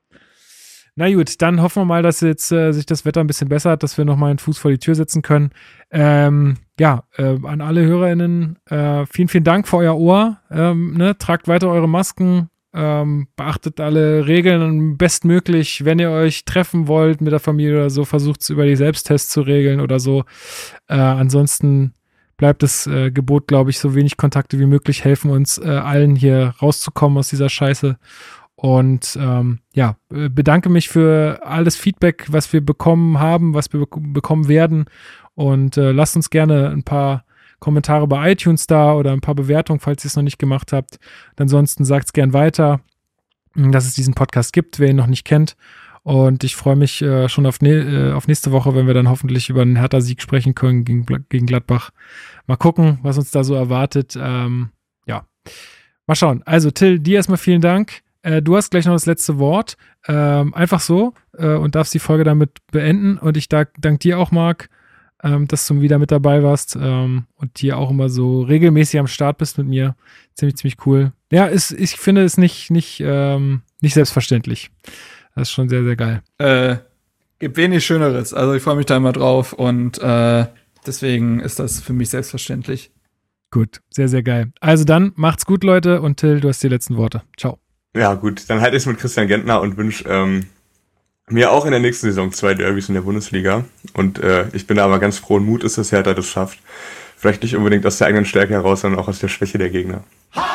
Na gut, dann hoffen wir mal, dass jetzt äh, sich das Wetter ein bisschen bessert, dass wir nochmal einen Fuß vor die Tür setzen können. Ähm, ja, äh, an alle HörerInnen, äh, vielen, vielen Dank für euer Ohr. Ähm, ne? Tragt weiter eure Masken, ähm, beachtet alle Regeln bestmöglich. Wenn ihr euch treffen wollt mit der Familie oder so, versucht es über die Selbsttests zu regeln oder so. Äh, ansonsten bleibt das äh, Gebot, glaube ich, so wenig Kontakte wie möglich helfen uns äh, allen hier rauszukommen aus dieser Scheiße. Und ähm, ja, äh, bedanke mich für alles Feedback, was wir bekommen haben, was wir be bekommen werden. Und äh, lasst uns gerne ein paar Kommentare bei iTunes da oder ein paar Bewertungen, falls ihr es noch nicht gemacht habt. Ansonsten sagt es gern weiter, dass es diesen Podcast gibt, wer ihn noch nicht kennt. Und ich freue mich äh, schon auf, ne äh, auf nächste Woche, wenn wir dann hoffentlich über einen Hertha-Sieg sprechen können gegen, gegen Gladbach. Mal gucken, was uns da so erwartet. Ähm, ja, mal schauen. Also Till, dir erstmal vielen Dank. Äh, du hast gleich noch das letzte Wort. Ähm, einfach so äh, und darfst die Folge damit beenden. Und ich danke dank dir auch, Marc, ähm, dass du wieder mit dabei warst ähm, und hier auch immer so regelmäßig am Start bist mit mir. Ziemlich, ziemlich cool. Ja, ist, ich finde es nicht, nicht, ähm, nicht selbstverständlich. Das ist schon sehr, sehr geil. Äh, gibt wenig Schöneres. Also ich freue mich da immer drauf und äh, deswegen ist das für mich selbstverständlich. Gut, sehr, sehr geil. Also dann macht's gut, Leute, und Till, du hast die letzten Worte. Ciao. Ja, gut, dann halte ich es mit Christian Gentner und wünsche ähm, mir auch in der nächsten Saison zwei Derbys in der Bundesliga. Und äh, ich bin da aber ganz frohen Mut, ist, dass Hertha das schafft. Vielleicht nicht unbedingt aus der eigenen Stärke heraus, sondern auch aus der Schwäche der Gegner. Ha!